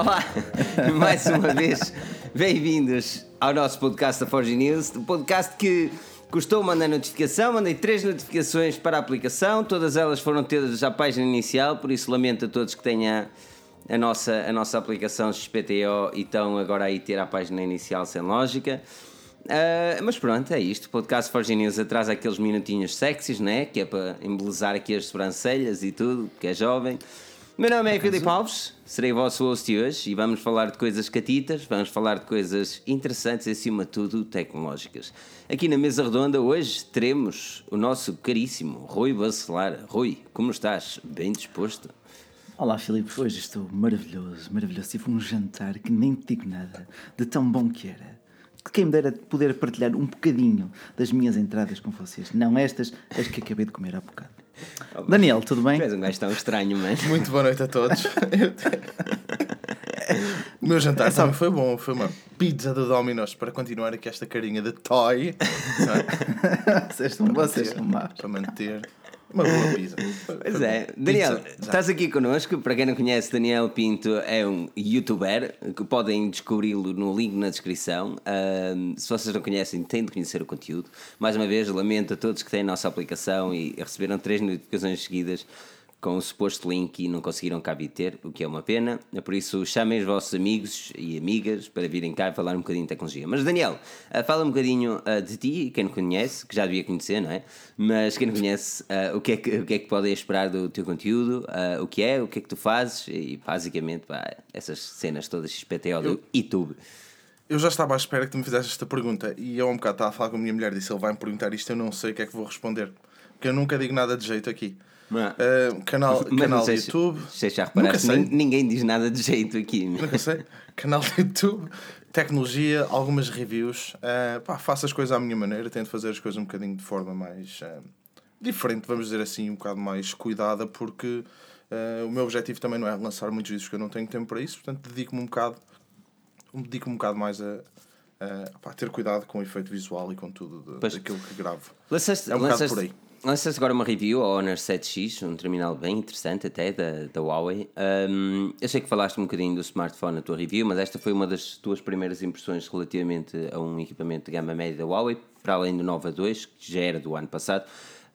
Olá, mais uma vez, bem-vindos ao nosso podcast da Forge News, o podcast que custou mandar notificação, mandei três notificações para a aplicação, todas elas foram tidas à página inicial, por isso lamento a todos que tenham a nossa, a nossa aplicação XPTO e estão agora aí ter a página inicial sem lógica. Uh, mas pronto, é isto. O podcast Forge News atrás aqueles minutinhos sexys, né? Que é para embelezar aqui as sobrancelhas e tudo, que é jovem. Meu nome é Filipe Alves, serei vosso host hoje e vamos falar de coisas catitas, vamos falar de coisas interessantes e, acima de tudo, tecnológicas. Aqui na mesa redonda hoje teremos o nosso caríssimo Rui Bacelar. Rui, como estás? Bem disposto? Olá Filipe, hoje estou maravilhoso, maravilhoso. Tive um jantar que nem te digo nada, de tão bom que era quem me dera poder partilhar um bocadinho das minhas entradas com vocês. Não estas, as que acabei de comer há bocado. Oh, Daniel, tudo bem? És um gajo tão estranho, mas. Muito boa noite a todos. o meu jantar é também foi bom. Foi uma pizza do Domino's para continuar aqui esta carinha de toy. vocês estão, vocês estão Para manter. Uma boa pizza. Pois é. Daniel, pizza, estás aqui connosco. Para quem não conhece, Daniel Pinto é um youtuber que podem descobri-lo no link na descrição. Uh, se vocês não conhecem, têm de conhecer o conteúdo. Mais uma vez, lamento a todos que têm a nossa aplicação e receberam três notificações seguidas com o suposto link e não conseguiram cá vir ter, o que é uma pena. Por isso, chamem os vossos amigos e amigas para virem cá e falar um bocadinho de tecnologia. Mas, Daniel, uh, fala um bocadinho uh, de ti, quem não conhece, que já devia conhecer, não é? Mas quem não conhece, uh, o, que é que, o que é que podem esperar do teu conteúdo, o que é, o que é que tu fazes e, basicamente, pá, essas cenas todas XPTO do YouTube. Eu já estava à espera que tu me fizesse esta pergunta e eu um bocado estava a falar com a minha mulher disse ele vai me perguntar isto, eu não sei o que é que vou responder. Porque eu nunca digo nada de jeito aqui. Uh, canal canal do YouTube. Se já reparaste, ninguém diz nada de jeito aqui. Nunca sei. Canal do YouTube, tecnologia, algumas reviews. Uh, pá, faço as coisas à minha maneira, tento fazer as coisas um bocadinho de forma mais uh, diferente, vamos dizer assim, um bocado mais cuidada, porque uh, o meu objetivo também não é lançar muitos vídeos que eu não tenho tempo para isso, portanto dedico-me um bocado, dedico-me um bocado mais a, a ter cuidado com o efeito visual e com tudo de, daquilo que gravo. Lançaste, é um bocado por aí Lançaste agora uma review ao Honor 7X, um terminal bem interessante até da, da Huawei. Um, eu sei que falaste um bocadinho do smartphone na tua review, mas esta foi uma das tuas primeiras impressões relativamente a um equipamento de gama média da Huawei, para além do Nova 2, que já era do ano passado.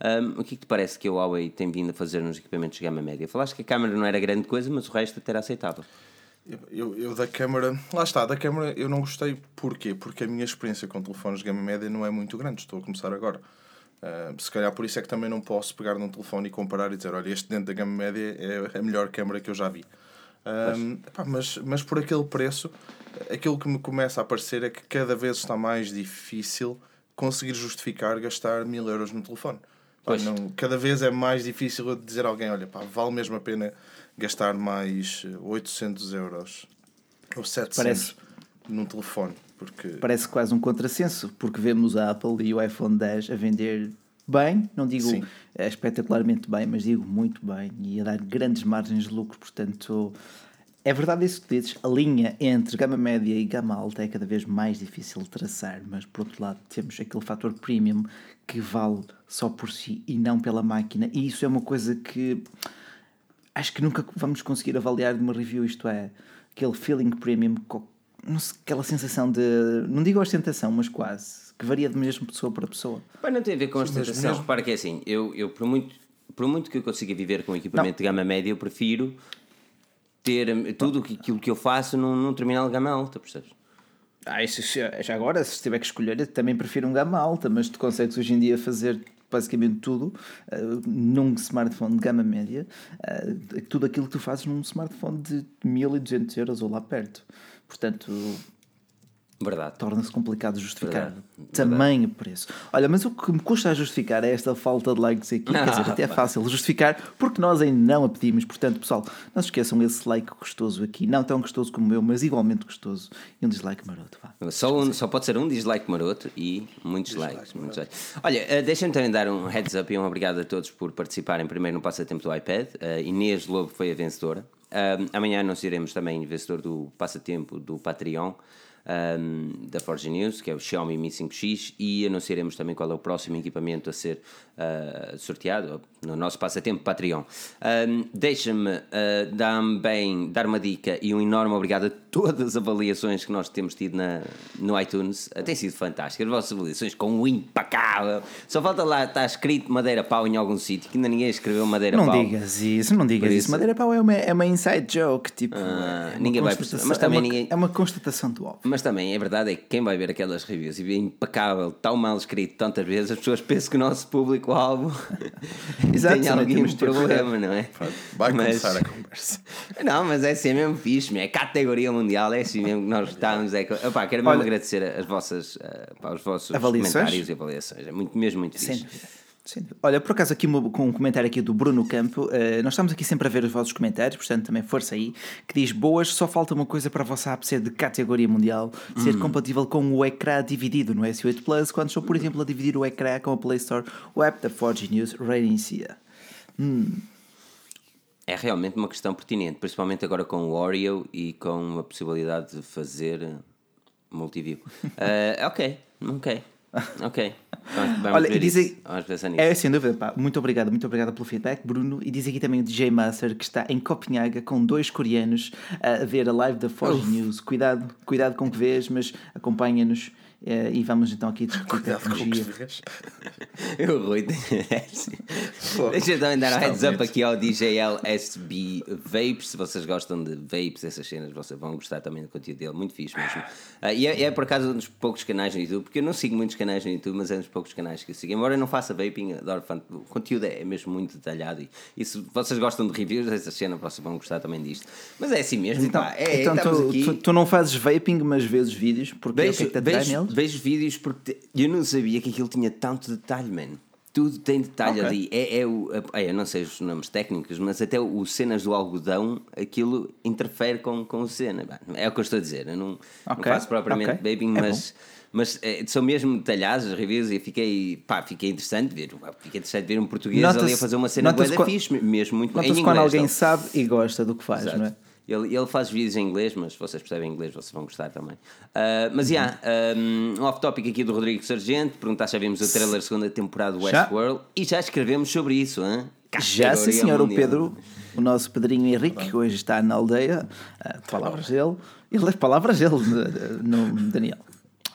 Um, o que é que te parece que a Huawei tem vindo a fazer nos equipamentos de gama média? Falaste que a câmera não era grande coisa, mas o resto até era aceitável. Eu, eu, da câmara, lá está, da câmara eu não gostei. Porquê? Porque a minha experiência com telefones de gama média não é muito grande, estou a começar agora. Uh, se calhar por isso é que também não posso pegar num telefone e comparar e dizer: olha, este dentro da gama média é a melhor câmera que eu já vi. Um, epá, mas, mas por aquele preço, aquilo que me começa a parecer é que cada vez está mais difícil conseguir justificar gastar mil euros no telefone. Pá, não, cada vez é mais difícil dizer a alguém: olha, pá, vale mesmo a pena gastar mais 800 euros ou 700 Parece. num telefone. Porque... Parece quase um contrassenso, porque vemos a Apple e o iPhone 10 a vender bem, não digo espetacularmente bem, mas digo muito bem e a dar grandes margens de lucro. Portanto, é verdade isso que dizes, a linha entre gama média e gama alta é cada vez mais difícil de traçar, mas por outro lado temos aquele fator premium que vale só por si e não pela máquina, e isso é uma coisa que acho que nunca vamos conseguir avaliar de uma review, isto é, aquele feeling premium não sei, aquela sensação de, não digo ostentação, mas quase, que varia de mesmo pessoa para pessoa. Pai, não tem a ver com ostentação. Mesmo... Repara que é assim, eu, eu por, muito, por muito que eu consiga viver com equipamento não. de gama média, eu prefiro ter tudo aquilo que eu faço num, num terminal de gama alta, percebes? Ah, isso, já agora, se tiver que escolher, eu também prefiro um gama alta, mas tu consegues hoje em dia fazer basicamente tudo uh, num smartphone de gama média, uh, tudo aquilo que tu fazes num smartphone de 1200 euros ou lá perto. Portanto, Verdade. Torna-se complicado justificar Verdade. tamanho Verdade. preço. Olha, mas o que me custa a justificar é esta falta de likes aqui. Quer dizer, até é fácil justificar porque nós ainda não a pedimos. Portanto, pessoal, não se esqueçam esse like gostoso aqui. Não tão gostoso como o meu, mas igualmente gostoso. E um dislike maroto. Vá. Só, um, só pode ser um dislike maroto e muitos dislike likes. Muitos likes. Olha, uh, deixem-me também dar um heads up e um obrigado a todos por participarem primeiro no passatempo do iPad. Uh, Inês Lobo foi a vencedora. Amanhã nós iremos também vencedor do passatempo do Patreon. Um, da Forge News, que é o Xiaomi Mi 5X, e anunciaremos também qual é o próximo equipamento a ser uh, sorteado no nosso passatempo Patreon. Um, Deixa-me uh, dar, bem, dar uma dica e um enorme obrigado a todas as avaliações que nós temos tido na, no iTunes. Uh, tem sido fantástico. As vossas avaliações com o impecável. Só falta lá, está escrito Madeira Pau em algum sítio, que ainda ninguém escreveu Madeira não Pau. Não digas isso, não digas isso. isso. Madeira Pau é uma, é uma inside joke. Tipo, é ninguém vai perceber. Mas também é uma, ninguém... é uma constatação do óbvio. Mas também é verdade é que quem vai ver aquelas reviews e vê impecável, tão mal escrito tantas vezes, as pessoas pensam que o nosso público-alvo tem algum problema, não é? Vai mas... começar a conversa. Não, mas é assim mesmo fixe, é categoria mundial, é assim mesmo que nós estamos. É... Opa, quero mesmo Olha, agradecer as vossas, uh, os vossos avaliações? comentários e avaliações. É muito, mesmo muito fixe. Sim. Sim. Olha, por acaso aqui com um comentário aqui do Bruno Campo, uh, nós estamos aqui sempre a ver os vossos comentários, portanto também força aí, que diz boas, só falta uma coisa para a vossa app ser de categoria mundial, ser hum. compatível com o ecrã dividido no S8 Plus, quando estou, por exemplo, a dividir o ecrã com a Play Store, o app da Forge News reinicia. Hum. É realmente uma questão pertinente, principalmente agora com o Oreo e com a possibilidade de fazer multiview. Uh, ok, ok. Ok. Vamos Olha, ver diz aí, Vamos pensar nisso. É sem dúvida, pá. Muito obrigado, muito obrigado pelo feedback, Bruno. E diz aqui também o DJ Master que está em Copenhaga com dois coreanos a ver a live da Forge. News. Cuidado, cuidado com o que vês, mas acompanha-nos. Uh, e vamos então aqui discutir Cuidado tecnologia. o Rui Deixa eu também dar um heads up aqui ao DJL SB Vapes. Se vocês gostam de vapes, essas cenas, vocês vão gostar também do conteúdo dele. Muito fixe mesmo. Uh, e é, é, por acaso um dos poucos canais no YouTube, porque eu não sigo muitos canais no YouTube, mas é um dos poucos canais que eu sigo. Embora eu não faça vaping, adoro o conteúdo é mesmo muito detalhado. E, e se vocês gostam de reviews dessa cena, vocês vão gostar também disto. Mas é assim mesmo. Então, pá, é, então tu, tu, tu, não fazes vaping, mas vezes vídeos, porque é o que é que vejo, vejo vídeos porque eu não sabia que aquilo tinha tanto detalhe, man. Tudo tem detalhe okay. ali. É, é o, é, eu não sei os nomes técnicos, mas até o cenas do algodão, aquilo interfere com, com o cena. É o que eu estou a dizer. Eu não, okay. não faço propriamente okay. é mas. Mas é, são mesmo detalhados as reviews e fiquei, pá, fiquei interessante ver, fiquei interessante ver um português ali a fazer uma cena boa da fixe, mesmo muito quando alguém sabe e gosta do que faz, Exato. não é? Ele, ele faz vídeos em inglês, mas se vocês percebem inglês, vocês vão gostar também. Uh, mas, já, yeah, um, off-topic aqui do Rodrigo Sargento. Perguntar se já vimos o trailer da segunda temporada do Westworld. E já escrevemos sobre isso, hein? Já, sim, senhor. O Pedro, o nosso Pedrinho Henrique, que hoje está na aldeia, uh, palavras dele. Ele lê palavras dele no, no Daniel.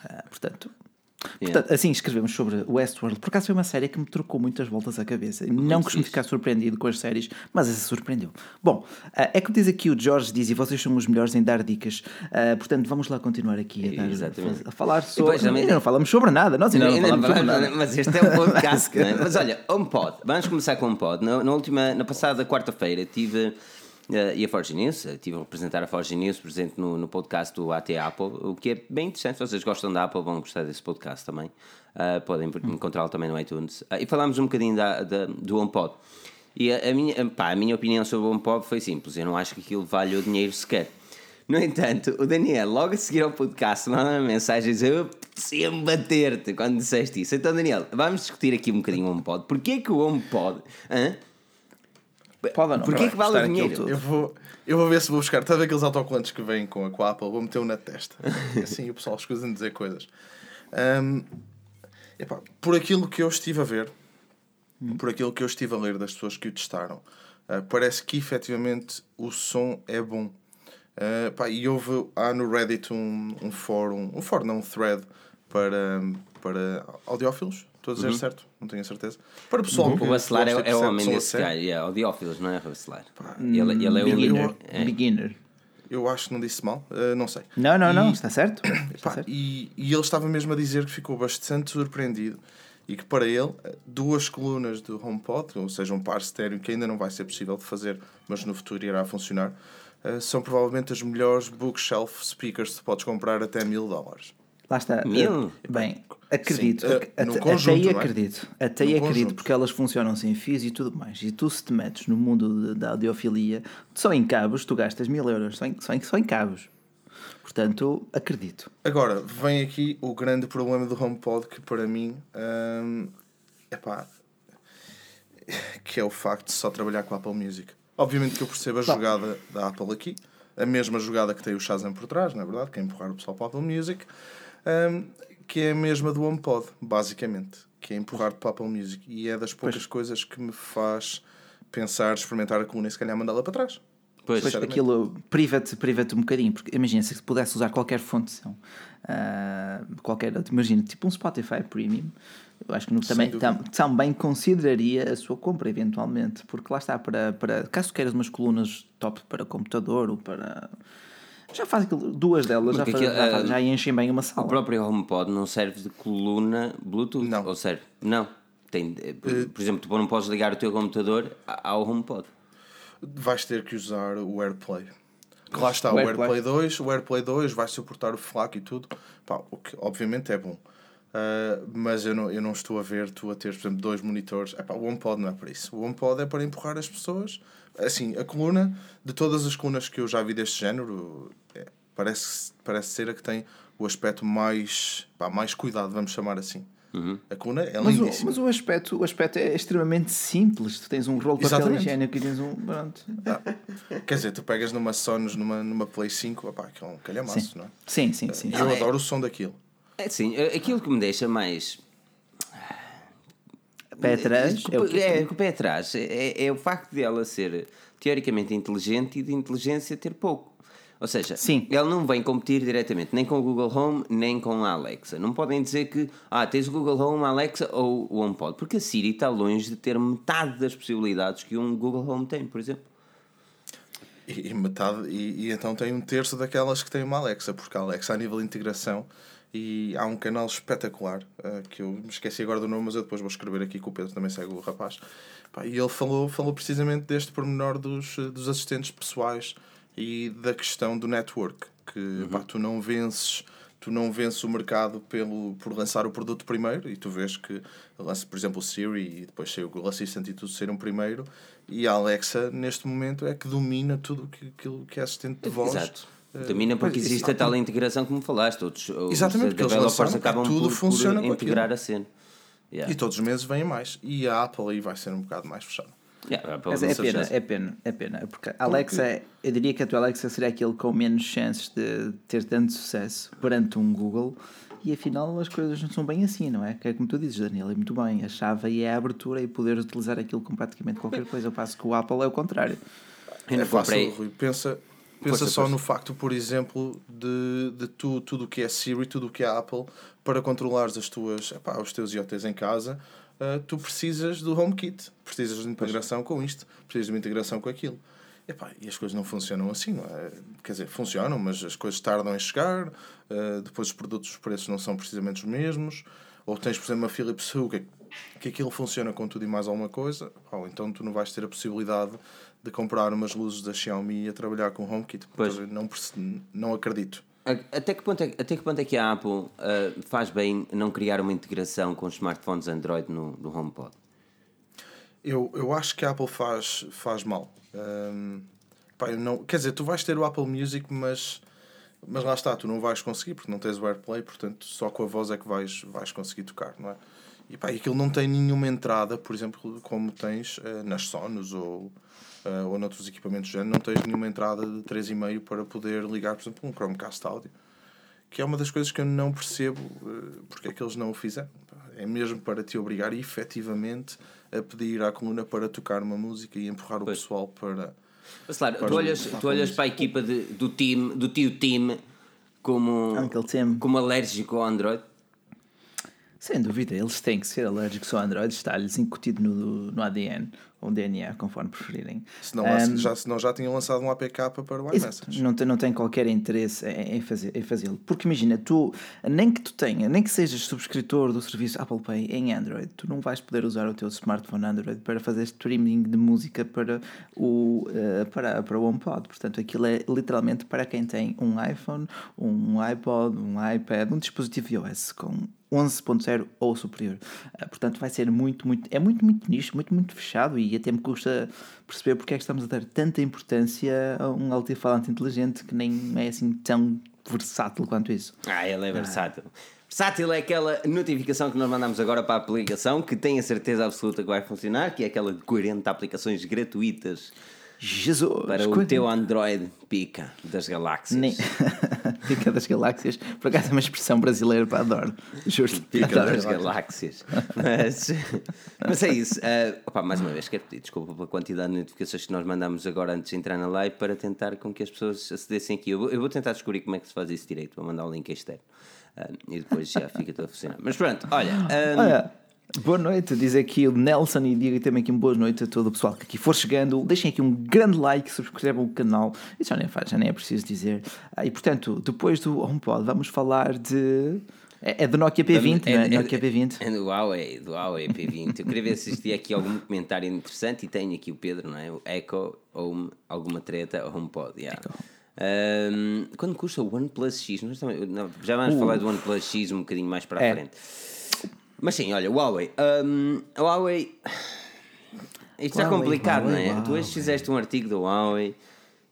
Uh, portanto, Portanto, yeah. assim escrevemos sobre Westworld. Por acaso foi uma série que me trocou muitas voltas à cabeça. Muito não costumo ficar surpreendido com as séries, mas essa surpreendeu. Bom, uh, é como diz aqui o George diz, e vocês são os melhores em dar dicas. Uh, portanto, vamos lá continuar aqui a, dar, a falar sobre. Depois, também... não falamos sobre nada. Nós ainda, ainda não, falamos sobre nada. Mas este é um podcast. é? Mas olha, HomePod. Vamos começar com HomePod. Na, na última, na passada quarta-feira tive Uh, e a Forge News, estive a representar a Forge News presente no, no podcast do AT Apple, o que é bem interessante. Se vocês gostam da Apple, vão gostar desse podcast também. Uh, podem hum. encontrá-lo também no iTunes. Uh, e falámos um bocadinho da, da, do HomePod. E a, a, minha, pá, a minha opinião sobre o HomePod foi simples. Eu não acho que aquilo vale o dinheiro sequer. No entanto, o Daniel, logo a seguir ao podcast, manda uma mensagem e diz: Eu apetecia-me bater-te quando disseste isso. Então, Daniel, vamos discutir aqui um bocadinho o HomePod. Porquê que o HomePod. Pode ou não? Porquê que vale o dinheiro? Eu vou, eu vou ver se vou buscar. Estás aqueles autocolantes que vêm com a, com a Apple? Vou meter um na testa. assim o pessoal escusa de dizer coisas. Um, epá, por aquilo que eu estive a ver, hum. por aquilo que eu estive a ler das pessoas que o testaram, uh, parece que efetivamente o som é bom. Uh, pá, e houve há no Reddit um, um fórum, um fórum, não um thread para, para audiófilos Estou a dizer uhum. certo, não tenho a certeza. Para o pessoal uhum. que. O Bacelar é, é o homem desse gajo, yeah, audiófilos, não é o Bacelar. Ele, ele é o beginner. É. beginner. Eu acho que não disse mal, uh, não sei. Não, não, e, não, está certo. Está pá, certo. E, e ele estava mesmo a dizer que ficou bastante surpreendido e que para ele, duas colunas do HomePod, ou seja, um par estéreo que ainda não vai ser possível de fazer, mas no futuro irá funcionar, uh, são provavelmente as melhores bookshelf speakers que podes comprar até mil dólares. Lá está. Mil? Bem, acredito. Sim, uh, até, conjunto, até aí acredito. É? Até aí acredito, conjunto. porque elas funcionam sem fios e tudo mais. E tu, se te metes no mundo da audiofilia, só em cabos, tu gastas mil euros, só em, só em, só em cabos. Portanto, acredito. Agora, vem aqui o grande problema do HomePod, que para mim hum, pá, que é o facto de só trabalhar com a Apple Music. Obviamente que eu percebo a jogada da Apple aqui, a mesma jogada que tem o Shazam por trás, na é verdade, que é empurrar o pessoal para o Apple Music, um, que é a mesma do HomePod, basicamente, que é empurrar para o Apple Music. E é das poucas pois. coisas que me faz pensar, experimentar a coluna e se calhar mandá-la para trás. Pois, aquilo priva-te priva um bocadinho, porque imagina se pudesse usar qualquer fonte uh, qualquer, imagina, tipo um Spotify Premium, eu acho que no, também, tam, também consideraria a sua compra eventualmente, porque lá está, para, para caso queiras umas colunas top para computador ou para. Já faz aquilo, duas delas, já, faz, aquilo, já, faz, uh, já, enchem bem uma sala. O próprio HomePod não serve de coluna Bluetooth? Não. Ou serve? Não. Tem, por, uh, por exemplo, tu não podes ligar o teu computador ao HomePod vais ter que usar o AirPlay. Que lá está, o, o AirPlay. AirPlay 2, o AirPlay 2 vai suportar o FLAC e tudo, Pá, o que obviamente é bom. Uh, mas eu não, eu não estou a ver tu a ter, por exemplo, dois monitores. Epá, o HomePod não é para isso. O HomePod é para empurrar as pessoas. Assim, a coluna, de todas as colunas que eu já vi deste género, é, parece, parece ser a que tem o aspecto mais, pá, mais cuidado, vamos chamar assim. Uhum. A cuna é mas lindíssima. O, mas o aspecto, o aspecto é extremamente simples. Tu tens um rolo de papel higiênico e tens um. Pronto. Ah, quer dizer, tu pegas numa Sonos, numa, numa Play 5, opá, que é um calhamaço, sim. não é? Sim, sim, sim. Eu adoro o som daquilo. É sim, é, aquilo que me deixa mais. Pé atrás? É, o, é, o pé atrás. É, é, é o facto de ela ser teoricamente inteligente e de inteligência ter pouco. Ou seja, Sim. ele não vem competir diretamente nem com o Google Home nem com a Alexa. Não podem dizer que ah, tens o Google Home, a Alexa ou o HomePod, porque a Siri está longe de ter metade das possibilidades que um Google Home tem, por exemplo. E, e metade, e, e, então tem um terço daquelas que tem uma Alexa, porque a Alexa, a nível de integração, e há um canal espetacular uh, que eu me esqueci agora do nome, mas eu depois vou escrever aqui que o Pedro também segue o rapaz. Pá, e ele falou, falou precisamente deste pormenor dos, dos assistentes pessoais e da questão do network, que uhum. pá, tu não vences tu não vences o mercado pelo, por lançar o produto primeiro e tu vês que lança, por exemplo, o Siri e depois saiu o Google Assistant e tudo saíram primeiro e a Alexa neste momento é que domina tudo aquilo que é assistente de voz. Exato. Uh, domina porque pois, existe a tal integração como falaste. Todos exatamente, os developers acabam tudo por, funciona por integrar a cena. Yeah. E todos os meses vêm mais. E a Apple aí vai ser um bocado mais fechada. Yeah, Mas é pena, é pena, é pena. Porque a Alexa, porque... eu diria que a tua Alexa seria aquele com menos chances de ter tanto sucesso perante um Google. E afinal as coisas não são bem assim, não é? Que é como tu dizes, Daniel, é muito bem. A chave é a abertura e poder utilizar aquilo com praticamente qualquer coisa. Eu passo que o Apple é o contrário. É fácil, Rui. Pensa, pensa só no facto, por exemplo, de, de tu, tudo o que é Siri, tudo o que é Apple, para controlares as tuas, epá, os teus IoTs em casa, uh, tu precisas do HomeKit, precisas de integração com isto, precisas de uma integração com aquilo. Epá, e as coisas não funcionam assim, não é? Quer dizer, funcionam, mas as coisas tardam em chegar, uh, depois os produtos, os preços não são precisamente os mesmos, ou tens, por exemplo, uma Philips Hue que, que aquilo funciona com tudo e mais alguma coisa, ou então tu não vais ter a possibilidade de comprar umas luzes da Xiaomi a trabalhar com HomeKit. Pois. Não, não acredito. Até que, ponto é, até que ponto é que a Apple uh, faz bem não criar uma integração com os smartphones Android no, no HomePod? Eu, eu acho que a Apple faz, faz mal. Um, pá, não, quer dizer, tu vais ter o Apple Music, mas, mas lá está, tu não vais conseguir porque não tens o AirPlay, portanto só com a voz é que vais, vais conseguir tocar, não é? E pá, aquilo não tem nenhuma entrada, por exemplo, como tens uh, nas Sonos ou uh, ou noutros equipamentos já não tens nenhuma entrada de 3,5 para poder ligar, por exemplo, um Chromecast áudio. Que é uma das coisas que eu não percebo uh, porque é que eles não o fizeram. É mesmo para te obrigar efetivamente a pedir à coluna para tocar uma música e empurrar pois. o pessoal para. Mas claro, para tu olhas, tu olhas para a equipa de, do, time, do tio Tim como, como alérgico ao Android. Sem dúvida, eles têm que ser alérgicos ao Android, está-lhes incutido no, no ADN ou DNA, conforme preferirem. Senão, um, já, senão já tinham lançado um APK para o iMessage. Não tem, não tem qualquer interesse em, fazer, em fazê-lo. Porque imagina, tu, nem que tu tenha, nem que sejas subscritor do serviço Apple Pay em Android, tu não vais poder usar o teu smartphone Android para fazer streaming de música para o, uh, para, para o HomePod. Portanto, aquilo é literalmente para quem tem um iPhone, um iPod, um iPad, um dispositivo iOS com 11.0 ou superior. Uh, portanto, vai ser muito, muito, é muito, muito nicho, muito, muito fechado e e até me custa perceber porque é que estamos a dar tanta importância a um altifalante inteligente que nem é assim tão versátil quanto isso. Ah, ele é versátil. Ah. Versátil é aquela notificação que nós mandamos agora para a aplicação que tenho a certeza absoluta que vai funcionar, que é aquela de 40 aplicações gratuitas Jesus! Para o teu Android pica das galáxias. Nem... pica das galáxias. Por acaso é uma expressão brasileira para adoro. Justo. Pica adoro das galáxias. mas, mas é isso. Uh, opa, mais uma vez, quero pedir desculpa pela quantidade de notificações que nós mandamos agora antes de entrar na live para tentar com que as pessoas acedessem aqui. Eu vou, eu vou tentar descobrir como é que se faz isso direito. Vou mandar o link externo. Uh, e depois já fica tudo a funcionar. Mas pronto, olha. Um, olha Boa noite, diz aqui o Nelson e diga também aqui uma boa noite a todo o pessoal que aqui for chegando. Deixem aqui um grande like, subscrevam o canal. Isso já nem faz, já nem é preciso dizer. Ah, e portanto, depois do HomePod, vamos falar de. É, é do Nokia P20, é, é? é Nokia P20. É do Huawei, do Huawei P20. Eu queria ver se existia aqui algum comentário interessante e tenho aqui o Pedro, não é? O Echo, Home, alguma treta, HomePod. Yeah. Um, quando custa o OnePlus X? Nós também, já vamos uh. falar do OnePlus X um bocadinho mais para a é. frente. Mas sim, olha, Huawei. Um, Huawei. Isto está complicado, Huawei, não é? Huawei. Tu hoje fizeste um artigo do Huawei.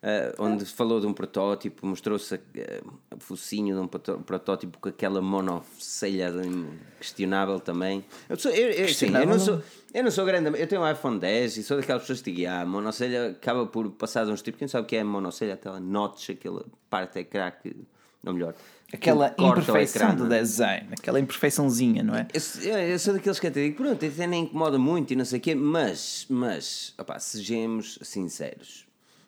Uh, onde falou de um protótipo, mostrou-se uh, o focinho de um protótipo com aquela monocelha questionável também. Eu, sou, eu, eu, sim, eu, não sou, eu não sou grande, eu tenho um iPhone 10 e sou daquelas pessoas que digam, ah, a monocelha acaba por passar de uns tipos, quem sabe o que é a monocelha, aquela notch, aquela parte ecrã que, ou melhor, aquela imperfeição do é? design, aquela imperfeiçãozinha, não é? Eu, eu sou daqueles que até digo, pronto, até nem incomoda muito e não sei o quê, mas, mas, opá, sejamos sinceros,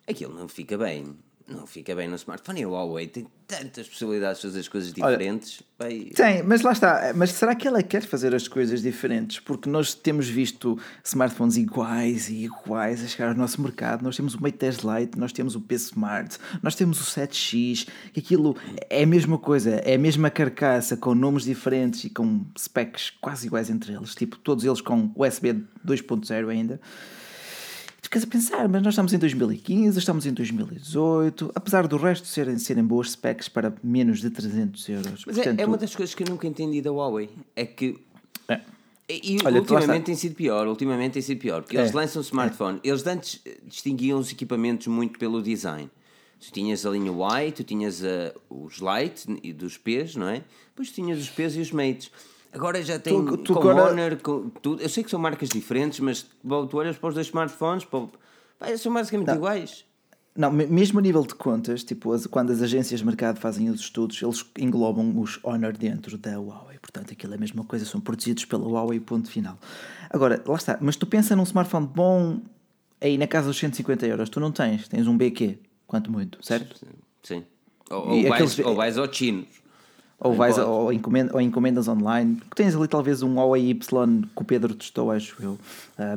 aquilo não fica bem não fica bem no smartphone. E o Huawei tem tantas possibilidades de fazer as coisas diferentes. Olha, Tem, mas lá está. Mas será que ela quer fazer as coisas diferentes? Porque nós temos visto smartphones iguais e iguais a chegar ao nosso mercado. Nós temos o Mate 10 Lite, nós temos o P Smart, nós temos o 7X. Que aquilo é a mesma coisa, é a mesma carcaça com nomes diferentes e com specs quase iguais entre eles. Tipo, todos eles com USB 2.0 ainda ficas a pensar, mas nós estamos em 2015, estamos em 2018, apesar do resto serem, serem boas specs para menos de 300 euros. Mas Portanto, é, é, uma das coisas que eu nunca entendi da Huawei, é que... É. E Olha, ultimamente tem sido pior, ultimamente tem sido pior, porque é. eles lançam smartphone, é. eles antes distinguiam os equipamentos muito pelo design. Tu tinhas a linha Y, tu tinhas uh, os Lite e dos P's, não é? Depois tinhas os P's e os Mates. Agora já tem tu, tu com agora... Honor, com tudo. Eu sei que são marcas diferentes, mas tu olhas para os dois smartphones, para... são basicamente não. iguais. Não, mesmo a nível de contas, tipo, quando as agências de mercado fazem os estudos, eles englobam os Honor dentro da Huawei. Portanto, aquilo é a mesma coisa, são produzidos pela Huawei, ponto final. Agora, lá está, mas tu pensa num smartphone bom aí na casa dos 150 euros, tu não tens, tens um BQ, quanto muito, certo? Sim. sim. Ou, ou, vais, aqueles... ou vais ao chinos. Ou, vais, ou, encomenda, ou encomendas online. Tens ali talvez um Huawei Y que o Pedro testou, acho eu. Uh,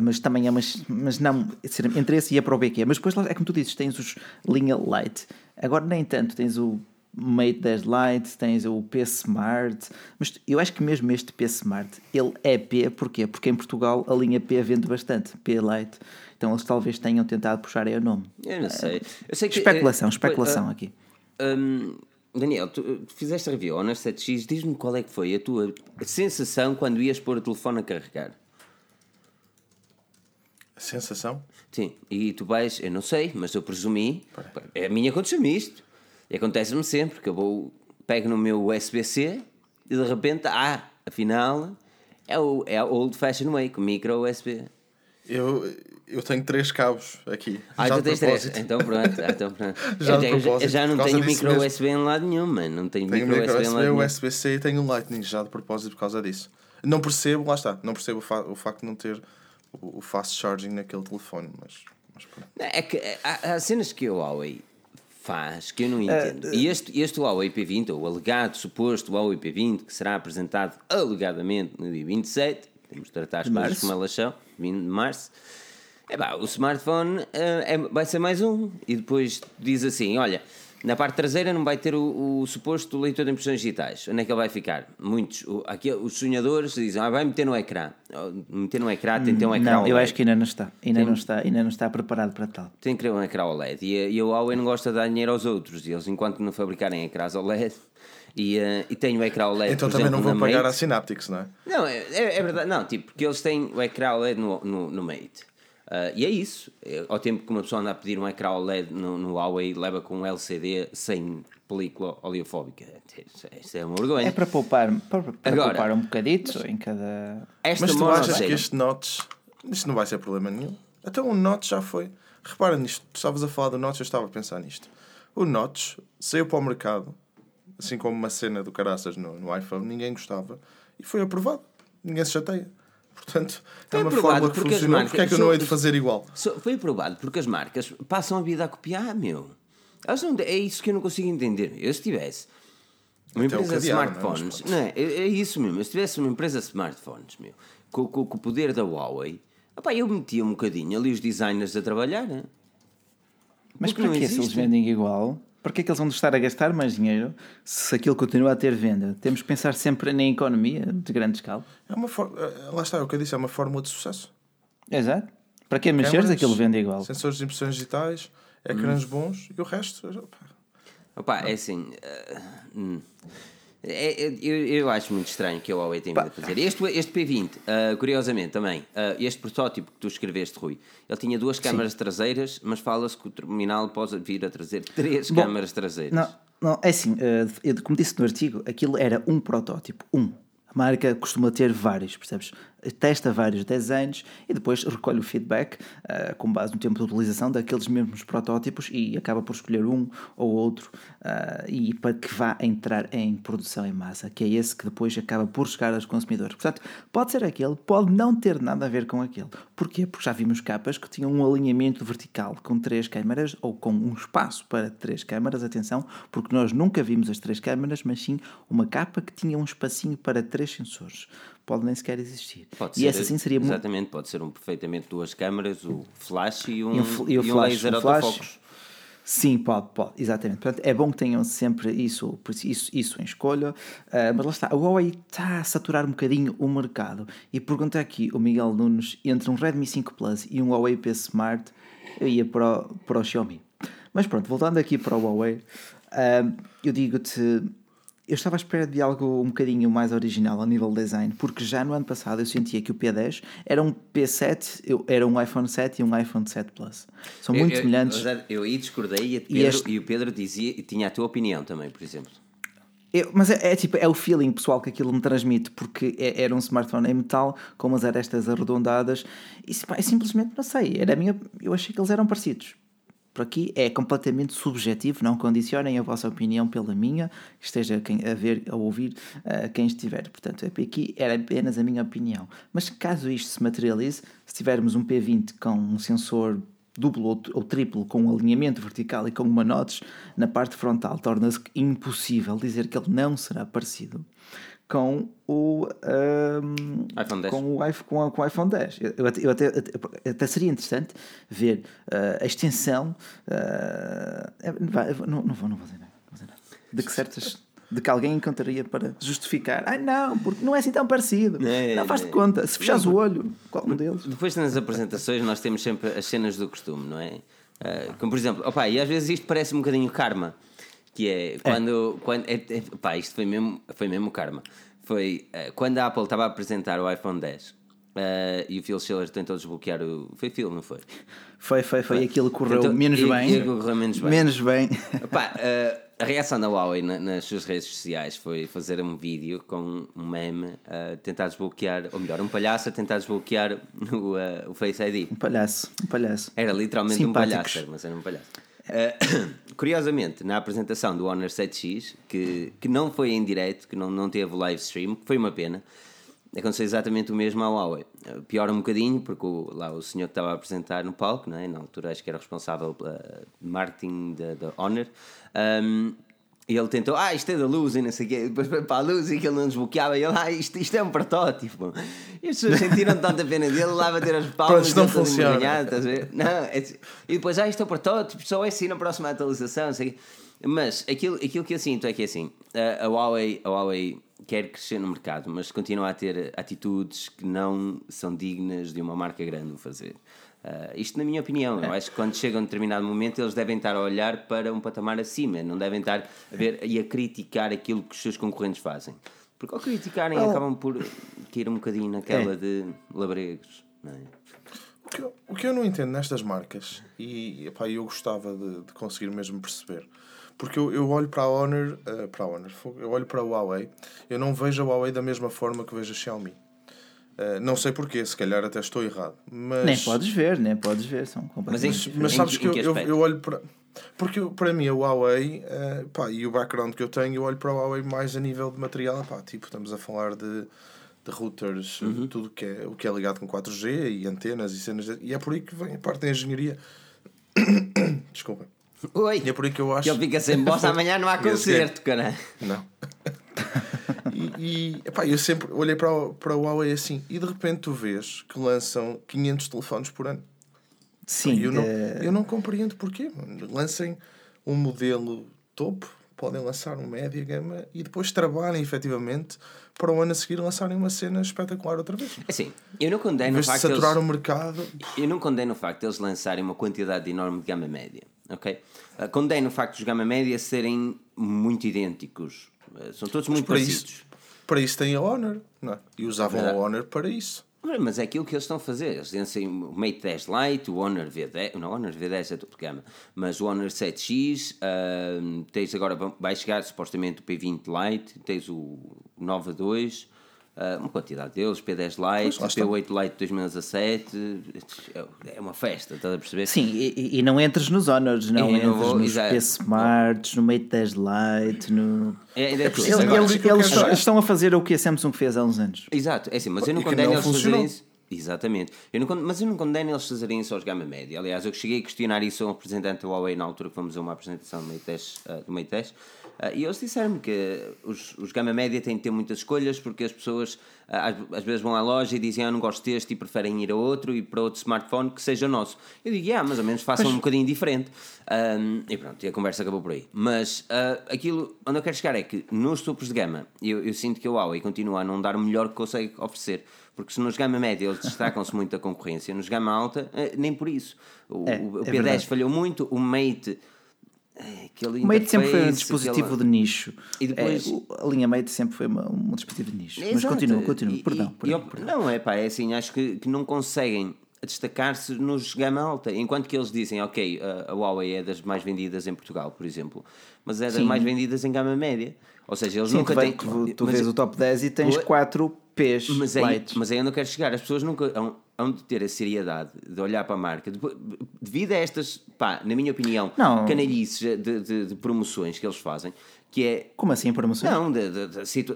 mas também é, mas, mas não, entre esse e é para o BQ. Mas depois é como tu dizes, tens os linha Lite. Agora nem tanto, tens o Mate 10 Lite, tens o P Smart. Mas eu acho que mesmo este P Smart, ele é P, porquê? Porque em Portugal a linha P vende bastante, P Lite. Então eles talvez tenham tentado puxar aí o nome. Eu não sei. Eu sei que, especulação, especulação uh, aqui. Um, Daniel, tu, tu fizeste a review Honor 7X, diz-me qual é que foi a tua sensação quando ias pôr o telefone a carregar. A sensação? Sim, e tu vais, eu não sei, mas eu presumi, é a minha aconteceu-me isto. E acontece-me sempre, que eu vou, pego no meu USB-C e de repente, ah, afinal, é o, é o old fashion way, com micro USB. Eu, eu tenho três cabos aqui. Ah, já tu tens três. Então pronto. Ah, então pronto. já, eu, já, já não tenho micro mesmo. USB em lado nenhum, mano. Não tenho, tenho micro, micro USB, USB em lado USB-C e tenho um Lightning já de propósito por causa disso. Não percebo, lá está, não percebo o, fa o facto de não ter o, o, fast charging naquele telefone, mas, mas pronto. É que há, há cenas que o Huawei faz que eu não entendo. Uh, e este, este Huawei P20, ou o alegado suposto Huawei P20, que será apresentado alegadamente no dia 27, temos de tratar as coisas como elas são, 20 de março é pá, o smartphone uh, é, vai ser mais um. E depois diz assim: olha, na parte traseira não vai ter o, o, suposto leitor de impressões digitais. Onde é que ele vai ficar? Muitos, o, aqui, os sonhadores dizem, ah, vai meter no ecrã. Meter no ecrã, tem que ter um ecrã Não, OLED. eu acho que ainda não está. Ainda, tem, não está, ainda não está preparado para tal. Tem que ter um ecrã OLED. E, e o Huawei não gosta de dar dinheiro aos outros. E eles, enquanto não fabricarem ecrãs OLED, e, uh, e tem o ecrã OLED. Então também exemplo, não vão pagar Mate. a Synaptics, não é? Não, é, é, é, verdade. Não, tipo, porque eles têm o ecrã OLED no, no, no Mate. Uh, e é isso. É, ao tempo que uma pessoa anda a pedir um ecrã OLED no, no Huawei, leva com um LCD sem película oleofóbica. Isso é uma vergonha. É para poupar, para, para Agora, poupar um bocadito em cada. Mas tu achas que este notch. Isto não vai ser problema nenhum. Até um notch já foi. Repara nisto, estavas a falar do Notch, eu estava a pensar nisto. O Notch saiu para o mercado, assim como uma cena do caraças no, no iPhone, ninguém gostava e foi aprovado. Ninguém se chateia. Portanto, é uma forma que funcionou. Marcas, Porquê é que eu não hei de fazer igual? Foi aprovado porque as marcas passam a vida a copiar, meu. Não, é isso que eu não consigo entender. Eu se tivesse uma Até empresa de smartphones, não, é? é? é? isso mesmo. Se tivesse uma empresa de smartphones, meu, com, com, com o poder da Huawei, opa, eu metia um bocadinho ali os designers a trabalhar. Né? Mas para que se eles vendem igual? Para que é que eles vão estar a gastar mais dinheiro se aquilo continua a ter venda? Temos que pensar sempre na economia de grande escala. É uma for... Eh, lá está, é o que eu disse, é uma fórmula de sucesso. Exato. Para que mexer se aquilo vende igual? Sensores de impressões digitais, ecrãs hum. bons e o resto. Opa, opa é assim. Uh, é, é, eu, eu acho muito estranho que a Huawei tenha vindo a fazer. Este, este P20, uh, ah, curiosamente também, uh, este protótipo que tu escreveste, Rui, ele tinha duas câmaras Sim. traseiras, mas fala-se que o terminal pode vir a trazer três Bom, câmaras traseiras. Não, não é assim, uh, como disse no artigo, aquilo era um protótipo, um. A marca costuma ter vários, percebes? Testa vários desenhos e depois recolhe o feedback uh, com base no tempo de utilização daqueles mesmos protótipos e acaba por escolher um ou outro uh, e para que vá entrar em produção em massa, que é esse que depois acaba por chegar aos consumidores. Portanto, pode ser aquele, pode não ter nada a ver com aquele. Porquê? Porque já vimos capas que tinham um alinhamento vertical com três câmaras ou com um espaço para três câmaras, atenção, porque nós nunca vimos as três câmaras, mas sim uma capa que tinha um espacinho para três sensores pode nem sequer existir. Pode e ser, essa sim seria Exatamente, pode ser um, perfeitamente duas câmaras, o flash e um, e, um, e, e um laser um flash, autofocus. Sim, pode, pode, exatamente. Portanto, é bom que tenham sempre isso, isso, isso em escolha, uh, mas lá está, a Huawei está a saturar um bocadinho o mercado. E pergunta aqui o Miguel Nunes: entre um Redmi 5 Plus e um Huawei P Smart, eu ia para o, para o Xiaomi. Mas pronto, voltando aqui para o Huawei, uh, eu digo-te eu estava à espera de algo um bocadinho mais original a nível design, porque já no ano passado eu sentia que o P10 era um P7, era um iPhone 7 e um iPhone 7 Plus. São muito eu, semelhantes. Eu, aí discordei e, Pedro, e, este... e, o Pedro dizia, tinha a tua opinião também, por exemplo. Eu, mas é, é, tipo, é o feeling pessoal que aquilo me transmite, porque é, era um smartphone em metal, com umas arestas arredondadas, e pá, é simplesmente, não sei, era minha, eu achei que eles eram parecidos por aqui é completamente subjetivo, não condicionem a vossa opinião pela minha, esteja a ver, a ouvir uh, quem estiver. Portanto, aqui era apenas a minha opinião. Mas caso isto se materialize, se tivermos um P20 com um sensor duplo ou, ou triplo com um alinhamento vertical e com uma notch na parte frontal, torna-se impossível dizer que ele não será parecido com o, um, iPhone 10. Com, o, com, com o iPhone 10. Eu, eu até, até, até, seria interessante ver uh, a extensão. Uh, não, não, vou, não vou dizer nada. Vou dizer nada. De que certas. De que alguém encontraria para justificar. Ah, não, porque não é assim tão parecido. É, não faz de é. conta. Se fechares o olho, qual um deles? Depois nas apresentações nós temos sempre as cenas do costume, não é? Uh, como por exemplo, opa, e às vezes isto parece um bocadinho karma que é quando. É. quando é, é, pá, isto foi mesmo, foi mesmo karma. Foi uh, quando a Apple estava a apresentar o iPhone 10 uh, eh, e o Phil Schiller tentou desbloquear o. Foi Phil, não foi? Foi, foi, foi. Aquilo correu então, menos e, bem. E correu menos bem. Menos bem. Pá, uh, a reação da Huawei na, nas suas redes sociais foi fazer um vídeo com um meme a tentar desbloquear, ou melhor, um palhaço a tentar desbloquear o, o Face ID. Um palhaço, um palhaço. Era literalmente Simpáticos. um palhaço, mas era um palhaço. Uh, curiosamente, na apresentação do Honor 7X, que, que não foi em direto, que não, não teve live stream, que foi uma pena, aconteceu exatamente o mesmo à Huawei. Uh, pior um bocadinho, porque o, lá o senhor que estava a apresentar no palco, não é? na altura acho que era responsável pela marketing da Honor, um, e ele tentou, ah, isto é da luz e não sei o quê. Depois foi para a luz e que ele não desbloqueava. E ele, ah, isto, isto é um protótipo. E as pessoas sentiram tanta pena dele, lá a bater as palmas. Pronto, não funciona. Não, é, e depois, ah, isto é um protótipo, só é assim na próxima atualização. Não sei Mas aquilo, aquilo que eu sinto é que é assim: a, a, Huawei, a Huawei quer crescer no mercado, mas continua a ter atitudes que não são dignas de uma marca grande o fazer. Uh, isto na minha opinião, eu acho que quando chega a um determinado momento eles devem estar a olhar para um patamar acima, não devem estar a ver e a criticar aquilo que os seus concorrentes fazem. Porque ao criticarem oh. acabam por cair um bocadinho naquela é. de labregos. Não é? o, que eu, o que eu não entendo nestas marcas, e epá, eu gostava de, de conseguir mesmo perceber, porque eu, eu olho para a Honor, uh, para a Honor, eu olho para a Huawei, eu não vejo a Huawei da mesma forma que vejo a Xiaomi. Uh, não sei porquê, se calhar até estou errado. Mas... Nem podes ver, nem podes ver. São mas, em, mas sabes que, eu, eu, eu, olho para. Porque para mim a Huawei uh, pá, e o background que eu tenho, eu olho para a Huawei mais a nível de material. Pá, tipo, estamos a falar de, de routers, uhum. tudo que é, o que é ligado com 4G e antenas e cenas. E é por aí que vem a parte da engenharia. Desculpa. Oi. E é por aí que eu acho. Que ele fica sem voz, amanhã não há concerto, cara. Não. e, epá, eu sempre olhei para o, para o Huawei assim, e de repente tu vês que lançam 500 telefones por ano. Sim. Eu não, é... eu não compreendo porquê. Lancem um modelo topo, podem lançar um média gama e depois trabalhem efetivamente para o ano a seguir lançarem uma cena espetacular outra vez. Assim, eu não condeno o facto de saturar eles... o mercado. Eu não condeno o facto de eles lançarem uma quantidade enorme de gama média, ok? Uh, condeno o facto dos gama média serem muito idênticos. Uh, são todos muito parecidos. Isso, para isso tem a Honor, não é? E usavam é a Honor para isso. Mas é aquilo que eles estão a fazer. Eles têm o Mate 10 Lite, o Honor V10, não, o Honor V10 é outro gama, mas o Honor 7X, uh, tens agora, vai chegar supostamente o P20 Lite, tens o Nova 2, Uh, uma quantidade deles, P10 Lite, P8 Lite 2017, é uma festa, estás a perceber? Sim, e, e não entres nos Honors, não entres vou, nos P Smarts, no Mate 10 Lite, no. É, é, é eles, eles, eles estão a fazer o que a Samsung fez há uns anos. Exato, é assim, mas eu não condeno eles fazerem isso. Exatamente. Eu não, mas eu não condeno eles fazerem isso aos gama média. Aliás, eu cheguei a questionar isso a um representante da Huawei na altura que fomos a uma apresentação do Mate 10, uh, do Mate 10 Uh, e eles disseram-me que os, os gama média têm de ter muitas escolhas porque as pessoas uh, às, às, vezes vão à loja e dizem ah, não gosto deste e preferem ir a outro e para outro smartphone que seja nosso. Eu digo, ah, mais ou menos façam um bocadinho diferente. Um, e pronto, e a conversa acabou por aí. Mas uh, aquilo onde eu quero chegar é que nos topos de gama eu, eu sinto que a Huawei continua a não dar o melhor que consegue oferecer. Porque se nos gama média eles destacam-se muito da concorrência, nos gama alta, nem por isso. O, é, o P10 é falhou muito, o Mate o Mate sempre foi um dispositivo aquela... de nicho. E depois... É, a linha Mate sempre foi uma, um dispositivo de nicho. Exato. Mas continua, continua. E, perdão, perdão, eu, perdão, Não, é pá, é assim, acho que, que não conseguem destacar-se nos gama alta. Enquanto que eles dizem, ok, a, a Huawei é das mais vendidas em Portugal, por exemplo, mas é das Sim. mais vendidas em gama média. Ou seja, eles Sim, nunca têm. Tu, tu vês o top 10 e tens 4 P's. Mas aí, mas aí eu não quero chegar. As pessoas nunca hão de ter a seriedade de olhar para a marca, devido a estas, pá, na minha opinião, não. canalhices de, de, de, promoções que eles fazem, que é... Como assim promoções? Não, de,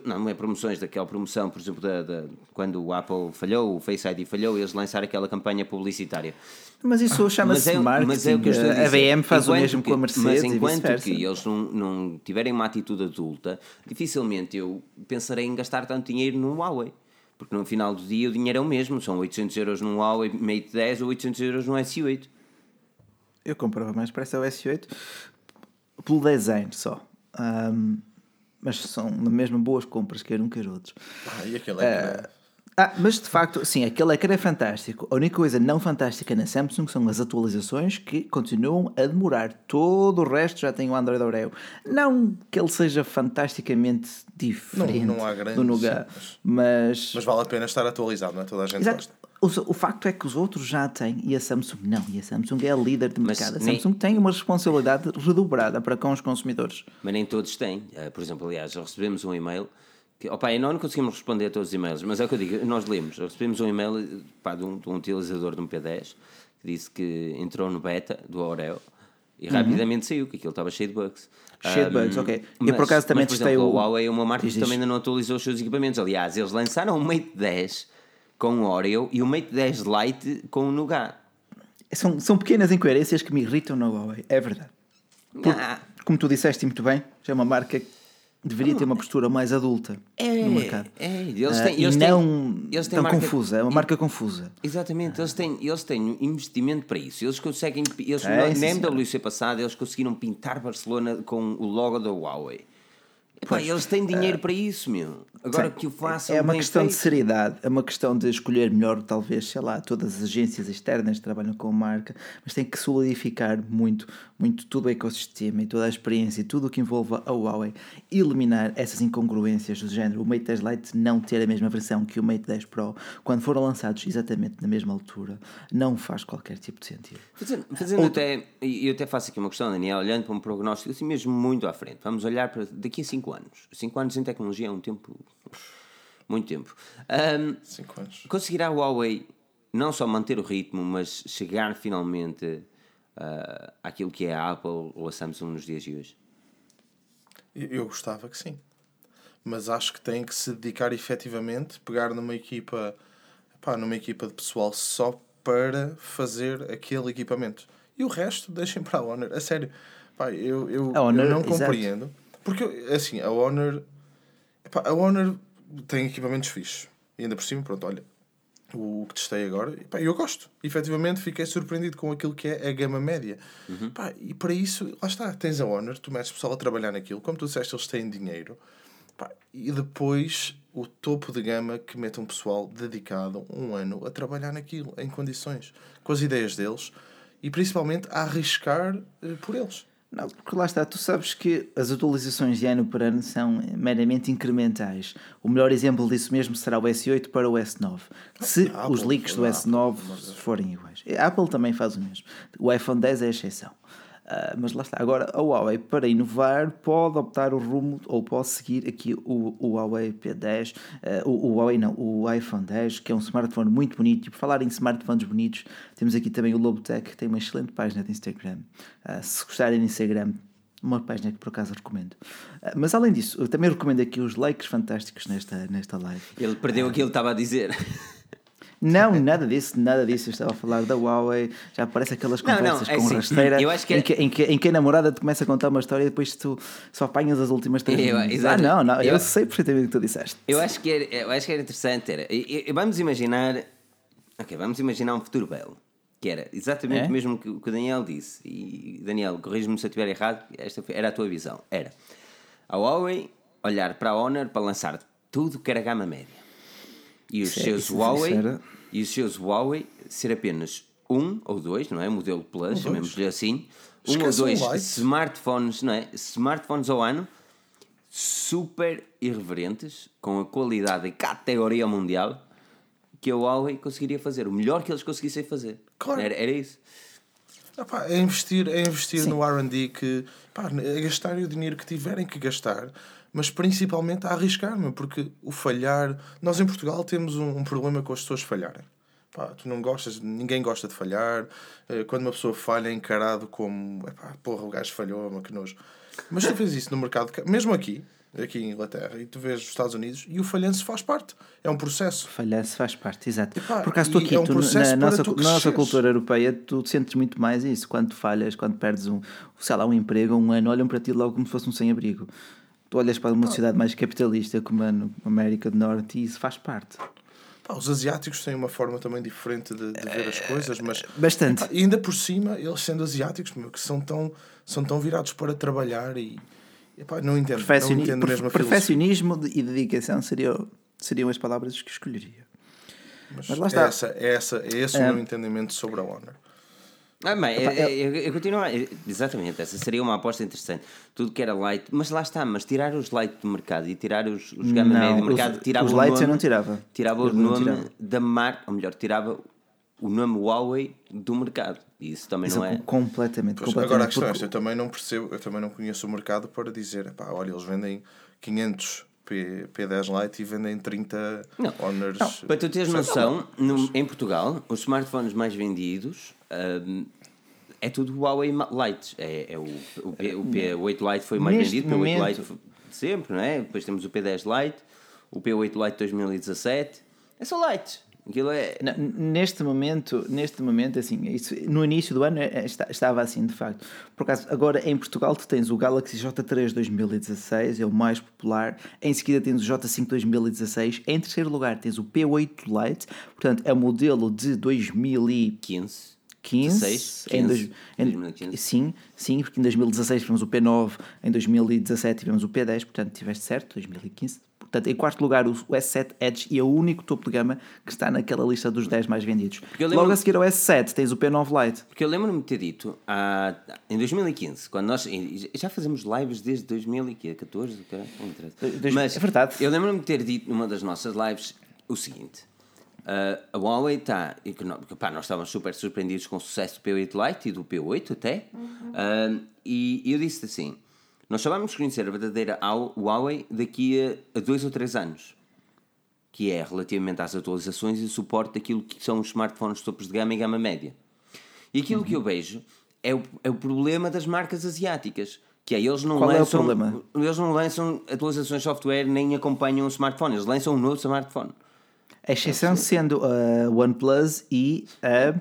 não, não é promoções daquela promoção, por exemplo, da, da, quando o Apple falhou, o Face ID falhou, eles lançaram aquela campanha publicitária. Mas isso ah, chama-se é, marketing. Mas é o que eu estou a, dizer. a VM faz enquanto o mesmo que, com a Mercedes Mas enquanto que eles não, não tiverem uma atitude adulta, dificilmente eu pensarei em gastar tanto dinheiro no Huawei. Porque no final do dia o dinheiro é o mesmo, são 800 euros num Huawei Mate 10 ou 800 euros num S8. Eu comprava mais para essa S8 pelo design só. Um, mas são na mesma boas compras, quer um quer outros. Ah, e aquele é uh, ah, mas de facto, sim, aquele ecrã é fantástico. A única coisa não fantástica na Samsung são as atualizações que continuam a demorar. Todo o resto já tem o Android Oreo. Não que ele seja fantasticamente diferente não, não há grandes, do Nougat, mas... mas vale a pena estar atualizado, não é? Toda a gente Exato. gosta. O, o, facto é que os outros já têm e a Samsung não. E a Samsung é a líder de mercado. Mas a Samsung nem... tem uma responsabilidade redobrada para com os consumidores. Mas nem todos têm. Uh, por exemplo, aliás, recebemos um e-mail que, opa, nós não conseguimos responder a todos os e-mails, mas é o que eu digo, nós lemos, recebemos um e-mail pá, de, um, de um utilizador de um P10 que disse que entrou no beta do Oreo e uhum. rapidamente saiu, que aquilo estava cheio de bugs. Cheio de bugs, ok. Mas, por acaso também mas, por exemplo, o... a Huawei é uma marca que também ainda não atualizou os seus equipamentos. Aliás, eles lançaram o Mate 10 com o Oreo e o Mate 10 Lite com o Nougat. São, são pequenas incoerências que me irritam na Huawei, é verdade. ah. Como tu disseste muito bem, já é uma marca deveria ter uma postura mais adulta é, no mercado. É, eles têm, uh, eles têm, não eles têm tão marca, confusa, é uma marca confusa. Exatamente, eles têm, eles têm investimento para isso. Eles conseguem, eles, é, na MWC passada, eles conseguiram pintar Barcelona com o logo da Huawei. Epá, eles têm dinheiro uh, para isso, meu. Agora que o façam. É uma questão feito. de seriedade, é uma questão de escolher melhor, talvez, sei lá, todas as agências externas que trabalham com a marca, mas tem que solidificar muito, muito todo o ecossistema e toda a experiência e tudo o que envolve a Huawei, eliminar essas incongruências do género. O Mate 10 Lite não ter a mesma versão que o Mate 10 Pro, quando foram lançados exatamente na mesma altura, não faz qualquer tipo de sentido. Fazendo, fazendo Outro... até, e eu até faço aqui uma questão, Daniel, olhando para um prognóstico assim mesmo muito à frente. Vamos olhar para daqui a 5 anos. 5 anos em tecnologia é um tempo Muito tempo. Um, Cinco anos. Conseguirá a Huawei não só manter o ritmo, mas chegar finalmente uh, àquilo que é a Apple ou a Samsung nos dias de hoje? Eu, gostava que sim. Mas acho que tem que se dedicar efetivamente, pegar numa equipa, pá, numa equipa de pessoal só para fazer aquele equipamento. E o resto deixem para a Honor. A sério, pá, eu, eu, A Honor, eu não exato. Porque, assim, a Honor, epá, a Honor tem equipamentos fixos. E ainda por cima, pronto, olha, o que testei agora, e, pá, eu gosto. Efetivamente fiquei surpreendido com aquilo que é a gama média. Pá, e para isso, lá está, tens a Honor, tu metes o pessoal a trabalhar naquilo, como tu disseste, eles têm dinheiro. Pá, e depois o topo de gama que mete um pessoal dedicado um ano a trabalhar naquilo, em condições, com as ideias deles e principalmente a arriscar eh, por eles. Não, porque lá está, tu sabes que as atualizações de ano para ano são meramente incrementais. O melhor exemplo disso mesmo será o S8 para o S9. Se a os Apple, leaks do a S9 Apple, mas- forem iguais. A Apple também faz o mesmo. O iPhone 10 é a exceção. Ah, mas lá está. Agora, a Huawei, para inovar, pode optar o rumo ou pode seguir aqui o, o Huawei P10, ah, o, o Huawei não, o iPhone 10, que é um smartphone muito bonito. E por falar em smartphones bonitos, temos aqui também o Lobotech, que tem uma excelente página de Instagram. Ah, se gostarem de Instagram, uma página que por acaso recomendo. Ah, Mas além disso, eu também recomendo aqui os likes fantásticos nesta, nesta live. Ele perdeu aquilo que estava a dizer. Não, nada disso, nada disso. Eu estava a falar da Huawei, já aparece aquelas Não, não, conversas é com assim, rasteira eu acho que em, é- que, em, que, em que a namorada te começa a contar uma história e depois tu só apanhas as últimas três Eu-. Ah, não, não, eu, Eu- sei perfeitamente o que tu disseste. Eu acho que era, eu acho que era interessante. Era, e- e- vamos imaginar. Ok, vamos imaginar um futuro belo. Que era exatamente É? o mesmo que, o que o Daniel disse. E Daniel, corrige-me se eu estiver errado, esta era a tua visão. Era a Huawei olhar para a Honor para lançar tudo que era gama média. E os Isso é- seus isso- Huawei era- e os seus Huawei ser apenas um ou dois, não é? Modelo Plus, chamemos-lhe assim. Um ou dois smartphones, não é? Smartphones ao ano super irreverentes, com a qualidade e categoria mundial que a Huawei conseguiria fazer. O melhor que eles conseguissem fazer. Claro. Era, era isso. Ah, pá, é investir, é investir no RD que pá, é gastar o dinheiro que tiverem que gastar, mas principalmente a arriscar, meu, porque o falhar. Nós em Portugal temos um, um problema com as pessoas falharem. Pá, tu não gostas, ninguém gosta de falhar. Eh, Quando uma pessoa falha é encarado como epá, porra, o gajo falhou, mas que nojo. Mas tu vês isso no mercado, ca- mesmo aqui, aqui em Inglaterra, e tu vês os Estados Unidos, e o falhanço faz parte. É um processo. Falhar-se faz parte, exato. Epá, Por acaso tu aqui, é um tu, na, nossa, nossa cultura europeia, tu sentes muito mais isso. Quando falhas, quando perdes um, sei lá, um emprego, um ano, olham para ti logo como se fosse um sem-abrigo. Tu olhas para uma sociedade mais capitalista como a América do Norte e isso faz parte. Pá, os asiáticos têm uma forma também diferente de, de ver as coisas, mas Bastante. Epá, e ainda por cima, eles sendo asiáticos, meu, que são tão, são tão virados para trabalhar e epá, não entendo, não Perfeccioni- entendo mesmo perfeccionismo e dedicação seriam, seriam as palavras que escolheria. Mas, Mas lá está. É, essa, é, essa, é esse o meu entendimento sobre a Honor. Ah, bem, eu, Epá, eu, eu continuo a- Exatamente, essa seria uma aposta interessante. Tudo que era light, mas lá está, mas tirar os light do mercado e tirar os, os gama Não, média do os- mercado, tirava os o lights nome, eu não tirava. Tirava Eu o não nome tirava. da marca, ou melhor, tirava o nome Huawei do mercado. E isso também Isso não é. completamente, Pois, completamente. agora a questão é porque- esta, eu também não percebo, eu também não conheço o mercado para dizer, epá, olha, eles vendem 500 P, P10 Lite e vendem 30 Não. Honors. Para tu teres noção, no- em Portugal, os smartphones mais vendidos hum, é tudo Huawei Lite. É, é o, o, P, o P8 Lite foi mais Neste vendido, o P8 momento- Lite foi sempre, não é? Depois temos o P10 Lite, o P8 Lite 2017. É só Lite. Aquilo é. Neste momento, neste momento, assim, isso, no início do ano eh, esta- estava assim, de facto. Por acaso, agora em Portugal tu tens o Galaxy J3 2016, é o mais popular. Em seguida tens o J5 2016. Em terceiro lugar tens o P8 Lite, portanto é o modelo de 2015. 15. 16, em 15, dois- em- 2015. Sim, sim, porque em 2016 tivemos o P9, em 2017 tivemos o P10, portanto tiveste certo, 2015. Portanto, em quarto lugar, o o S7 Edge e é o único topo de gama que está naquela lista dos 10 mais vendidos. Logo a seguir ao S7 tens o P9 Lite. Porque eu lembro-me de ter dito há, em 2015, quando nós já fazemos lives desde 2014, caralho, não interessa. Dois- mas é verdade. Eu lembro-me de ter dito numa das nossas lives o seguinte: ah, a Huawei está. e pá, Nós estávamos super surpreendidos com o sucesso do P8 Lite e do P8 até. Ah, e eu disse assim: nós só vamos conhecer a verdadeira Huawei daqui a, a dois ou três anos. que é relativamente às atualizações e suporte daquilo que são os smartphones topos de gama e gama média. E aquilo que eu vejo é o, é o problema das marcas asiáticas. Que é, eles não Qual é o lançam, problema? Eles não lançam atualizações de software nem acompanham o smartphone, eles lançam um novo smartphone. A exceção sendo a OnePlus e a,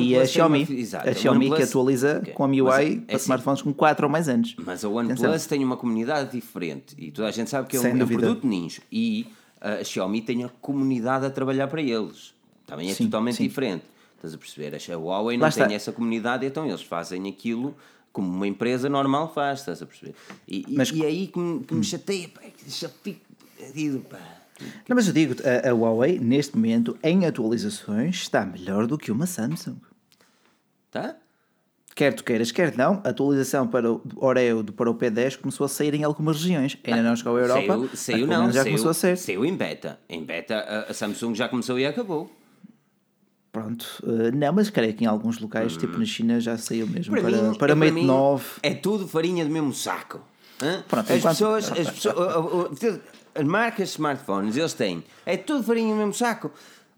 e a uma Xiaomi. exato, a Xiaomi que OnePlus- atualiza Ok. com a MIUI é- é para assim. smartphones com 4 ou mais anos. Mas a OnePlus tem uma comunidade diferente e toda a gente sabe que é um, é um produto nicho e uh, a Xiaomi tem a comunidade a trabalhar para eles. Também é Sim, totalmente sim. diferente. Estás a perceber? A Huawei não Lá tem está. essa comunidade, então eles fazem aquilo como uma empresa normal faz, estás a perceber? E, Mas- e é aí que me, que me chateia, pá, que já fico perdido, pá. Não, mas eu digo, a, a Huawei, neste momento, em atualizações, está melhor do que uma Samsung. Tá? Quer tu queiras, quer não, a atualização para o Oreo do- para o P10 começou a sair em algumas regiões. Ainda não chegou à Europa, Saiu, não, já saiu, começou a ser. saiu em beta. Em beta a, Samsung já começou e acabou. Pronto, eh, não, mas creio que em alguns locais, tipo na China, já saiu mesmo para, mim, para, é Mate mim, 9. É tudo farinha do mesmo saco. Hã? Pronto, as, enquanto- pessoas, as pessoas. As marcas de smartphones, eles têm. É tudo farinha do mesmo saco.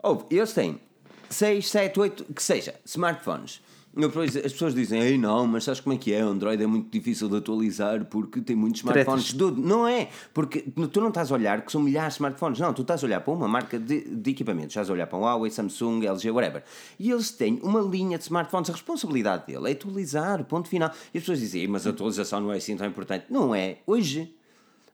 Ou eles têm 6, 7, 8, que seja, smartphones. Depois as pessoas dizem, ei não, mas sabes como é que é? O Android é muito difícil de atualizar porque tem muitos smartphones. Tudo. Não é, porque tu não estás a olhar que são milhares de smartphones, não, tu estás a olhar para uma marca de, de equipamentos, estás a olhar para um Huawei, Samsung, LG, whatever. E eles têm uma linha de smartphones, a responsabilidade dele é atualizar, ponto final. E as pessoas dizem, "Ei, mas a atualização não é assim tão importante. Não é, hoje.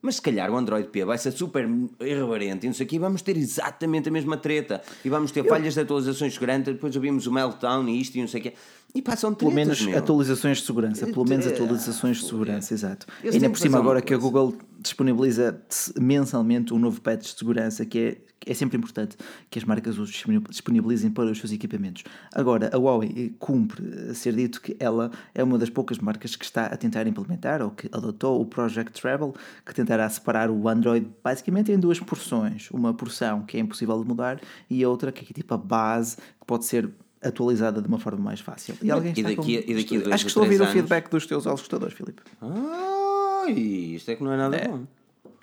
Mas se calhar o Android P vai ser super irreverente e não sei o quê, e vamos ter exatamente a mesma treta. E vamos ter falhas de atualizações grandes, depois ouvimos o meltdown e isto e não sei o quê. E passam Pelo tretas, menos meu. atualizações de segurança, pelo menos Eh, atualizações de segurança, exato. Ainda por cima agora que a. Google disponibiliza mensalmente um novo patch de segurança que é, é sempre importante que as marcas os disponibilizem para os seus equipamentos. Agora, a Huawei cumpre a ser dito que ela é uma das poucas marcas que está a tentar implementar ou que adotou o Project Travel, que tentará separar o Android basicamente em duas porções. Uma porção que é impossível de mudar e a outra que é tipo a base que pode ser atualizada de uma forma mais fácil. E, alguém E daqui a- e daqui a dois Acho que ou estou a ouvir três o anos- feedback dos teus escutadores, Filipe. Ai, isto é que não é nada bom.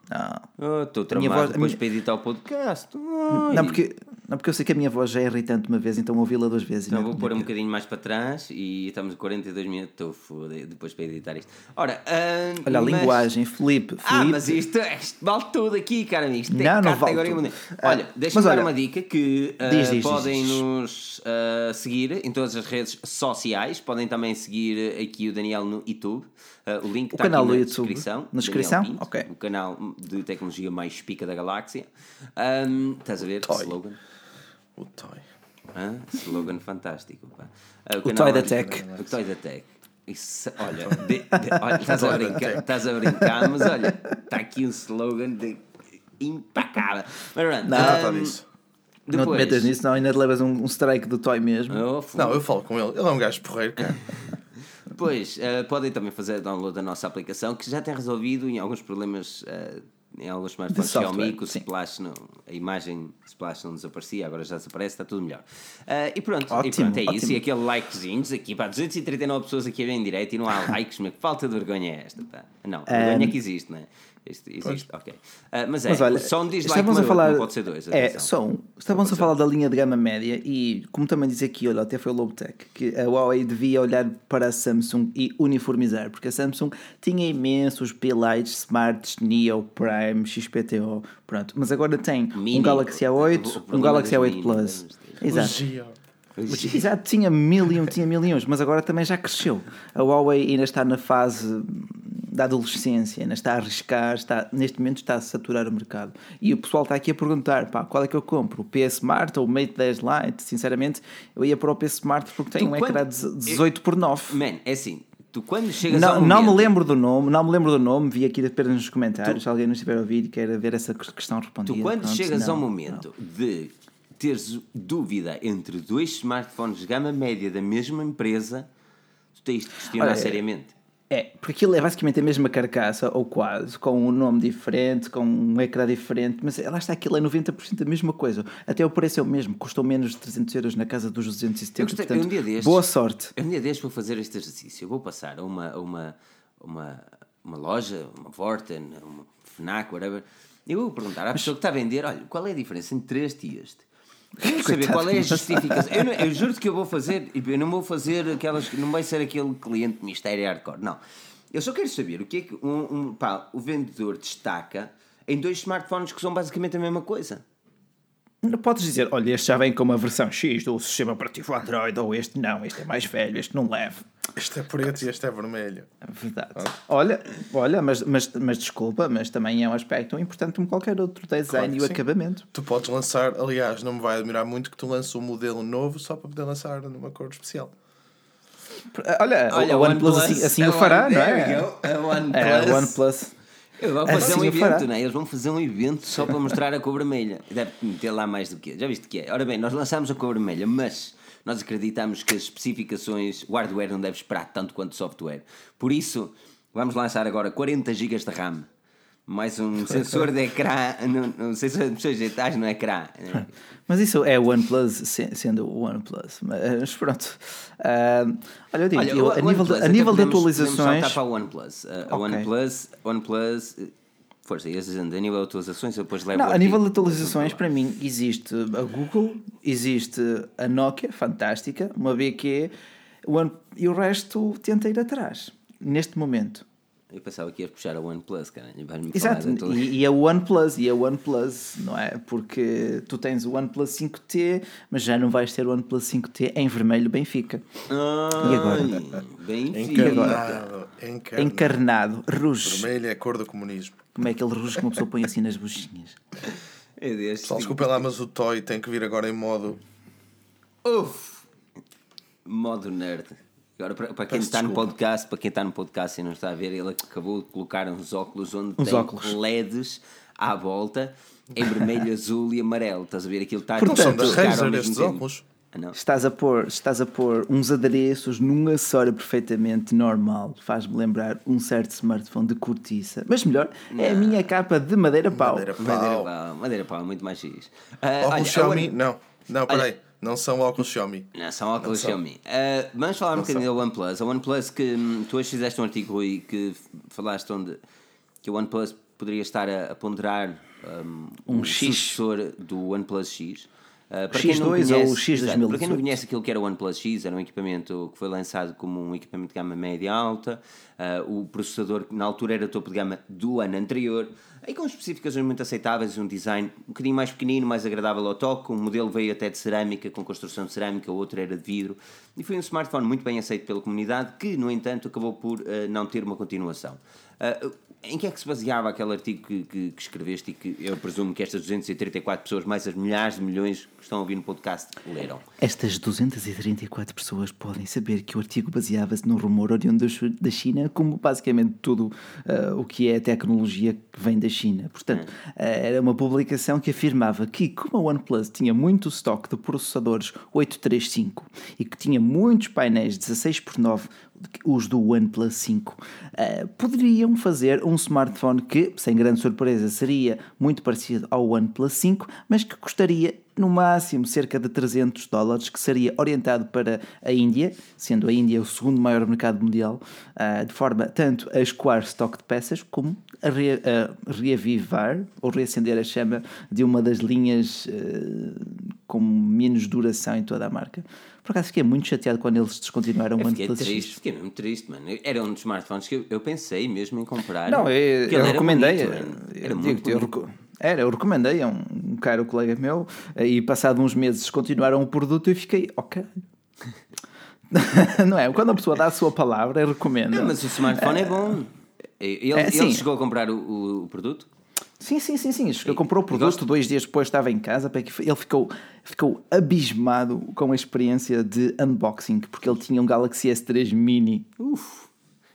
Não. Oh, Estou tramado voz- depois minha- para editar o podcast. Ai. Não, porque, não, porque eu sei que a minha voz já é irritante uma vez, então ouvi-la duas vezes. Então não vou pôr um bocadinho mais para trás e estamos a 42 minutos. Estou foda depois para editar isto. Ora, ah, Olha, a mas- linguagem, Filipe. Ah, Filipe, mas isto, isto vale tudo aqui, cara. Isto é Não, não vale tudo. Ah, Olha, deixa-me dar olha- uma dica que ah, Diz, diz, podem diz. nos ah, seguir em todas as redes sociais. Podem também seguir aqui o Daniel no YouTube. Ah, o link está canal aqui na YouTube. descrição. Na descrição? Pinto, Ok. O canal de tecnologia mais pica da galáxia. Ahm, estás a ver? Toy. Slogan. O toy. Hã? Slogan fantástico. Pá. Ah, O canal Toy da Tech. O Toy da Tech. Isso, olha, de- de- olha, estás, a brincar, estás a brincar, mas olha, está aqui um slogan de impecável. Mas Não, ahm, está nisso. não te depois- metas nisso, não, ainda te levas um, um strike do Toy mesmo. Oh. Não, eu falo com ele. Ele é um gajo porreiro, cara. Depois, eh, podem também fazer download da nossa aplicação, que já tem resolvido em alguns problemas eh, em alguns smartphones Xiaomi, que o sim. splash não, a imagem splash não desaparecia, agora já desaparece, está tudo melhor. Eh, e pronto, e Ótimo, pronto, é isso. ótimo. E aquele likezinhos aqui, pá, 239 pessoas aqui a ver em direto e não há likes, mas que falta de vergonha é esta, pá? Não, vergonha é que existe, não é? Isto existe, ok. Eh, mas é, Mas olha, só um dislike estávamos a falar, não pode ser dois. É, só um. Estávamos a falar da linha de gama média e, como também diz aqui, olha, até foi o Lobotech, que a Huawei devia olhar para a Samsung e uniformizar, porque a Samsung tinha imensos P-Lights, Smarts, Neo, Prime, XPTO, pronto. Mas agora tem Mini. um Galaxy O A8, um Galaxy das A8 mini, Plus. Exato. Exato, tinha mil e um, tinha mil e uns, mas agora também já cresceu. A Huawei ainda está na fase da adolescência, ainda está a arriscar, está, neste momento está a saturar o mercado. E o pessoal está aqui a perguntar, pá, qual é que eu compro? O P Smart ou o Mate 10 Lite? Sinceramente, eu ia para o P Smart porque tem Tu um quando- ecrã de 18 por 9. Man, é assim, tu quando chegas Não, ao não me momento- lembro do nome, não me lembro do nome, vi aqui apenas nos comentários, se alguém não estiver a ouvir e quer ver essa questão respondida. Tu quando pronto, chegas não, ao momento de teres dúvida entre dois smartphones de gama média da mesma empresa, tu tens de questionar Olha, seriamente. É, porque aquilo é basicamente a mesma carcaça, ou quase, com um nome diferente, com um ecrã diferente, mas lá está, aquilo é 90% a mesma coisa. Até o preço é o mesmo, custou menos de 300 euros na casa dos 270. Eu gostei- portanto, um dia destes- boa sorte. Um dia destes vou fazer este exercício. Eu vou passar a uma, a uma, uma, uma loja, uma Vorten, uma Fnac, whatever, Eu vou perguntar à pessoa que está a vender: olha, qual é a diferença entre este e este? Quero saber qual é a justificação. Eu, não, eu juro-te que eu vou fazer, eu não vou fazer aquelas. Não vai ser aquele cliente mistério hardcore, não. Eu só quero saber o que é que um, um, pá, o vendedor destaca em dois smartphones que são basicamente a mesma coisa. Não podes dizer, olha, este já vem com uma versão X do sistema operativo Android, ou este não, este é mais velho, este não leva. Este é preto e este é vermelho. É verdade. Olha, olha mas, mas, mas desculpa, mas também é um aspecto importante como qualquer outro design claro e o sim. acabamento. Tu podes lançar, aliás, não me vai admirar muito que tu lances um modelo novo só para poder lançar numa cor especial. Olha, olha o OnePlus assim, assim o fará, não é? A OnePlus. É, o OnePlus eles vão fazer assim um evento, não é? Eles vão fazer um evento só para mostrar a cor vermelha. Deve meter lá mais do que Já viste que é? Ora bem, nós lançámos a cor vermelha, mas nós acreditamos que as especificações, o hardware não deve esperar tanto quanto o software. Por isso, vamos lançar agora 40 GB de RAM mais um sensor de ecrã, não, não sei se pessoas digitais no ecrã. Mas isso é o OnePlus sendo o OnePlus. Mas pronto. Uh, olha, eu digo, olha, eu, a, nível de, a nível de atualizações. Podemos para o OnePlus. Uh, okay. A OnePlus, OnePlus. Força, a nível de atualizações, eu depois levo. Não, a nível de atualizações, para mim, existe a Google, existe a Nokia, fantástica, uma BQ, One, e o resto tenta ir atrás, neste momento. Eu pensava que ia puxar a OnePlus, cara. Exato, e, e a OnePlus, e a OnePlus, não é? Porque tu tens o OnePlus 5T, mas já não vais ter o OnePlus 5T em vermelho Benfica. Ai, e agora? Benfica. E agora? Encarnado. Encarnado. Ruge. Vermelho é a cor do comunismo. Como é aquele ruge que uma pessoa põe assim nas buchinhas? É deste. Só desculpem lá, mas o Toy tem que vir agora em modo. Uf! Modo nerd. Agora, para, para quem está no podcast, para quem está no podcast e não está a ver, ele acabou de colocar uns óculos onde Os tem óculos. LEDs à volta em vermelho, azul e amarelo. Estás a ver aquilo está Portanto, são da Razer estes óculos. Ah, estás a pôr, estás a pôr uns adereços num acessório perfeitamente normal. Faz-me lembrar um certo smartphone de cortiça. Mas melhor, não. é a minha capa de madeira pau. Madeira pau. Madeira pau, madeira pau muito mais X. Uh, olha, Xiaomi, não. Não, peraí. Não são óculos Xiaomi. Não, são óculos não Xiaomi. Uh, vamos falar um bocadinho da OnePlus. A OnePlus que hum, tu hoje fizeste um artigo e que falaste onde que o OnePlus poderia estar a, a ponderar um, um, um sucessor do OnePlus X. Uh, para X2 conhece, ou o X 2018. Para quem não conhece aquilo que era o OnePlus X, era um equipamento que foi lançado como um equipamento de gama média alta. Uh, o processador, na altura, era topo de gama do ano anterior. Aí com especificações muito aceitáveis, um design um bocadinho mais pequenino, mais agradável ao toque. Um modelo veio até de cerâmica, com construção de cerâmica, o outro era de vidro. E foi um smartphone muito bem aceito pela comunidade, que, no entanto, acabou por uh, não ter uma continuação. Uh, em que é que se baseava aquele artigo que, que, que, escreveste e que eu presumo que estas 234 pessoas, mais as milhares de milhões que estão a ouvir no podcast, leram? Estas 234 pessoas podem saber que o artigo baseava-se num rumor oriundo da China, como basicamente tudo uh, o que é tecnologia que vem da China. Portanto, uh, era uma publicação que afirmava que, como a OnePlus tinha muito estoque de processadores 835 e que tinha muitos painéis 16 por 9 os do OnePlus 5, uh, eh, poderiam fazer um smartphone que, sem grande surpresa, seria muito parecido ao OnePlus 5, mas que custaria no máximo cerca de 300 dólares, que seria orientado para a Índia, sendo a Índia o segundo maior mercado mundial, uh, de forma tanto a escoar estoque de peças como a, re, a reavivar ou reacender a chama de uma das linhas uh, com menos duração em toda a marca. Por acaso fiquei muito chateado quando eles descontinuaram o OnePlus Fiquei triste, fiquei mesmo triste, mano. Era um dos smartphones que eu, eu pensei mesmo em comprar. Não, eu, eu recomendei. Era, bonito, era, eu, muito eu, era, eu recomendei a um, um caro colega meu e passado uns meses descontinuaram o produto e fiquei, ok. não é? Quando a pessoa dá a sua palavra, eu recomendo. Não, mas o smartphone é, é bom. Ele, é, ele chegou a comprar o, o produto? Sim, sim, sim, sim. Ele comprou o produto, dois dias depois estava em casa, ele ficou, ficou abismado com a experiência de unboxing, porque ele tinha um Galaxy S3 Mini. Uf.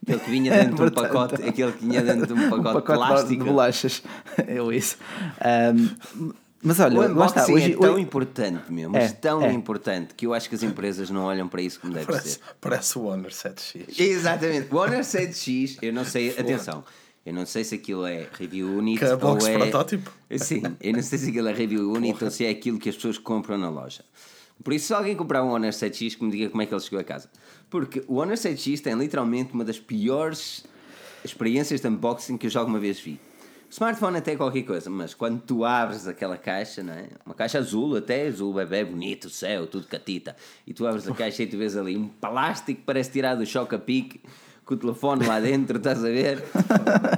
Aquele que vinha dentro de um pacote, aquele que vinha dentro de um pacote, um pacote plástico. de bolachas. Eu isso. Um, mas olha, o lá está. Hoje, é tão hoje... importante mesmo, é, tão é. importante que eu acho que as empresas não olham para isso como deve parece, ser. Parece o Honor 7X. Exatamente, o Honor 7X, eu não sei, atenção, eu não sei se aquilo é review unit que é box ou é. protótipo? Sim, eu não sei se aquilo é review unit Porra. ou se é aquilo que as pessoas compram na loja. Por isso, se alguém comprar um Honor 7X, que me diga como é que ele chegou a casa. Porque o Honor 7X tem literalmente uma das piores experiências de unboxing que eu já alguma vez vi. Smartphone até é qualquer coisa, mas quando tu abres aquela caixa, não é? Uma caixa azul, até azul, bebê, bonito, céu, tudo catita. E tu abres a caixa e tu vês ali um plástico que parece tirado do choca-pique com o telefone lá dentro, estás a ver?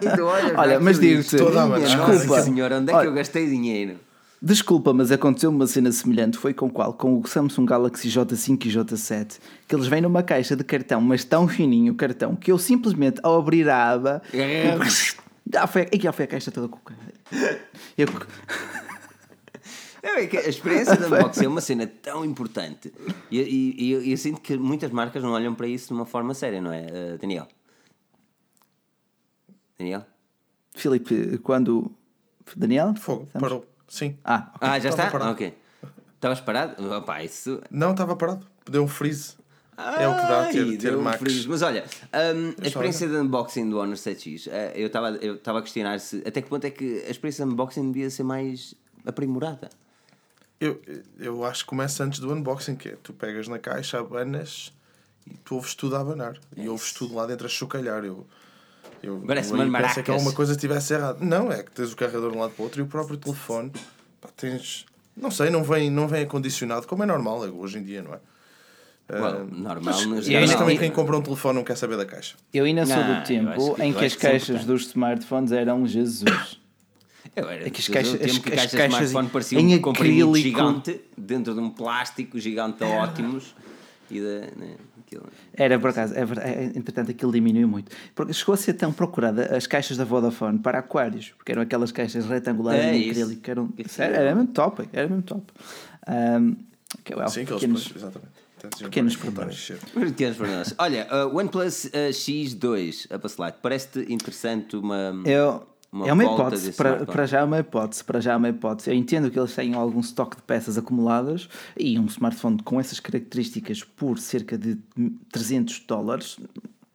E tu olhas Olha, mas digo-te, desculpa, senhor, onde é que eu gastei dinheiro? Desculpa, mas aconteceu uma cena semelhante. Foi com qual? Com o Samsung Galaxy J5 e J7. Que eles vêm numa caixa de cartão, mas tão fininho o cartão, que eu simplesmente, ao abrir a aba. Já foi, e já foi a caixa toda com eu... É que a experiência de unboxing é uma cena tão importante e, e, e, eu, eu sinto que muitas marcas não olham para isso de uma forma séria, não é, uh, Daniel? Daniel? Filipe, quando. Daniel? Fogo, Estamos? parou. Sim. Ah, okay. ah já está? Parado. Ok. Estavas parado? Opa, isso... Não, estava parado. Deu um freeze. é o que dá ter, ter Max. Um Mas olha, um, a experiência de unboxing do Honor 7X, uh, eu estava eu a questionar se até que ponto é que a experiência de unboxing devia ser mais aprimorada. Eu, eu acho que começa antes do unboxing, que é tu pegas na caixa, abanas e tu ouves tudo a abanar. E ouves tudo lá dentro a chocalhar. Eu, eu Parece uma maracas. que alguma coisa estivesse errada. Não, é que tens o carregador de um lado para o outro e o próprio telefone. Pá, tens. Não sei, não vem, não vem acondicionado, como é normal é hoje em dia, não é? Well, normal, mas, mas também quem compra um telefone não quer saber da caixa. Eu ainda sou do tempo que, em que as caixas dos smartphones eram Jesus. Eu era, é que as caixas, as, que as caixas de smartphone pareciam um comprimido gigante dentro de um plástico gigante ótimos e de, né, aquilo. Era por acaso, é, é, entretanto aquilo diminuiu muito. Porque chegou a ser tão procurada as caixas da Vodafone para aquários, porque eram aquelas caixas retangulares é em acrílico que eram. Era, era mesmo top, era mesmo top. Um, que, well, Sim, pequenos, que exatamente. Pequenos pormenores. Pequenos pormenores. Olha, uh, OnePlus uh, X2, a Slide, parece-te interessante uma. Eu, uma é uma hipótese, para, para já é uma hipótese, para já é uma hipótese. Eu entendo que eles tenham algum estoque de peças acumuladas e um smartphone com essas características por cerca de 300 dólares,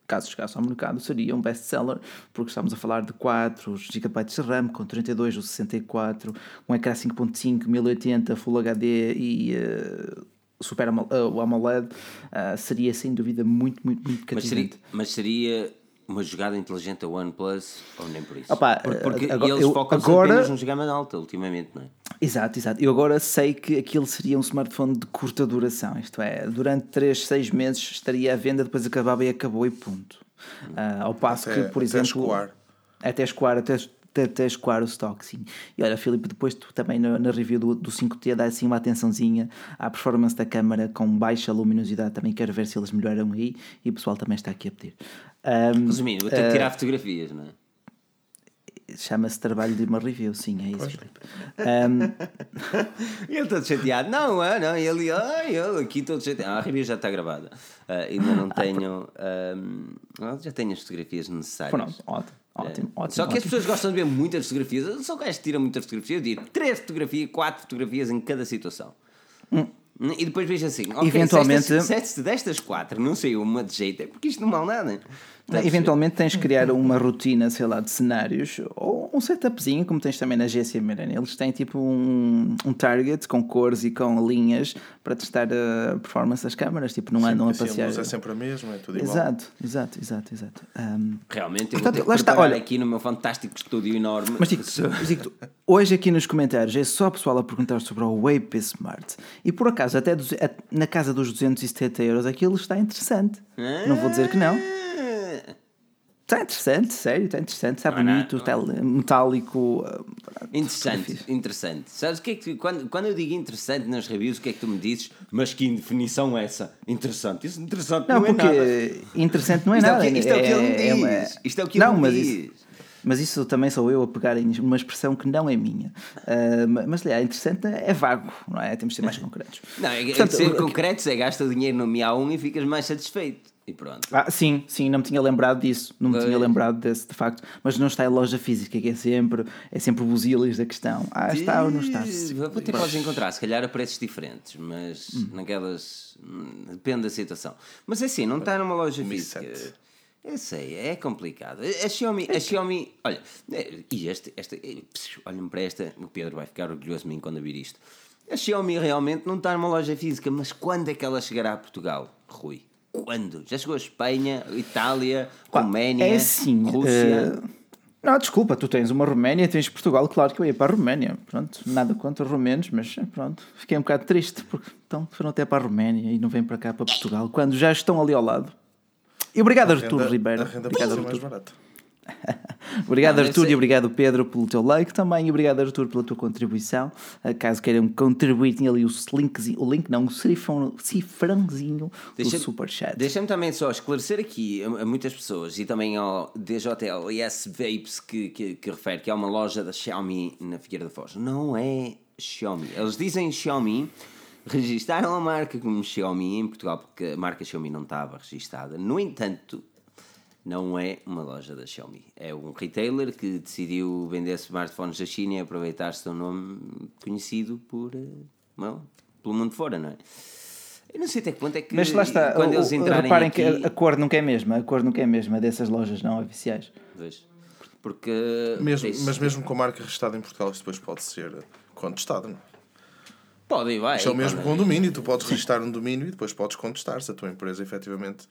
caso chegasse ao mercado, seria um best-seller, porque estamos a falar de 4 GB de RAM, com 32 ou 64, um ecrã 5.5, 1080, Full HD e uh, Super AMOLED, uh, seria sem dúvida muito, muito, muito cativante. Mas seria, mas seria uma jogada inteligente a OnePlus ou nem por isso? Opa, porque eh, agora, eles focam agora... apenas num gama alta ultimamente, não é? Exato, exato. Eu agora sei que aquilo seria um smartphone de curta duração, isto é, durante 3, 6 meses estaria à venda, depois acabava e acabou e ponto. Uh, ao passo até, que, por até exemplo. Escoar. Até escoar, até até, até escoar o stock, sim. E olha, Filipe, depois tu também na, na review do, do 5T dá assim uma atençãozinha à performance da câmara com baixa luminosidade, também quero ver se eles melhoram aí e o pessoal também está aqui a pedir. Um, Resumindo, vou ter que tirar uh, fotografias, não é? Chama-se trabalho de uma review, sim, é isso. Um... ele todo chateado. Não, é, não, ele, ele aqui todo chateado. Ah, a review já está gravada. Uh, ainda não ah, tenho. Um, já tenho as fotografias necessárias. Pronto, ótimo. Ótimo, é. ótimo. Só que ótimo. as pessoas gostam de ver muitas fotografias. Eu sou gajo que tira muitas fotografias. Eu digo três fotografias, quatro fotografias em cada situação. Hum. E depois vejo assim: okay, eventualmente. Se, estas, se destas quatro não saiu uma de jeito, é porque isto não vale nada. Eventualmente tens de criar uma rotina, sei lá, de cenários ou um setupzinho, como tens também na GC Miran. Eles têm tipo um, um target com cores e com linhas para testar a performance das câmaras. Tipo, não Sim, andam a passear. A luz é sempre a mesma, é tudo igual. Exato, exato, exato. exato. Um, Realmente, eu portanto, lá está, olha, aqui no meu fantástico estúdio enorme. Mas digo, mas digo hoje aqui nos comentários é só pessoal a perguntar sobre o Wape Smart. E por acaso, até na casa dos 270 euros, aquilo está interessante. Ah. Não vou dizer que não. Está interessante, sério, está interessante, está bonito, está metálico. Ah, interessante, interessante. Sabes o que é que quando, quando eu digo interessante nas reviews, o que é que tu me dizes? Mas que definição é essa? Interessante. Isso interessante não, não é porque é nada. interessante não é isto nada. É, isto é, o que ele me é, diz. É, isto é o que não, ele me diz. Isso, mas isso também sou eu a pegar em uma expressão que não é minha. Uh, mas, aliás, interessante é vago, não é? Temos de ser mais concretos. Não, é, Portanto, ser concretos é gasta dinheiro no Mia 1 e ficas mais satisfeito. E pronto. Ah, sim, sim, não me tinha lembrado disso, não me tinha lembrado desse de facto, mas não está em loja física, que é sempre, é sempre o busilis da questão. Ah, está ou não está? Vou ter podes encontrar, se calhar a preços diferentes, mas hum. naquelas. Hum, depende da situação. Mas é assim, não está numa loja física. Eu sei, é complicado. A Xiaomi, a Xiaomi olha, é, e este, esta, é, olhem para esta, o Pedro vai ficar orgulhoso de mim quando ouvir isto. A Xiaomi realmente não está numa loja física, mas quando é que ela chegará a Portugal, Rui? Quando? Já chegou a Espanha, Itália, Roménia, é assim, Rússia? Uh, Não, desculpa, tu tens uma Roménia, tens Portugal, claro que eu ia para a Roménia. Pronto, nada contra os romenos, mas pronto, fiquei um bocado triste, porque então foram até para a Roménia e não vêm para cá, para Portugal, quando já estão ali ao lado. E obrigado, Artur Ribeiro. A renda obrigado, ser mais Artur. Obrigado, Não, esse- e obrigado, Pedro, pelo teu like também. E obrigado, Artur, pela tua contribuição. Ah, Caso queiram contribuir, tinha ali o linkzinho, o link não, o cifrão, cifrãozinho do Deixa- Superchat. Deixa-me também só esclarecer aqui a, a muitas pessoas e também ao DJL e S Vapes que, que, que refere que é uma loja da Xiaomi na Figueira da Foz. Não é Xiaomi. Eles dizem Xiaomi, registaram a marca como Xiaomi em Portugal porque a marca Xiaomi não estava registada. No entanto, não é uma loja da Xiaomi. É um retailer que decidiu vender smartphones da China e aproveitar-se de um nome conhecido por, eh, não, pelo mundo fora, não é? Eu não sei até que ponto é que Mas lá está, quando o- eles entrarem reparem aqui, que a, cor nunca é a mesma, a cor nunca é a mesma dessas lojas não oficiais. Pois. porque Mesmo, tem- mas mesmo com a marca registrada em Portugal, isso depois pode ser contestado. Não é? pode e vai. Isto é o mesmo com o domínio. Tu podes registrar um domínio e depois podes contestar se a tua empresa efetivamente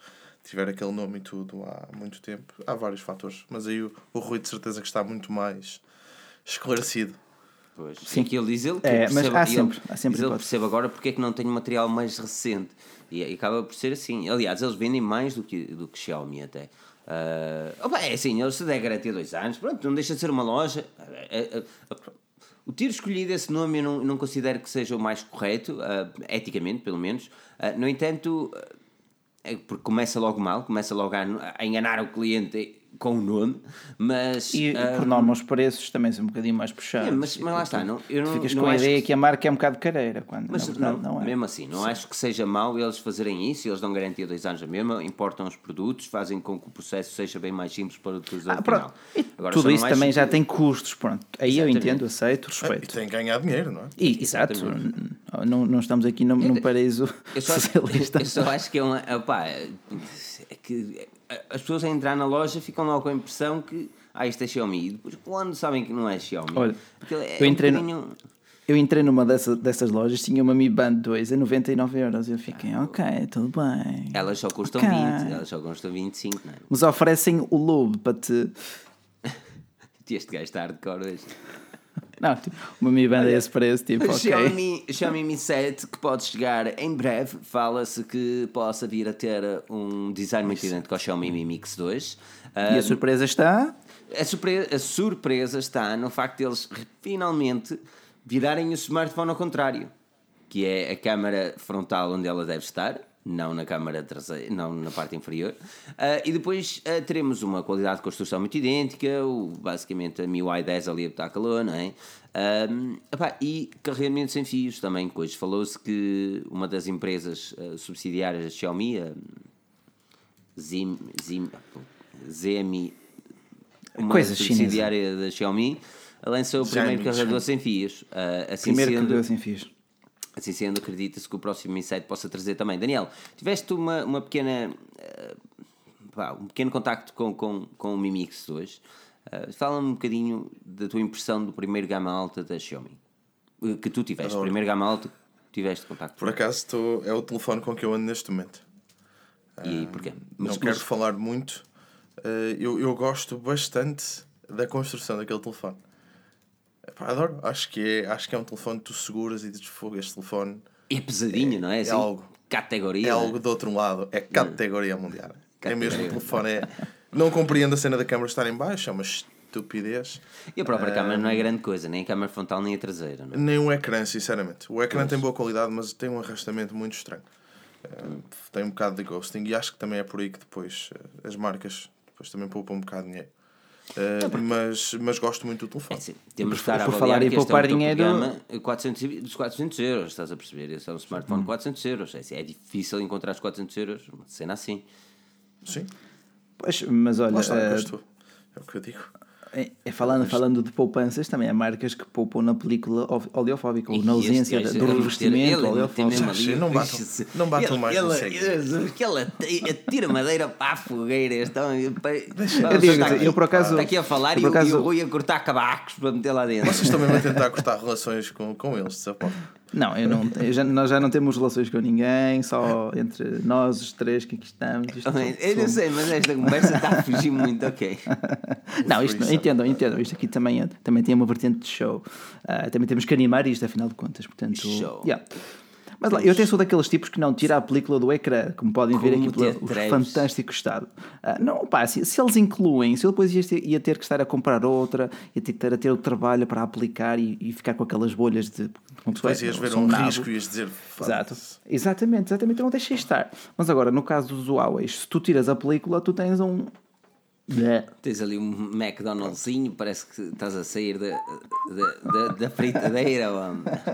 tiver aquele nome e tudo há muito tempo. Há vários fatores. Mas aí o, o Rui de certeza que está muito mais esclarecido. Pois. Sim, que ele diz ele que É, mas percebe- há ele- sempre- há sempre ele percebe agora porque é que não tem material mais recente. E, e acaba por ser assim. Aliás, eles vendem mais do que, do que Xiaomi até. Ah, opa, é assim, eles se der garantia dois anos, pronto, não deixa de ser uma loja. Ah, ah, ah, o tiro escolhido esse nome eu não, não considero que seja o mais correto, ah, eticamente, pelo menos. Ah, no entanto, é porque começa logo mal, começa logo a, a enganar o cliente com o nome, mas. E ah, por norma os preços também são um bocadinho mais puxados. É, mas- mas lá está, não- eu não- ficas não com a acho ideia que- que... a marca é um bocado careira, quando Mas verdade não, não, é. mesmo assim, não acho que seja mau eles fazerem isso, eles dão garantia de dois anos a mesma, importam os produtos, fazem com que o processo seja bem mais simples para o utilizador Ah, pronto. final. Agora, tudo não isso também já que- tem custos, pronto. Aí eu Exatamente. entendo, aceito, Ah, e respeito. tem que ganhar dinheiro, não é? E, exato, não, não estamos aqui num, num paraíso Eu só, socialista. eu só acho que é uma. opá, é que as pessoas a entrar na loja ficam logo com a impressão que ah, isto é Xiaomi. E depois, quando sabem que não é Xiaomi, Olha, é eu entrei um bocadinho- Eu entrei numa dessa, dessas lojas, tinha uma Mi Band 2 a 99 euros. Eu fiquei, ok, tudo bem. Elas só custam Ok. 20, elas só custam 25, não é? Mas oferecem o lobo para te. Este gajo está hardcore hoje. Não, tipo, uma Mi Band a esse preço, tipo, ok. Xiaomi, Xiaomi Mi 7 que pode chegar em breve, fala-se que possa vir a ter um design muito idêntico ao Xiaomi Mi Mix 2. Ah, E a surpresa está. a, surpresa, a surpresa está no facto de eles finalmente virarem o smartphone ao contrário, que é a câmara frontal onde ela deve estar, não na câmara traseira, não na parte inferior. Ah, e depois ah, teremos uma qualidade de construção muito idêntica, o, basicamente a MIUI 10 ali a botar calor, não é? Ah, epá, e carregamento sem fios também, que hoje falou-se que uma das empresas ah, subsidiárias da Xiaomi, a Zim, Zim, ZMI, uma Coisas chinesas. subsidiária da Xiaomi, lançou o primeiro Xiaomi, carregador Xiaomi. sem fios. Assim Primeiro sendo, carregador sem fios. Assim sendo, acredita-se que o próximo 7 possa trazer também. Daniel, tiveste uma, uma pequena. eh, pá, um pequeno contacto com, com, com o Mi Mix 2. Eh, Fala-me um bocadinho da tua impressão do primeiro gama alta da Xiaomi. Eh, Que tu tiveste, o Adoro. primeiro gama alta que tiveste contacto. Por acaso estou, é o telefone com que eu ando neste momento. E porquê? Não Mas- quero mas- falar muito. Eh, eu, eu gosto bastante da construção daquele telefone. Epá, adoro. Acho que, é, acho que é um telefone que tu seguras e dizes fogo. Este telefone É pesadinho, não é? Assim, algo. Categoria. é algo do outro lado. É categoria mundial. É mesmo Categoria. o telefone. É... Não compreendo a cena da câmera estar em baixo. É uma estupidez. E a própria câmera não é grande coisa, nem a câmera frontal nem a traseira. Não é? Nem o ecrã, sinceramente. O ecrã tem boa qualidade, mas tem um arrastamento muito estranho. Eh, tem um bocado de ghosting e acho que também é por aí que depois eh, as marcas depois também poupam um bocado de dinheiro. Eh, mas, mas gosto muito do É telefone. assim, temos de por- estar a por avaliar falar em que poupar é um dinheiro- gama, 400, e- dos 400 euros, estás a perceber? Esse é um smartphone de 400 euros. É, assim, é difícil encontrar os 400 euros, uma cena assim. Sim, Pois, mas olha, lá está, eh, gosto. É o que eu digo. É- é falando, falando de poupanças, também há marcas que poupam na película of- oleofóbica ou na este ausência gajo do é revestimento ele é oleofóbico. não batam- não batam Ele- mais ele- no. Jesus, que ele ati- atira madeira para a fogueira. Estão, Eu digo, eu por acaso- Está aqui a falar e, por o- e Rui a cortar cabacos para meter lá dentro. Vocês também vão tentar cortar relações com, com eles, de certa forma. Não, eu não já, nós já não temos relações com ninguém, só entre nós os três que aqui estamos. Isto eu não sei, mas esta conversa está a fugir muito, ok. não, isto, não, entendam, entendam. Isto aqui também, é, também tem uma vertente de show. Uh, também temos que animar isto, afinal de contas. Portanto, show. Yeah. Mas lá, eu até sou daqueles tipos que não tira a película do ecrã, como podem ver aqui pelo fantástico estado. Uh, não, pá, se, se, eles incluem, se eu depois ia ter, ia ter, que estar a comprar outra, ia ter que ter a ter o trabalho para aplicar e, e ficar com aquelas bolhas de. Depois ias ver um nabo. risco e ias dizer. Exato. Exatamente, exatamente. Eu não deixei estar. Mas agora, no caso dos Huawei, se tu tiras a película, tu tens um, Yeah. Tens ali um McDonald'sinho, parece que estás a sair da, da, da, da fritadeira.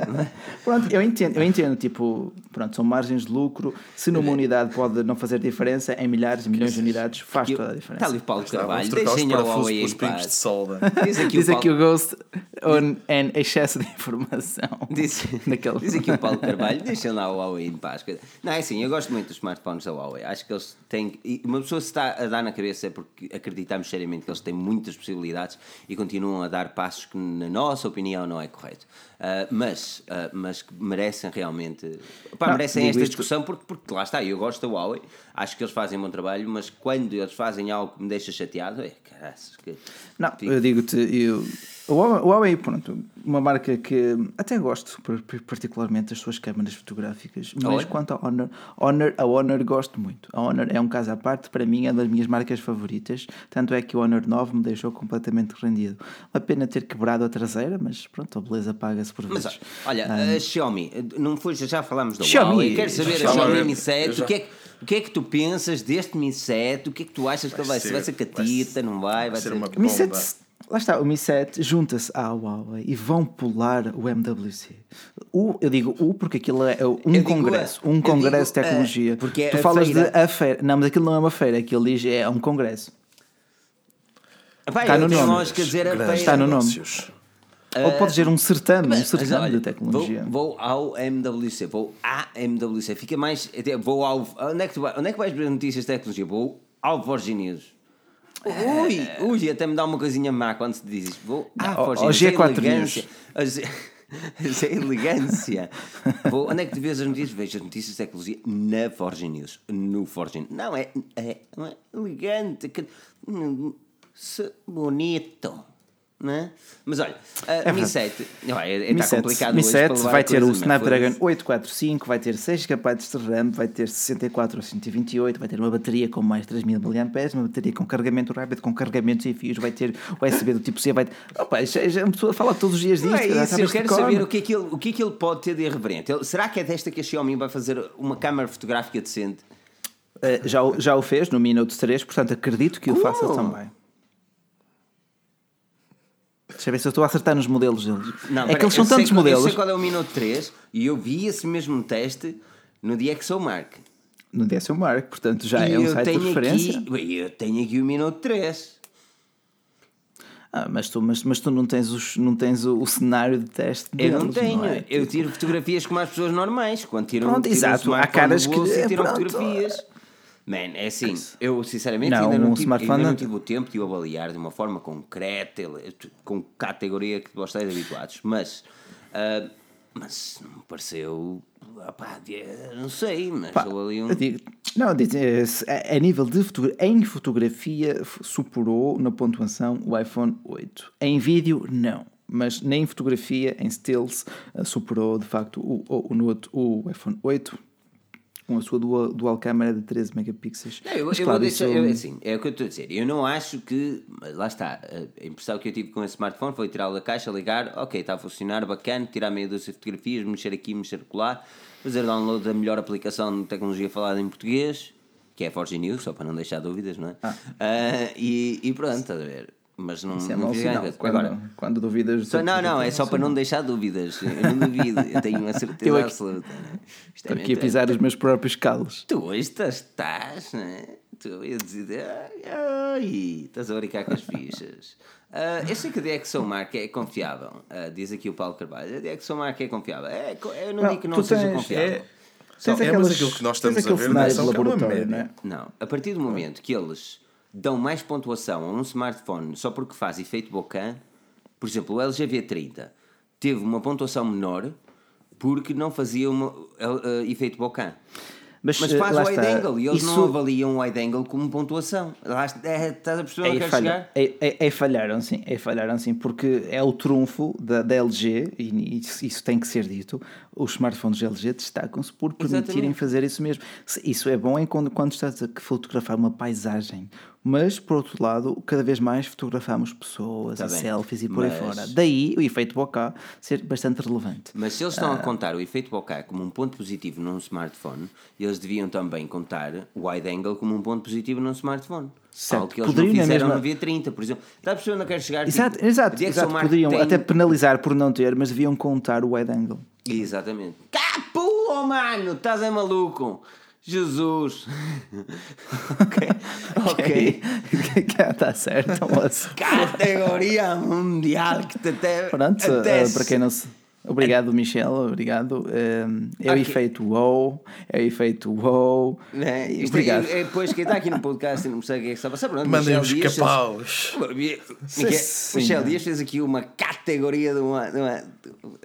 pronto, eu entendo, eu entendo, tipo, pronto, são margens de lucro. Se numa unidade pode não fazer diferença, em milhares e milhões de unidades faz toda a diferença. Está ali o Paulo Carvalho, deixem o Huawei em paz. De solda. Diz aqui, diz aqui o, Paulo... Ghost on an excesso de informação. Diz, Naquele... diz aqui o Paulo Carvalho, deixem lá o Huawei em paz. Não, é assim, eu gosto muito dos smartphones da Huawei. Acho que eles têm. Uma pessoa se está a dar na cabeça é porque acreditamos seriamente que eles têm muitas possibilidades e continuam a dar passos que, na nossa opinião, não é correto. Uh, mas, uh, mas que merecem realmente. Pá, não, merecem esta discussão porque, porque lá está, eu gosto da Huawei, acho que eles fazem um bom trabalho, mas quando eles fazem algo que me deixa chateado, é caraças. Que, não, eu digo-te, eu o Huawei, pronto, uma marca que até gosto particularmente das suas câmaras fotográficas, mas Olha. quanto a Honor, Honor, a Honor gosto muito. A Honor é um caso à parte, para mim é uma das minhas marcas favoritas, tanto é que o Honor 9 me deixou completamente rendido. Uma pena ter quebrado a traseira, mas pronto, a beleza paga-se por vezes. Mas, olha, um, a Xiaomi, não foi, já falámos da Xiaomi, Huawei, quero saber a Xiaomi Mi 7, já... o que é o que é que tu pensas deste Mi 7? O que é que tu achas vai que ele vai ser? Vai ser catita, vai não vai? Vai, vai ser, ser uma Mi 7 Lá está, o Mi 7 junta-se à Huawei e vão pular o MWC. O, eu digo o porque aquilo é um eu congresso, digo, um congresso de tecnologia. Porque é tu falas feira. de a feira. Não, mas aquilo não é uma feira, aquilo diz é um congresso. Está no nome. Dizer está no nome. Ou pode dizer um certame, um certame de tecnologia. Vou, vou, ao MWC, vou à MWC. Fica mais. Vou ao. Onde é que, tu vai, onde é que vais ver notícias de tecnologia? Vou ao Virgin News. Ui, ui, até me dá uma coisinha má quando se diz isto. Vou, ah, Forginho, hoje é 4 elegância. Essa elegância. Vou, onde é que tu vês as notícias? Vejo as notícias de tecnologia na Forge News. No Forge Não, é, é, é elegante. Que, bonito. Né? Mas olha, a é Mi 7 é, está complicado Mi 7 vai ter o Snapdragon 845, vai ter 6 GB de RAM, vai ter 64 ou 128, vai ter uma bateria com mais 3000 mAh, uma bateria com carregamento rápido, com carregamento sem fios, vai ter USB do tipo C, vai ter... Opa, a pessoa fala todos os dias disto. é isso, eu quero saber o que, é que ele, o que é que ele pode ter de irreverente. Ele, será que é desta que a Xiaomi vai fazer uma câmara fotográfica decente? Uh, já, já o fez no Mi Note 3, portanto acredito que o faça também. Deixa eu ver se eu estou a acertar nos modelos deles. Não, é que eles são tantos qual, modelos. Eu sei qual é o Minuto 3 e eu vi esse mesmo teste no DxOMark. No DxOMark, portanto já e é um site de referência. Aqui, eu tenho aqui o Minuto 3. Ah, mas tu, mas, mas tu não tens, os, não tens o, o cenário de teste deles, Eu não tenho. Não é? Eu tiro fotografias como as pessoas normais. Quando tiram, Pronto, tiram exato. Há caras que. Tiram pronto. fotografias. Man, é assim, eu sinceramente não, ainda, não um tive, ainda não tive o tempo de o avaliar de uma forma concreta, com categoria que vocês habituados, mas, uh, mas não me pareceu. Opá, não sei, mas Pá, ali um. Digo, não, a, a nível de fotografia, em fotografia superou na pontuação o iPhone 8. Em vídeo, não mas nem fotografia, em stills, superou de facto o, o, o, o iPhone 8 com a sua dual, dual câmera de 13 megapixels. Não, eu, Mas, eu claro, vou deixar, eu, assim, é o que eu estou a dizer. Eu não acho que. Lá está. A impressão que eu tive com esse smartphone foi tirá-lo da caixa, ligar, ok, está a funcionar, bacana, tirar meia dúzia de fotografias, mexer aqui, mexer lá, fazer download da melhor aplicação de tecnologia falada em português, que é a Forge News, só para não deixar dúvidas, não é? Ah. Uh, e, e pronto, estás a ver? Mas não, Isso é não fiz quando, Agora, quando duvidas. Só, não, não, é só para não deixar dúvidas. Eu não duvido, eu tenho uma certeza eu aqui, absoluta. Estou aqui a pisar os meus próprios calos. Tu estás, estás, né? Tu ia dizer, ai, estás a brincar com as fichas. Uh, eu sei que a DxOMark é confiável, uh, diz aqui o Paulo Carvalho. A DxOMark é confiável. É, eu não, não digo que não seja tens, confiável. É... Só, é, mas aquilo que nós estamos a ver não é laboratório, não é? Não, a partir do momento que eles dão mais pontuação a um smartphone só porque faz efeito bokeh, por exemplo, o LG V30 teve uma pontuação menor porque não fazia um uh, uh, efeito bocã. Mas, Mas eh, faz lá wide está. angle e eles Isso- não avaliam o wide angle como pontuação. Lá, é, estás a perceber onde Aí, quero falha, chegar? aí- aí- aí falharam sim, aí falharam sim, porque é o trunfo da, da LG, e isso, isso tem que ser dito. Os smartphones LG destacam-se por permitirem Exatamente. fazer isso mesmo. Isso é bom em quando, quando estás a fotografar uma paisagem, mas por outro lado, cada vez mais fotografamos pessoas Tá e bem, selfies e por aí mas- fora. Daí o efeito bokeh ser bastante relevante. Mas se eles Ah. estão a contar o efeito bokeh como um ponto positivo num smartphone, eles deviam também contar o wide angle como um ponto positivo num smartphone. Certo. Algo que eles Poderiam não fizeram mesma- no V30, por exemplo. Está a perceber onde eu quero chegar? Exato, Tipo, exato, exato. Mark Poderiam tem- até penalizar por não ter, mas deviam contar o wide angle. Exatamente. Capu, mano, estás é maluco. Jesus. ok. Ok. Está tá certo, moço. Categoria mundial que te até. Pronto, até eh, para quem não se. Obrigado, Michel, obrigado. É o Ok. efeito wow, é o efeito wow. Né? Isto Obrigado. É, é, depois, quem está aqui no podcast e não percebe o que é que está a passar, pronto, Mandem Michel os Dias fez- capaus. Michel, Michel. Dias fez aqui uma categoria de uma. De uma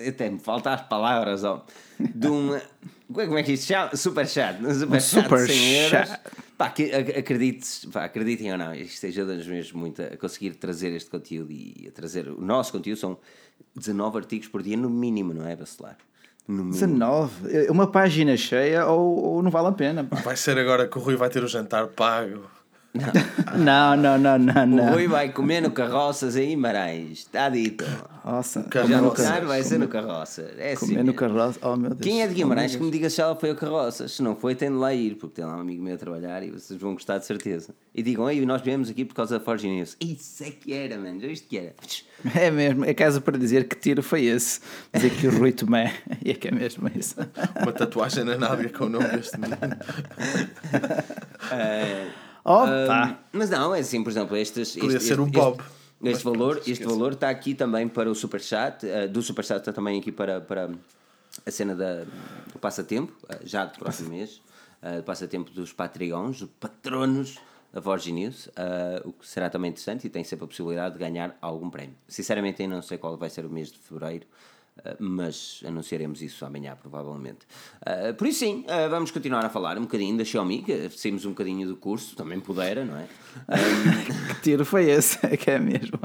até me faltam as palavras, ó. De uma. Como é que isto se chama? Super chat. Super, chat, super de 100 euros. chat. Pá, que, ac- acredites, pá, acreditem ou não, isto ajuda-nos mesmo muito a conseguir trazer este conteúdo e a trazer o nosso conteúdo. São 19 artigos por dia, no mínimo, não é, Bacelar? No mínimo. 19. Eh, Uma página cheia ou, ou não vale a pena. pá. Vai ser agora que o Rui vai ter o jantar pago. Não, não, não, não, O não. Rui vai comer no carroças em Guimarães, está dito. Nossa, Já no Carroças. carro vai ser no carroça. É assim. Comer no mesmo. carroça. Oh meu Deus. Quem é de Oh, Guimarães meu que me diga se ela foi ao carroças. Se não foi, tem de lá ir, porque tem lá um amigo meu a trabalhar e vocês vão gostar de certeza. E digam, ei, nós viemos aqui por causa da Forge News. Isso é que era, mano. Já viste que era? É mesmo, é casa para dizer que tiro foi esse. Dizer que o Rui Tomé. E é que é mesmo isso. Uma tatuagem na nádega com o nome deste menino. Opa! Ahm, mas não, é assim, por exemplo, estes. Podia este, ser o este- Bob. Este, este valor, esquece. este valor está aqui também para o Superchat. uh, do Superchat está também aqui para, para a cena da, do passatempo, uh, já do próximo mês. Uh, do passatempo dos Patreons, dos patronos da Forge News, uh, o que será também interessante e tem sempre a possibilidade de ganhar algum prémio. Sinceramente, ainda não sei qual vai ser o mês de fevereiro. Uh, mas anunciaremos isso amanhã, provavelmente. Uh, por isso, sim, uh, vamos continuar a falar um bocadinho da Xiaomi, que saímos um bocadinho do curso, também pudera, não é? Um, Que tiro foi esse? É que é mesmo.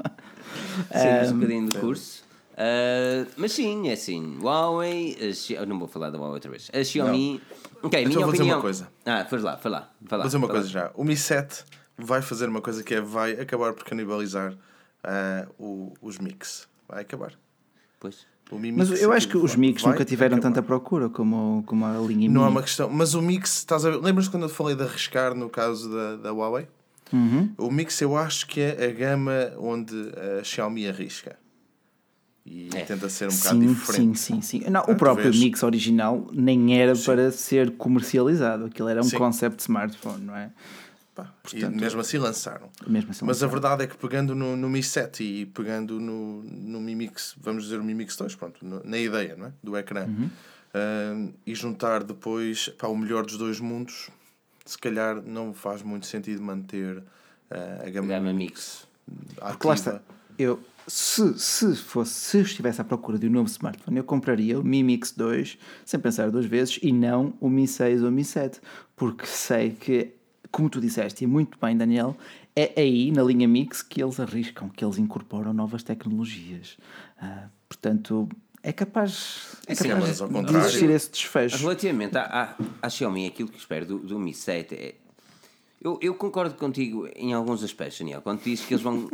saímos um bocadinho do curso. Uh, mas sim, é assim. Huawei, Xi- não vou falar da Huawei outra vez. A Xiaomi. Ok, Então minha vou dizer opinião. uma coisa. Ah, faz lá, faz lá. Faz lá Vou dizer uma faz lá. coisa já. O Mi 7 vai fazer uma coisa que é vai acabar por canibalizar ah, o- os mix. Vai acabar. Pois. O Mi Mas Mix eu acho que os mix vai nunca tiveram tanta procura como, como a linha Não é uma questão. Mas o Mix, estás a ver? Lembras quando eu te falei de arriscar no caso da, da Huawei? Uhum. O Mix eu acho que é a gama onde a Xiaomi arrisca. E É. tenta ser um bocado Sim, diferente. sim, sim, sim. Não, o próprio vês? Mix original nem era para ser comercializado. Aquilo era um Sim. concept de smartphone, não é? Pá, e mesmo assim lançaram. Mesmo assim Mas a lançaram. verdade é que pegando no, no Mi 7 e pegando no, no Mi Mix, vamos dizer o Mi Mix 2, pronto, no- na ideia não é? do ecrã, Uhum. ah, e juntar depois pá, o melhor dos dois mundos, se calhar não faz muito sentido manter ah, a gama, Gama Mi Mix. ativa. Porque lá está. Eu, se, se, fosse, se eu estivesse à procura de um novo smartphone, eu compraria o Mi Mix 2 sem pensar duas vezes e não o Mi 6 ou o Mi 7. Porque sei que, como tu disseste, e muito bem, Daniel, é aí na linha Mix que eles arriscam, que eles incorporam novas tecnologias. Ah, portanto, é capaz, é Sim, capaz mas ao de existir esse desfecho. Relativamente à, à, à Xiaomi, aquilo que espero do, do Mi 7 é. Eu, eu concordo contigo em alguns aspectos, Daniel, quando dizes que eles vão.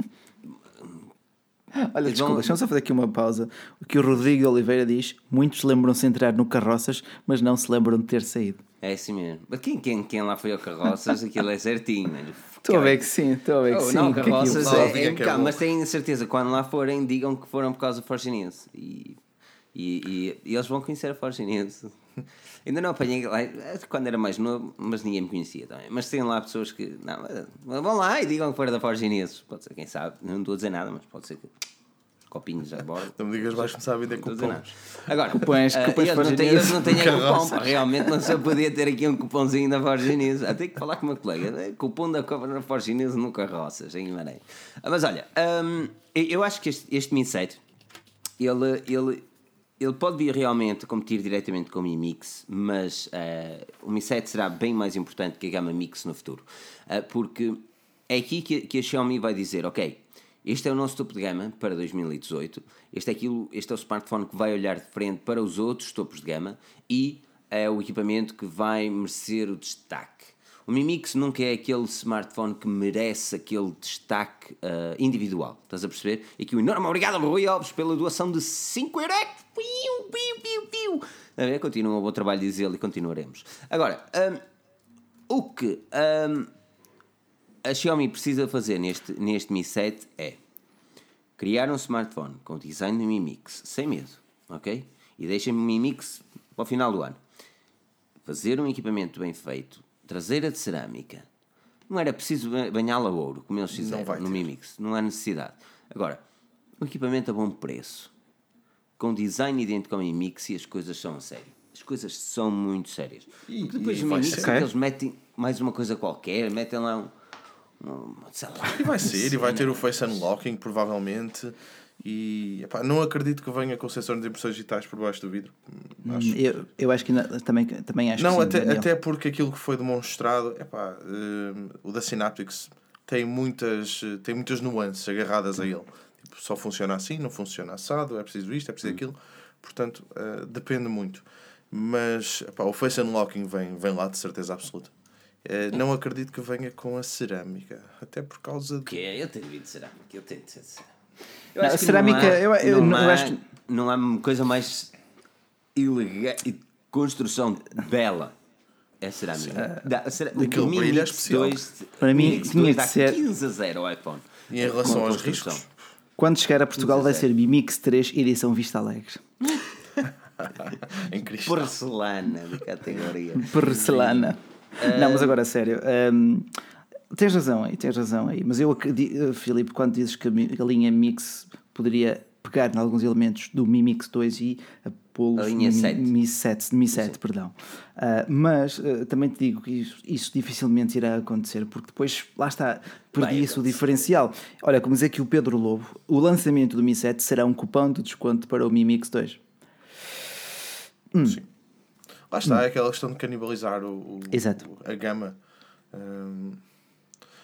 Olha, Eles desculpa, vão- deixa-me só fazer aqui uma pausa. O que o Rodrigo Oliveira diz: muitos lembram-se de entrar no carroças, mas não se lembram de ter saído. É assim mesmo. Mas quem, quem, quem lá foi ao carroças, aquilo é certinho, mano. Estou a ver que sim, estou a ver que Oh, sim. não, que aquilo- carroças Não, é, é que é bom. mas tenho certeza, quando lá forem, digam que foram por causa da Forge News. E, e, e- e eles vão conhecer a Forge News. Ainda não apanhei lá, quando era mais novo, mas ninguém me conhecia também. Mas tem lá pessoas que. Não, mas vão lá e digam que foram da Forge News. Pode ser, quem sabe. Não estou a dizer nada, mas pode ser que. Copinhos a bordo. Não me digas, vais começar a vender cupons. Agora, Cupons, cupons eles, não News. eles não é cupom, realmente não eu podia ter aqui um cupomzinho da Forge News. Até que falar com o meu colega, né? cupom da News no Carroças, em Guimarães. Ah, Mas olha, hum, eu- eu acho que este, este Mi 7, ele, ele ele pode vir realmente a competir diretamente com o Mi Mix, mas uh, o Mi 7 será bem mais importante que a gama Mix no futuro. Uh, porque é aqui que, que a Xiaomi vai dizer, ok, este é o nosso topo de gama para 2018, este é, aquilo, este é o smartphone que vai olhar de frente para os outros topos de gama e é o equipamento que vai merecer o destaque. O Mi Mix nunca é aquele smartphone que merece aquele destaque uh, individual. Estás a perceber? E aqui um enorme obrigado ao Rui Alves pela doação de 5 euros. Piu, piu, piu, piu. A ver, continua um bom trabalho, diz ele, e continuaremos. Agora, um, o que um, a Xiaomi precisa fazer neste, neste Mi 7 é criar um smartphone com o design do Mi Mix, sem medo, ok? E deixem-me o Mi Mix para o final do ano. Fazer um equipamento bem feito, traseira de cerâmica. Não era preciso banhá-la a ouro, como eles fizeram no Mi Mix. Não há necessidade. Agora, um equipamento a bom preço, com design idêntico ao Mi Mix e as coisas são a sério. As coisas são muito sérias. E, Porque depois no Mi Mix okay. eles metem mais uma coisa qualquer, metem lá um, um sei lá. E vai ser, e vai ter o Face Unlocking, provavelmente. E epá, não acredito que venha com sensores de impressões digitais por baixo do vidro. Hum, acho eu, eu acho que também, também acho não, que sim, até, até porque aquilo que foi demonstrado, epá, uh, o da Synaptics tem muitas, tem muitas nuances agarradas a ele. Tipo, só funciona assim, não funciona assado, é preciso isto, é preciso hum. aquilo. Portanto, uh, depende muito. Mas epá, o Face Unlocking vem, vem lá de certeza absoluta. Uh, não acredito que venha com a cerâmica, até por causa de. Que é? Eu tenho vindo de cerâmica, eu tenho de ser cerâmica. Eu não, a cerâmica, não há, eu, eu, não, há, acho Não há coisa mais ilegal e construção bela. É cerâmica. Da, cerâmica Aquele brilho é especial. Dois, Para mim, tinha que ser. 15 a 0 o iPhone. E em relação aos riscos? Quando chegar a Portugal, vai ser Mimix 3 edição Vista Alegre. em Porcelana de categoria. Porcelana. Uh, não, mas agora, sério. Um, Tens razão aí, tens razão aí. Mas eu acredito, eh, Filipe, quando dizes que a linha Mix poderia pegar em alguns elementos do Mi Mix 2 e pô-los no Mi, 7. Mi 7, Mi 7 perdão. Uh, mas uh, também te digo que isso, isso, dificilmente irá acontecer, porque depois, lá está, perdi isso o diferencial. Olha, como dizer que o Pedro Lobo, o lançamento do Mi 7 será um cupom de desconto para o Mi Mix 2. Hum. Sim. Lá está, hum. é aquela questão de canibalizar o, o Exato. a gama. Um,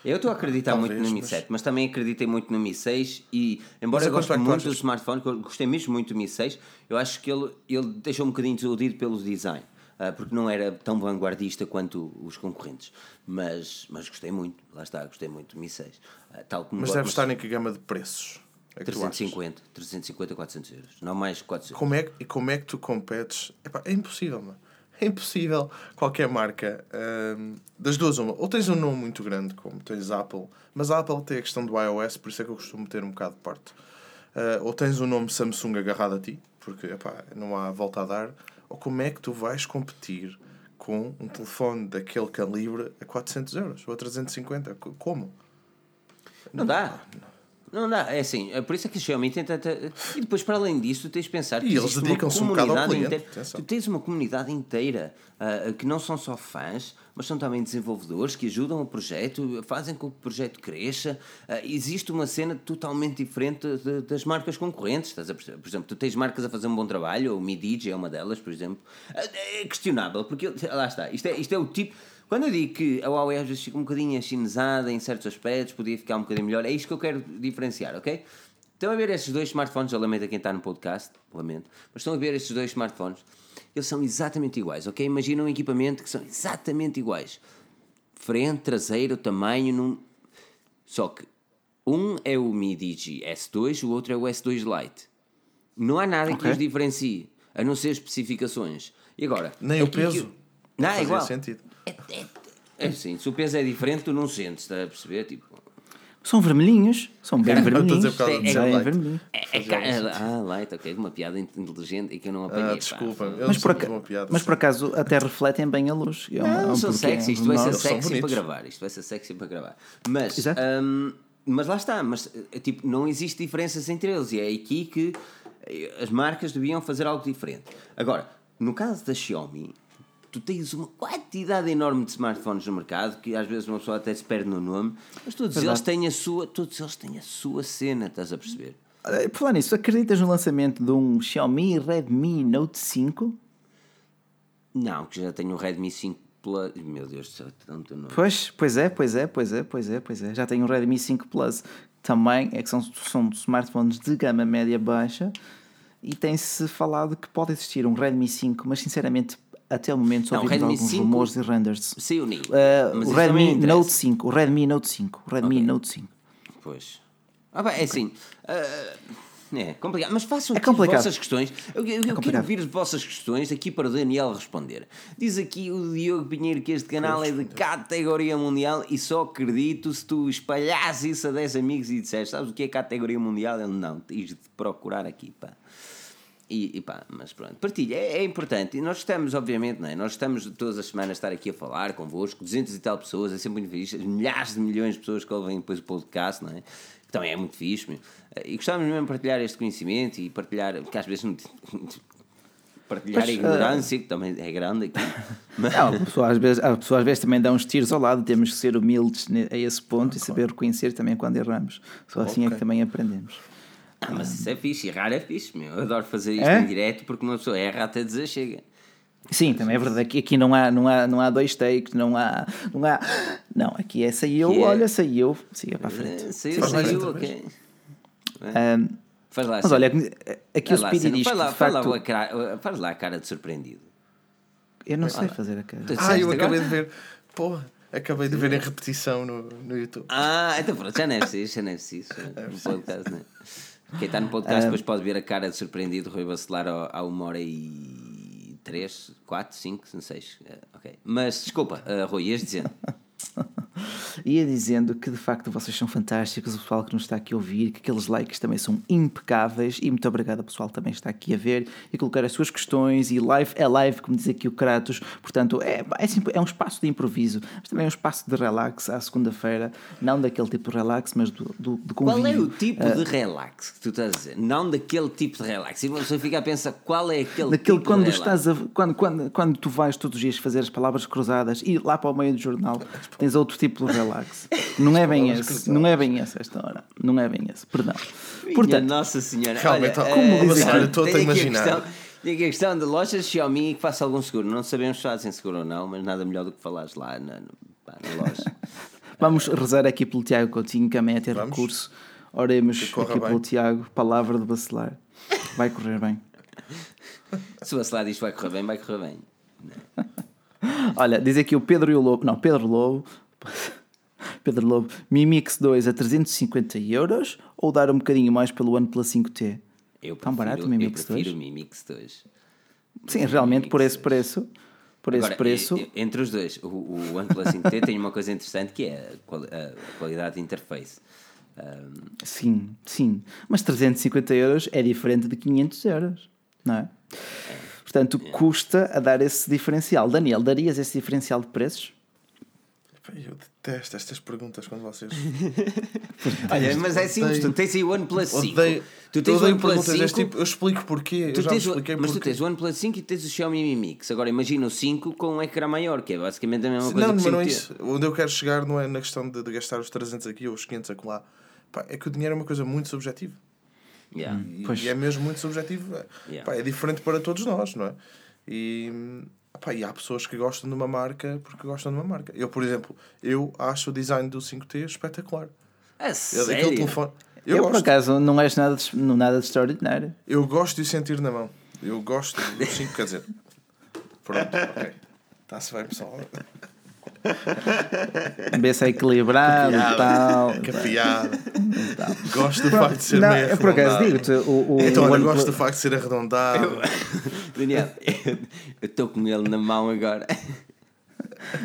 eu estou a acreditar Talvez, muito no Mi 7, mas... mas também acreditei muito no Mi 6 e, embora eu goste muito do smartphone, gostei mesmo muito do Mi 6, eu acho que ele, ele deixou um bocadinho desiludido pelo design. Uh, porque não era tão vanguardista quanto os concorrentes. Mas, mas gostei muito, lá está, gostei muito do Mi 6. Uh, ah, tal como mas deve estar em que gama de preços? É 350, 350, 400 euros, não mais 400. Como é, e como é que tu competes? Epá, é impossível, mano é impossível qualquer marca um, das duas uma. Ou tens um nome muito grande como tens Apple mas a Apple tem a questão do iOS por isso é que eu costumo ter um bocado de parte. Uh, ou tens o um nome Samsung agarrado a ti porque epá, não há volta a dar. Ou como é que tu vais competir com um telefone daquele calibre a 400 euros ou a 350 como? não dá. Não dá, é assim, é por isso é que a Xiaomi tenta. E depois, para além disso, tu tens de pensar que e eles dedicam-se um bocado ao cliente. Inteira, tu tens uma comunidade inteira uh, que não são só fãs, mas são também desenvolvedores que ajudam o projeto, fazem com que o projeto cresça. Uh, existe uma cena totalmente diferente de, das marcas concorrentes. Estás a por exemplo, tu tens marcas a fazer um bom trabalho, o Midigi é uma delas, por exemplo. Uh, é questionável, porque lá está, isto é, isto é o tipo quando eu digo que a Huawei às vezes fica um bocadinho achinesada em certos aspectos, podia ficar um bocadinho melhor, é isto que eu quero diferenciar, ok? Estão a ver estes dois smartphones, eu lamento a quem está no podcast, lamento, mas estão a ver estes dois smartphones, eles são exatamente iguais, ok? Imagina um equipamento que são exatamente iguais. Frente, traseiro, tamanho, num... só que um é o Mi Digi S2, o outro é o S2 Lite. Não há nada okay. que os diferencie, a não ser especificações. E agora? Nem o peso. Que... Não, é igual. sentido. É, é, é assim, se o peso é diferente, tu não sentes, está a perceber? Tipo, são vermelhinhos, são bem vermelhinhos. É, é, vermelhinho. É, é, ah, light, ok, uma piada inteligente e que eu não apanhei. Ah, desculpa, mas, por acaso, mas por acaso até refletem bem a luz. É uma, não, são sexy, isto vai ser sexy para gravar. Isto vai ser sexy para gravar. Mas, um, mas lá está, mas eh, tipo, não existe diferenças entre eles e é aqui que eh, as marcas deviam fazer algo diferente. Agora, no caso da Xiaomi, tu tens uma quantidade enorme de smartphones no mercado que às vezes uma pessoa até se perde no nome, mas todos eles têm a sua, todos eles têm a sua cena, estás a perceber? Por falar nisso, acreditas no lançamento de um Xiaomi Redmi Note 5? Não, que já tenho o Redmi 5 Plus. Meu Deus do céu, tanto não. Pois, pois é, pois é, pois é, pois é, pois é. Já tenho o Redmi 5 Plus. Também é que são, são smartphones de gama média baixa e tem-se falado que pode existir um Redmi 5, mas sinceramente até o momento só Não, alguns 5 rumores e renders. Saiu. Uh, o Redmi. Note 5, o Redmi Note 5, o Redmi Ok. Note 5. Pois. Ah, bem, é assim. ah, é complicado. Mas façam É complicado. vossas questões. Eu, eu- eu quero ouvir as vossas questões aqui para o Daniel responder. Diz aqui o Diogo Pinheiro que este canal é de categoria mundial e só acredito se tu espalhasses isso a 10 amigos e disseste: Sabes o que é categoria mundial? Ele não, tens de procurar aqui, pá. E, e pá, mas pronto, partilha, é, é importante. E nós estamos, obviamente, não é? Nós estamos todas as semanas a estar aqui a falar convosco, 200 e tal pessoas, é sempre muito fixe, milhares de milhões de pessoas que ouvem depois o podcast, não é? Que também é muito fixe, meu. E gostávamos mesmo de partilhar este conhecimento e partilhar, porque às vezes não. partilhar Pois, a ignorância, que também é grande aqui. Mas, Não, a pessoa às vezes, a pessoa às vezes também dá uns tiros ao lado, temos que ser humildes a esse ponto e saber reconhecer também quando erramos. Só assim é que também aprendemos. Ah, mas isso é fixe, errar é fixe, meu. Eu adoro fazer isto É? em direto porque uma pessoa erra até dizer chega. Sim, também é verdade. Aqui, aqui não, há, não, há, não há dois takes, não há. Não, há, não aqui é saiu, é- olha, saiu, siga para a frente. Eh, Saiu, saiu, outra ok. Ahm, Faz lá, mas Cena. olha, aqui o Faz lá, Speedy Cena. diz faz lá, faz facto. a cara- faz lá a cara de surpreendido. Eu não sei fazer a cara. Ah, eu acabei de ver. Porra, acabei de ver em repetição no, no YouTube. Ah, então pronto, já não é preciso, já não é preciso. No podcast, né? Quem está no podcast depois pode ver a cara de surpreendido Rui Bacelar a uma hora e três, quatro, cinco, não sei. Eh, Ok. Mas desculpa, eh, Rui, ias dizendo. Ia dizendo que de facto vocês são fantásticos, o pessoal que nos está aqui a ouvir, que aqueles likes também são impecáveis e muito obrigado ao pessoal que também está aqui a ver e colocar as suas questões e live é live, como diz aqui o Kratos, portanto é, é, é um espaço de improviso, mas também é um espaço de relax à segunda-feira, não daquele tipo de relax, mas do, do, de Qual convívio. é o tipo de relax que tu estás a dizer? Não daquele tipo de relax. E pessoa fica a pensar qual é aquele Daquele tipo quando de relax. estás a, quando, quando, quando tu vais todos os dias fazer as palavras cruzadas e lá para o meio do jornal tens outro tipo de relax. Não é bem esse, não é bem esse esta hora. Não é bem esse, perdão. Minha Portanto, Nossa Senhora. Realmente, Olha, como eh, dizer, estou a tenho aqui imaginar. questão- Tenho aqui a questão de lojas Xiaomi que faça algum seguro. Não sabemos se fazem seguro ou não, mas nada melhor do que falares lá na, na loja. Vamos rezar aqui pelo Tiago Coutinho, que também é ter Vamos. recurso. Oremos aqui bem. pelo Tiago, palavra de bacelar. Vai correr bem. se o Bacelar diz que vai correr bem, vai correr bem. Olha, diz aqui o Pedro e o Lobo. Não, Pedro Lobo. Pedro Lobo. Mi Mix 2 a 350 euros ou dar um bocadinho mais pelo OnePlus 5T? Eu Tão prefiro, barato o Mi eu Mix prefiro 2? o Mi Mix 2. Sim, realmente por Mix esse 2. preço. Por esse Agora, preço. e- e- entre os dois, o, o OnePlus 5T tem uma coisa interessante que é a, quali- a qualidade de interface. Ahm, Sim, sim. Mas 350 euros é diferente de 500 euros, não é? Portanto, custa a dar esse diferencial. Daniel, darias esse diferencial de preços? Eu detesto estas perguntas quando vocês. Olha, mas é simples, tu tens aí o OnePlus 5. Odeio, Tu tens o OnePlus perguntas 5. deste tipo. Eu explico porquê. Tu eu já tens, me o- expliquei mas tu porquê. tens o OnePlus 5 e tens o Xiaomi Mi Mix. Agora imagina o 5 com um ecrã maior, que é basicamente a mesma coisa Não, que mas não é 5T. isso. Onde eu quero chegar não é na questão de, de gastar os 300 aqui ou os 500 acolá. Pá, é que o dinheiro é uma coisa muito subjetiva. Yeah. E, e é mesmo muito subjetivo. É- Yeah. pá, é diferente para todos nós, não é? E, pá, e há pessoas que gostam de uma marca porque gostam de uma marca. Eu, por exemplo, eu acho o design do 5T espetacular. Eu, sério? telefone. Eu, Eu, por gosto. acaso, não acho nada de, não nada de extraordinário. Eu gosto de o sentir na mão. Eu gosto do 5, quer dizer. Pronto, ok. Está-se bem, pessoal. Cabeça equilibrado e tal. Que piada. Gosto do facto de ser Não, meio eu por acaso digo-te, o, o, Então, o olha, gosto do facto de ser arredondado. Daniel, eu estou com ele na mão agora.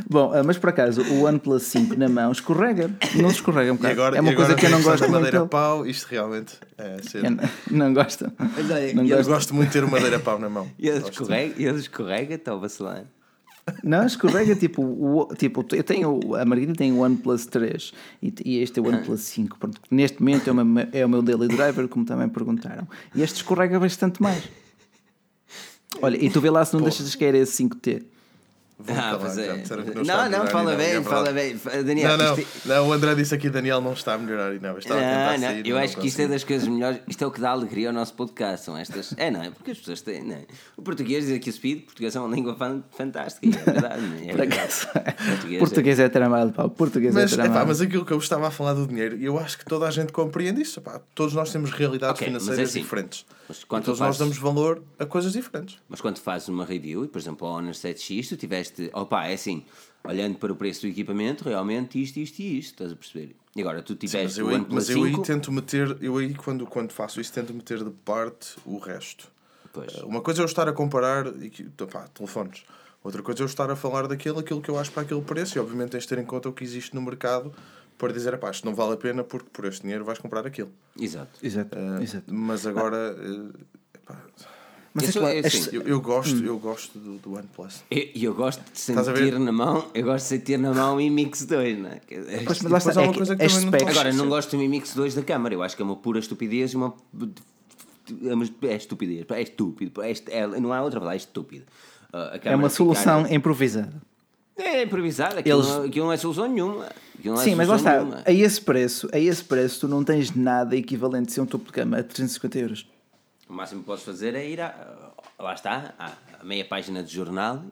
Bom, ah, mas por acaso, o OnePlus 5 na mão escorrega. Não escorrega um bocado. agora, é uma coisa que eu não gosto muito. madeira pau, isto realmente é ser... Eu não, não gosto. Não ele- Eu gosto. gosto muito de ter o madeira pau na mão. E ele escorrega, ele escorrega, vacilar. Não, escorrega tipo, o, tipo eu tenho a Margarida tem o OnePlus 3 e, e este é o OnePlus 5. Pronto, neste momento é o, meu, é o meu daily driver, como também perguntaram. E este escorrega bastante mais. Olha, e tu vê lá se não deixas de cair esse 5T. Vou Ah, é. Não, a não, fala bem, é fala bem. Daniel, Não, não, isto- não, o André disse aqui, Daniel não está a melhorar e não, está a tentar Não, não, sair. eu não acho que isto é das coisas melhores. Isto é o que dá alegria ao nosso podcast. São estas. É, não é? Porque as pessoas têm. Não é? O português diz aqui o speed, português é uma língua fan- fantástica. É verdade. não é? É Por verdade. acaso. Português é- é tramado, pá. Português Mas, é epá, tramado. mas aquilo que eu estava a falar do dinheiro, eu acho que toda a gente compreende isso. epá. Todos nós temos realidades Ok, mas financeiras assim, diferentes. mas quando todos tu nós fazes- damos valor a coisas diferentes. Mas quando fazes uma review, e por exemplo, a Honor 7X, tu tiveste, opa, é assim, olhando para o preço do equipamento, realmente isto, isto e isto, estás a perceber? E agora tu Mas tiveste eu, o aí, OnePlus mas eu aí 5, tento meter, eu aí quando, quando faço isso, tento meter de parte o resto. Pois. Uma coisa é eu estar a comparar e que- pá, telefones. Outra coisa é eu estar a falar daquilo, aquilo que eu acho para aquele preço. E obviamente tens de ter em conta o que existe no mercado para dizer, pá, isto não vale a pena porque por este dinheiro vais comprar aquilo. Exato. Exato, Ah, exato. Mas agora, eh, epá, Mas é que lá- é as- assim, eu, eu gosto, eu gosto do, do OnePlus. E e eu, gosto de sentir na mão, eu gosto de sentir na mão o Mi Mix 2, não é? Mas lá está, é uma coisa que não specs- Agora, não gosto do Mi Mix 2 da câmara, eu acho que é uma pura estupidez e uma. É é estupidez, é estúpido, é, est- é- não há outra palavra, é estúpido. A É uma ficar- solução improvisada. É improvisado, aquilo, Eles- não, aquilo não é solução nenhuma. É Sim, mas lá solução está. nenhuma. A esse preço, a esse preço, tu não tens nada equivalente a ser um topo de cama a 350 euros. O máximo que podes fazer é ir a. Lá está, à meia página de jornal.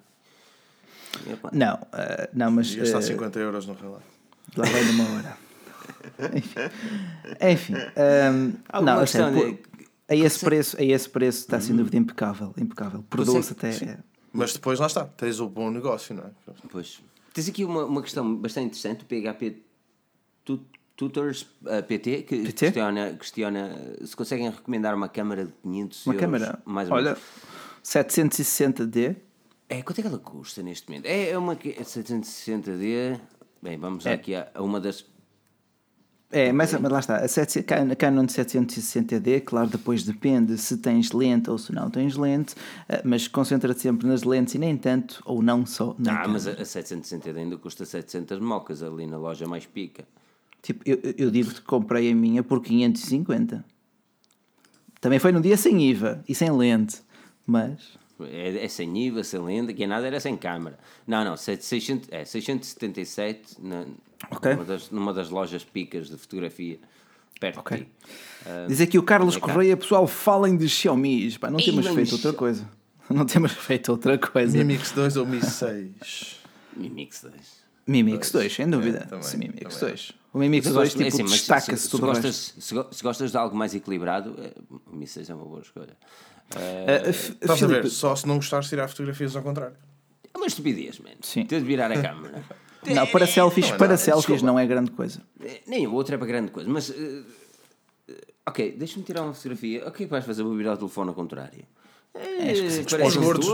E, Não, ah, não, mas E está a ah, 50 euros no relógio. lá vai numa hora. Enfim, Enfim ahm, Alguma não, a questão sério, de- a esse preço, a esse preço está sem dúvida impecável, impecável. Perdoa-se até. Sim. Mas depois lá está, tens o bom negócio, não é? Pois. Tens aqui uma, uma questão bastante interessante, o PHP Tu- Tutors uh, PT, que PT? Questiona, questiona se conseguem recomendar uma câmara de 500 Uma euros. câmara, mais ou olha, menos. 760D. É, quanto é que ela custa neste momento? É, é uma que- é 760D. Bem, vamos É. aqui a, a uma das. É, mas, mas lá está, a, 700 Can- a Canon 760D, claro, depois depende se tens lente ou se não tens lente, eh, mas concentra-te sempre nas lentes e nem tanto, ou não só na Ah, câmera. mas a, a 760D ainda custa 700 mocas ali na loja mais pica. Tipo, eu, eu- digo que comprei a minha por 550. Também foi num dia sem IVA e sem lente, mas... É, é sem IVA, sem lenda, que é nada, era sem câmara. Não, não, 600, é 677 na, Ok. numa, das, numa das lojas picas de fotografia, perto Ok. de ti. Ah, Diz aqui o Carlos é. Correia, pessoal, falem de Xiaomi. Pá, não temos feito outra coisa. Não temos feito outra coisa. Mi Mix 2 ou Mi 6? Mi Mix 2. Mi Mix 2, sem dúvida. também, Sim, Mi Mix também 2. O Mi Mix Se 2 gostas- é tipo, assim, se- destaca-se se, tudo resto. gostas, se, go- se gostas de algo mais equilibrado, é, o Mi 6 é uma boa escolha. Ah, F- Estás a ver? Filipe, Só se não gostares de tirar fotografias ao contrário. É uma estupidez, mano. Sim. Ter de virar a câmera. Não, para selfies, não é para nada. selfies Desculpa. não é grande coisa. Eh, Nem o outro é para grande coisa, mas. eh, eh, ok, deixa-me tirar uma fotografia. O que é que vais fazer? Vou virar o telefone ao contrário. É, parece Os um gordos.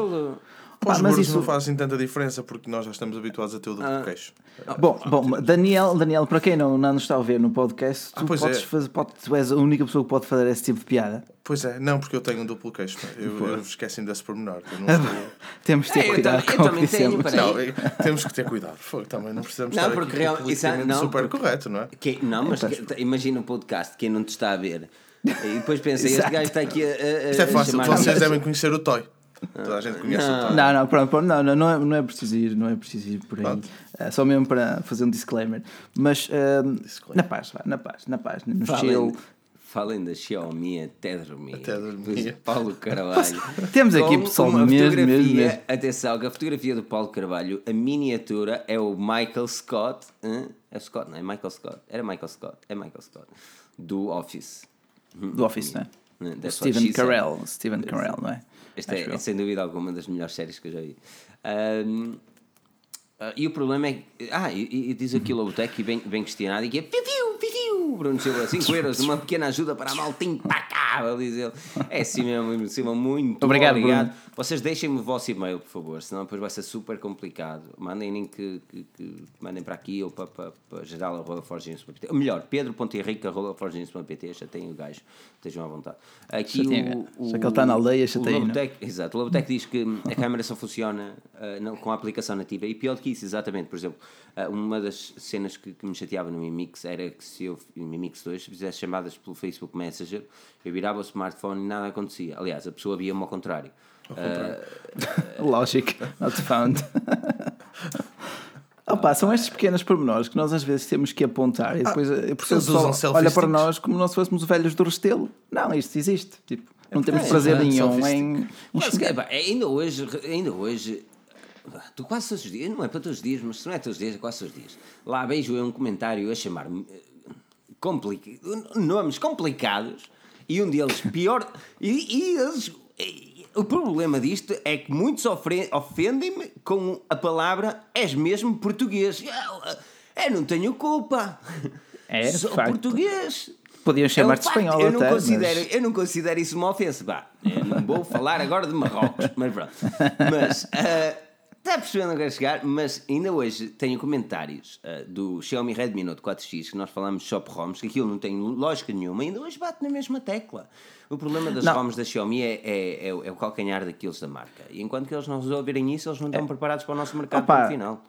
Pá, mas isso- não fazem tanta diferença porque nós já estamos habituados a ter o duplo Ah. queixo. Bom, bom, Daniel, Daniel, para quem não, não nos está a ver no podcast, tu, Ah, pois podes é. fazer, pode- tu és a única pessoa que pode fazer esse tipo de piada. Pois é, não, porque eu tenho um duplo queixo. Eu, eu esqueci-me desse pormenor. que Eu não estou... Temos de ter É, eu cuidado eu com o que tenho, dissemos. Não, é- temos que ter cuidado. Fogo, também não precisamos Não, estar porque aqui real- isso é- politicamente não, super porque- correto, não é? Que- não, mas que- imagina um podcast, quem não te está a ver. E depois pensa, este gajo está aqui a. a- Isto é a fácil, chamar- vocês devem conhecer o Toy. Toda a gente conhece o Toy. Não, não, pronto, pronto, não, não, não, é, não é preciso ir, não é preciso ir por aí. Pronto. É só mesmo para fazer um disclaimer. Mas ahm, na paz, vá, na paz, na paz, no Falem, chill. falem da Xiaomi até dormir. Até dormir. Paulo Carvalho. Temos aqui pessoal uma mesmo, fotografia, mesmo, mesmo. Atenção, que a fotografia do Paulo Carvalho, a miniatura é o Michael Scott. hã? É Scott, não é? Michael Scott. Era Michael Scott. É Michael Scott. Do Office. Do Office, não é? Hum, that's what Steven. Carell, Steven Carell, não é? Esta é, é sem dúvida alguma das melhores séries que eu já vi. Ahm, ah, e o problema é que. Ah, e, e diz aqui o Lobotech e bem, bem questionado e que é. Piu, piu, Bruno Silva, 5 euros, uma pequena ajuda para a malta impacável, diz ele. É assim mesmo, Bruno Silva, muito Obrigado, obrigado. Bruno. Vocês deixem-me o vosso e-mail, por favor, senão depois vai ser super complicado. Mandem nem que, que- que mandem para aqui ou para, para, para geral.forginhos.pt. Ou melhor, pedro.henrique.forginhos.pt. Já tem o gajo, estejam à vontade. Aqui Chateia, o, já que ele está na aldeia, o chateia, não é? Exato, o Lobotech diz que a câmera só funciona ah, não, com a aplicação nativa. E pior do que isso, exatamente, por exemplo, ah, uma das cenas que, que me chateava no Mi Mix era que se eu, no Mi Mix 2, se fizesse chamadas pelo Facebook Messenger, eu virava o smartphone e nada acontecia. Aliás, a pessoa via-me ao contrário. Uh, Logic, not found. Opa, são estes pequenos pormenores que nós às vezes temos que apontar e depois ah, porque o pessoal olha para nós como nós fôssemos velhos do Restelo. Não, isto existe. Tipo, não temos é, prazer é, nenhum em. Mas, é, ainda hoje, ainda hoje, tu quase todos os dias, não é para todos os dias, mas se não é todos os dias, é quase todos os dias. Lá vejo eu um comentário a chamar-me eh, complica, nomes complicados e um deles pior. e, e eles o problema disto é que muitos ofendem-me com a palavra és mesmo português. Eu, eu não tenho culpa. É, Sou facto. português. Podiam chamar-te é espanhol eu até, não considero, mas... Eu não considero isso uma ofensa. Bah, eu não vou falar agora de Marrocos, mas pronto. Mas... Uh, Está percebendo onde quero chegar, mas ainda hoje tenho comentários uh, do Xiaomi Redmi Note 4X que nós falamos de Shop ROMs, que aquilo não tem lógica nenhuma, ainda hoje bate na mesma tecla. O problema das não. ROMs da Xiaomi é, é, é, é, o calcanhar daqueles da marca. E enquanto que eles não resolverem isso, eles não estão é. preparados para o nosso mercado Opa, no final.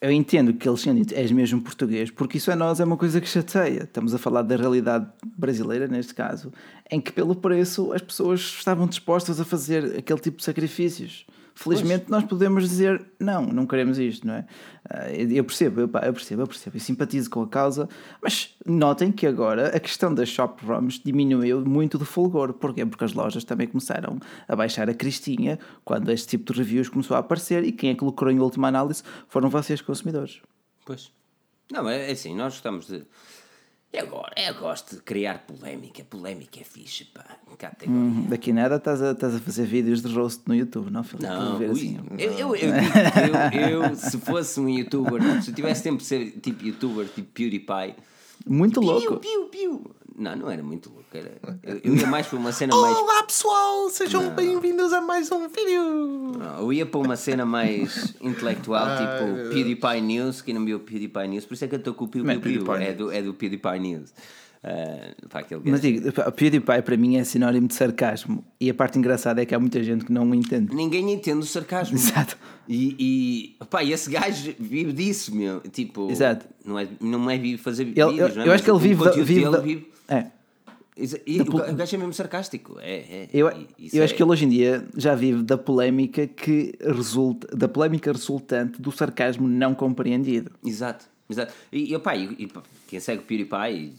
Eu entendo que eles tenham dito és mesmo português, porque isso a nós é uma coisa que chateia. Estamos a falar da realidade brasileira, neste caso, em que pelo preço as pessoas estavam dispostas a fazer aquele tipo de sacrifícios. Felizmente pois. nós podemos dizer não, não queremos isto, não é? Ah, eu percebo, eu, percebo, eu percebo, eu simpatizo com a causa, mas notem que agora a questão das shop ROMs diminuiu muito de fulgor. Porquê? Porque as lojas também começaram a baixar a cristinha quando este tipo de reviews começou a aparecer e quem é que lucrou em última análise foram vocês consumidores. Pois. Não, é, é assim, nós estamos de eu eu gosto de criar polémica. Polémica é fixe, pá. Hum, daqui nada estás a, estás a fazer vídeos de roast no YouTube, não, Filipe? Não, ui, assim. eu, eu, eu, eu, eu, se fosse um youtuber, se eu tivesse tempo de ser tipo youtuber, tipo PewDiePie. Muito piu, louco. Piu, piu, não, não era muito louco. Era, eu, eu ia mais para uma cena mais. Olá pessoal, sejam bem-vindos a mais um vídeo. Não, eu ia para uma cena mais intelectual, tipo PewDiePie News. Quem não viu PewDiePie News, por isso é que eu estou com o PewDiePie. É do, é do PewDiePie News. Uh, para aquele Mas digo, o PewDiePie para mim é sinónimo de sarcasmo. E a parte engraçada é que há muita gente que não o entende. Ninguém entende o sarcasmo. Exato. E, e pá, esse gajo vive disso, meu. Tipo, Exato. Não é, não é vive fazer ele, vídeos, eu, não é? eu acho que ele vive, da, vive, da, vive é. E o gajo é mesmo sarcástico. É, é, eu eu acho é... que ele hoje em dia já vive da polémica que resulta, da polémica resultante do sarcasmo não compreendido. Exato, exato. E, opa, e, e quem segue o PewDiePie,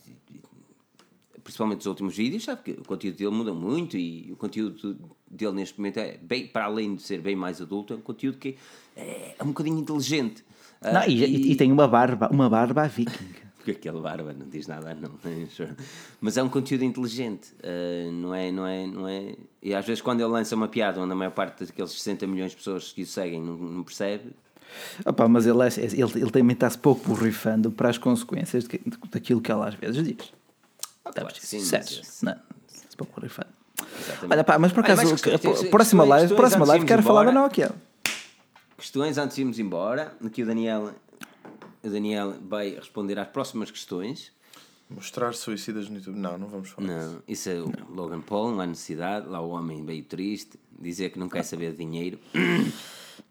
principalmente os últimos vídeos, sabe que o conteúdo dele muda muito e o conteúdo dele neste momento é bem, para além de ser bem mais adulto, é um conteúdo que é, é um bocadinho inteligente. Não, uh, e, e, e, tem uma barba, uma barba viking porque aquele barba não diz nada, não. Mas é um conteúdo inteligente, uh, não é, não é, não é. E às vezes quando ele lança uma piada onde a maior parte daqueles 60 milhões de pessoas que o seguem não, não percebe. Opa, mas ele, é, ele, ele também está-se pouco borrifando para as consequências de, daquilo que ele às vezes diz. Ah, claro, sim, mas, não, se pouco borrifando. Olha, pá, mas por acaso, Olha, questões, próxima live, próxima live quero falar da Nokia. Questões antes de irmos embora. Aqui o Daniel o Daniel vai responder às próximas questões. Mostrar suicidas no YouTube? Não, não vamos falar. Não, isso é o não. Logan Paul, não há necessidade. Lá o homem veio triste, dizer que não quer saber de dinheiro.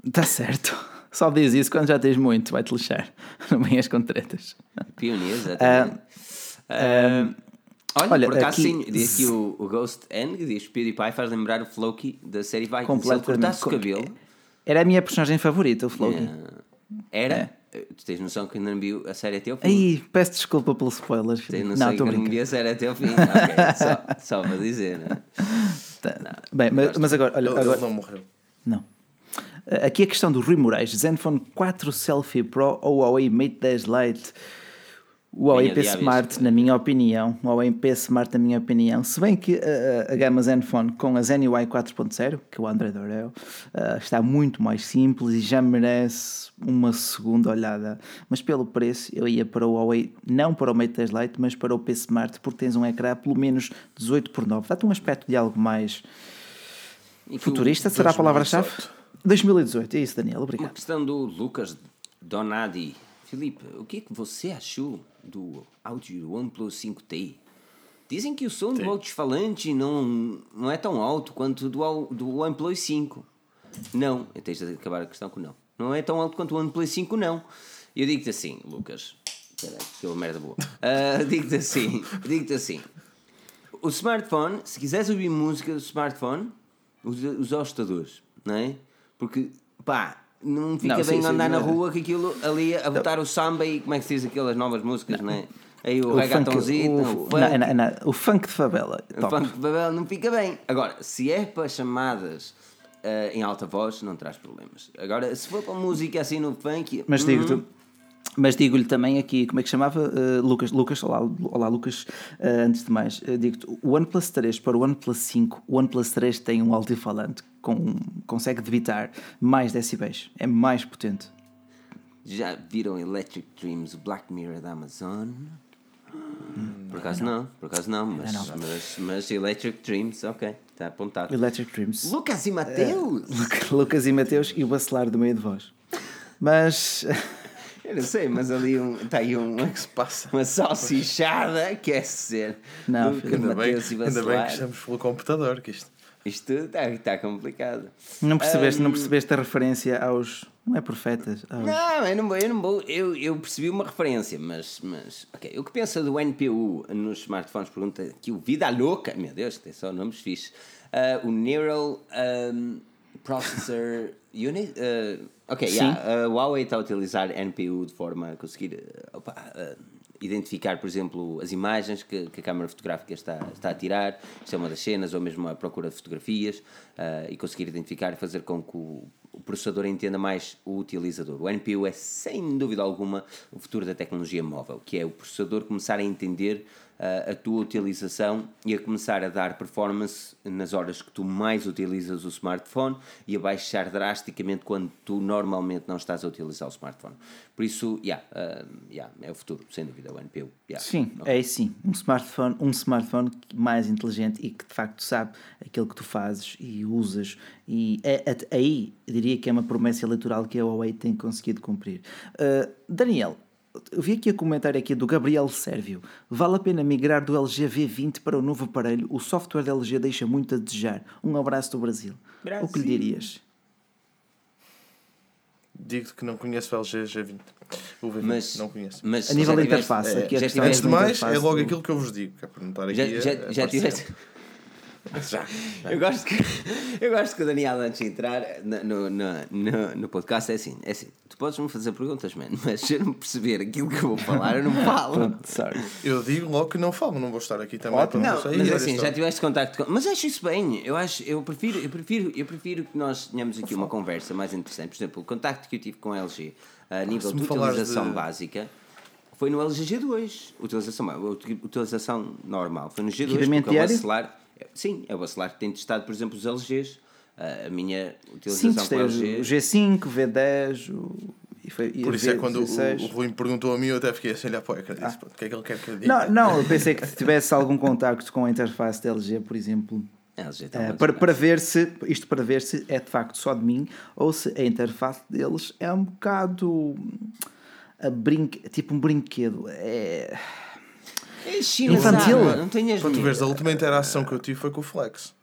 Está certo. Só diz isso quando já tens muito, vai-te lixar. Não venhas com tretas. Pioneiro, exatamente. Uh, uh, olha, olha, por acaso aqui, sim, diz aqui o, o Ghost N, que diz PewDiePie faz lembrar o Floki da série Vikings. Se ele cortasse o cabelo... Era a minha personagem favorita, o Floki. Yeah. Era? É. Tu tens noção que ainda não viu a série até ao fim? Aí, peço desculpa pelos spoilers. Tens noção não, que não vi a série até ao fim? ok, só, só para dizer, né? tá. Bem, mas, mas agora, olha, agora... Ele não morreu. Não. Aqui a questão do Rui Moraes, Zenfone 4 Selfie Pro ou Huawei Mate 10 Lite o Huawei P Smart, na minha opinião, o Huawei P Smart, na minha opinião, se bem que a, a gama Zenfone com a Zen UI 4.0, que é o Android Oreo, uh, está muito mais simples e já merece uma segunda olhada. Mas pelo preço, eu ia para o Huawei, não para o Mate 10 Lite, mas para o P Smart, porque tens um ecrã pelo menos 18 por 9. Dá-te um aspecto de algo mais futurista, será a palavra-chave? 2018, é isso, Daniel, obrigado. Uma questão do Lucas Donadi. Filipe, o que é que você achou do áudio OnePlus 5T. Dizem que o som Sim. do alto-falante não, não é tão alto quanto do, do OnePlus 5. Não, eu tenho de acabar a questão com não. Não é tão alto quanto o OnePlus 5, não. Eu digo-te assim, Lucas. Peraí, que é uma merda boa. Uh, digo-te assim, digo-te assim. O smartphone, se quiseres ouvir música do smartphone, os, os ajustadores, não é? Porque, pá, não fica Não, bem sim, sim, andar na não é. rua que aquilo ali a botar o samba e como é que se diz aquelas novas músicas, não, é? Aí o, O reggaetonzito, o, o, não, funk, não, não, o funk de favela. o top. funk de Babel não fica bem. Agora, se é para chamadas eh, em alta voz, não traz problemas. Agora, se for para música assim no funk. Mas hum, digo-te. Mas digo-lhe também aqui, como é que chamava? Uh, Lucas, Lucas, olá, olá Lucas, Uh, antes de mais, uh, digo-te, o OnePlus 3 para o OnePlus 5, o OnePlus 3 tem um altifalante com consegue debitar mais decibéis, é mais potente. Já viram Electric Dreams, o Black Mirror da Amazon? Por acaso não, por acaso não, mas, não. mas, mas Electric Dreams, ok, está apontado. Electric Dreams. Lucas e Mateus! Lucas e Mateus e o bacelar do meio de voz. Mas Eu não sei, mas ali um, está aí um, O que se passa? uma salsichada, quer ser. Não, Lucas, Ainda bem, Mateus e ainda bem que estamos pelo computador, que isto. Isto está, está complicado. não percebeste, Hum. não percebeste a referência aos. Não é profetas. aos- Não, eu não vou, eu não vou. Eu, eu percebi uma referência, mas. mas ok. O que pensa do NPU nos smartphones? Pergunta aqui o Vida Louca. Meu Deus, tem só nomes fixes. Ah, o Neural um, Processor Unit. ah, ok, Sim. yeah, a Huawei está a utilizar NPU de forma a conseguir ah, opa, ah, identificar, por exemplo, as imagens que, que a câmara fotográfica está, está a tirar. Isto é uma das cenas, ou mesmo a procura de fotografias ah, e conseguir identificar e fazer com que o, o processador entenda mais o utilizador. O NPU é, sem dúvida alguma, o futuro da tecnologia móvel, que é o processador começar a entender a tua utilização e a começar a dar performance nas horas que tu mais utilizas o smartphone e a baixar drasticamente quando tu normalmente não estás a utilizar o smartphone. Por isso, yeah, ah, yeah, é o futuro, sem dúvida, o NPU. Yeah. Sim, é sim. Um smartphone, um smartphone mais inteligente e que de facto sabe aquilo que tu fazes e usas. E é, é- aí diria que é uma promessa eleitoral que a Huawei tem conseguido cumprir. Uh, Daniel, eu vi aqui a comentário aqui do Gabriel Sérvio. Vale a pena migrar do LG V20 para o novo aparelho? O software da LG deixa muito a desejar. Um abraço do Brasil. O que lhe dirias? Digo-te que não conheço o LG G20. O V20, Mas, não conheço. mas A nível da interface, eh, aqui a já Antes de mais, é logo do- aquilo que eu vos digo, que é para não estar aqui Já, a- já, a já tiveste. Já. Eu gosto, que, eu gosto que o Daniel, antes de entrar no, no, no, no podcast, é assim: é assim, tu podes-me fazer perguntas, mano, mas se eu não perceber aquilo que eu vou falar, eu não falo. Pronto, sorry. Eu digo logo que não falo, não vou estar aqui também Ótimo. Não, sair. mas assim, já tiveste contacto com. Mas acho isso bem. Eu acho, eu prefiro, eu prefiro, eu prefiro que nós tenhamos aqui uma conversa mais interessante. Por exemplo, o contacto que eu tive com a LG a nível se me de utilização de- básica foi no LG G2. Utilização, utilização normal. Foi no G2 Equipamento porque o diário? Sim, é o bacelar que tem testado, por exemplo, os LGs. A minha Sim, utilização testei com o LG. G5, V10 o... e foi, e Por isso é quando o, V16. o Rui me perguntou a mim, eu até fiquei assim, olha, pô, eu disse, pô, o que é que ele quer que eu diga? Não, não, eu pensei que tivesse algum contacto com a interface da LG, por exemplo, A LG está eh, muito para, para ver se isto para ver se é de facto só de mim ou se a interface deles é um bocado a brinque, tipo um brinquedo. É... É Infantil. Não tenhas Para tu veres, a última interação que eu tive foi com o Flex.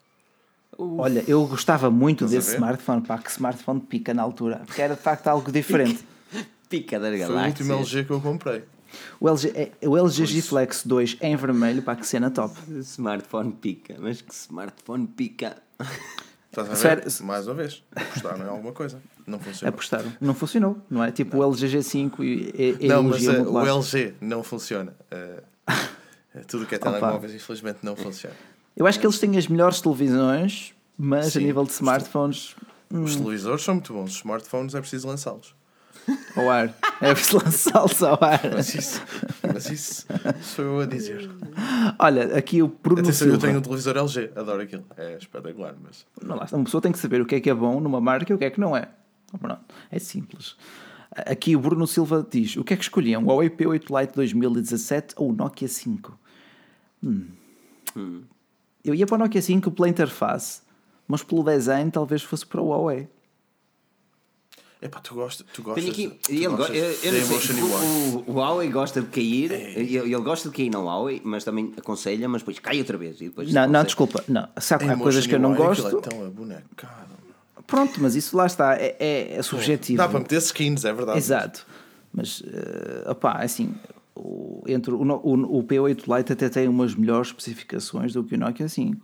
Olha, eu gostava muito Estás desse smartphone, pá, que smartphone pica na altura, porque era de facto algo diferente. Pica da Foi o galáxia. último LG que eu comprei. O LG, é- o LG G Flex 2 em vermelho, pá, que cena top. Smartphone pica, mas que smartphone pica. Estás a ver? Sério? Mais uma vez, apostaram em alguma coisa. Não funcionou. Apostaram. Não funcionou, não é? Tipo o LG G5 e, e, Não, mas muito o. LG não funciona. Eh, tudo que é telemóveis, infelizmente, não funciona. Eu acho que eles têm as melhores televisões, mas a Sim. nível de smartphones, Os televisores são muito bons, os smartphones é preciso lançá-los. ao ar. É preciso lançá-los ao ar. Mas isso, mas isso sou eu a dizer. Olha, aqui o Bruno Atenção, eu Silva. tenho um televisor LG, adoro aquilo. É espetacular, mas. Não, lá. Uma pessoa tem que saber o que é que é bom numa marca e o que é que não é. Pronto, é simples. Aqui o Bruno Silva diz: o que é que escolhiam? O Huawei P8 Lite 2017 ou o Nokia 5? Hum. Eu ia para o Nokia 5 pela interface, mas pelo design talvez fosse para o Huawei. Epá, tu gostas, tu gostas, Tenho aqui. de- tu ele, go- gostas eu, eu não sei, o, o, o Huawei gosta de cair, ele, ele gosta de cair na Huawei, mas também aconselha, mas depois cai outra vez. E depois Não, não, desculpa. Não. Sabe, há coisas que eu não aquilo gosto. É tão abonecado. Pronto, mas isso lá está. É, é, é subjetivo. Dá para meter skins, é verdade. Exato. Mas, uh, opá, assim, o, entre o, o, o P8 Lite até tem umas melhores especificações do que o Nokia 5.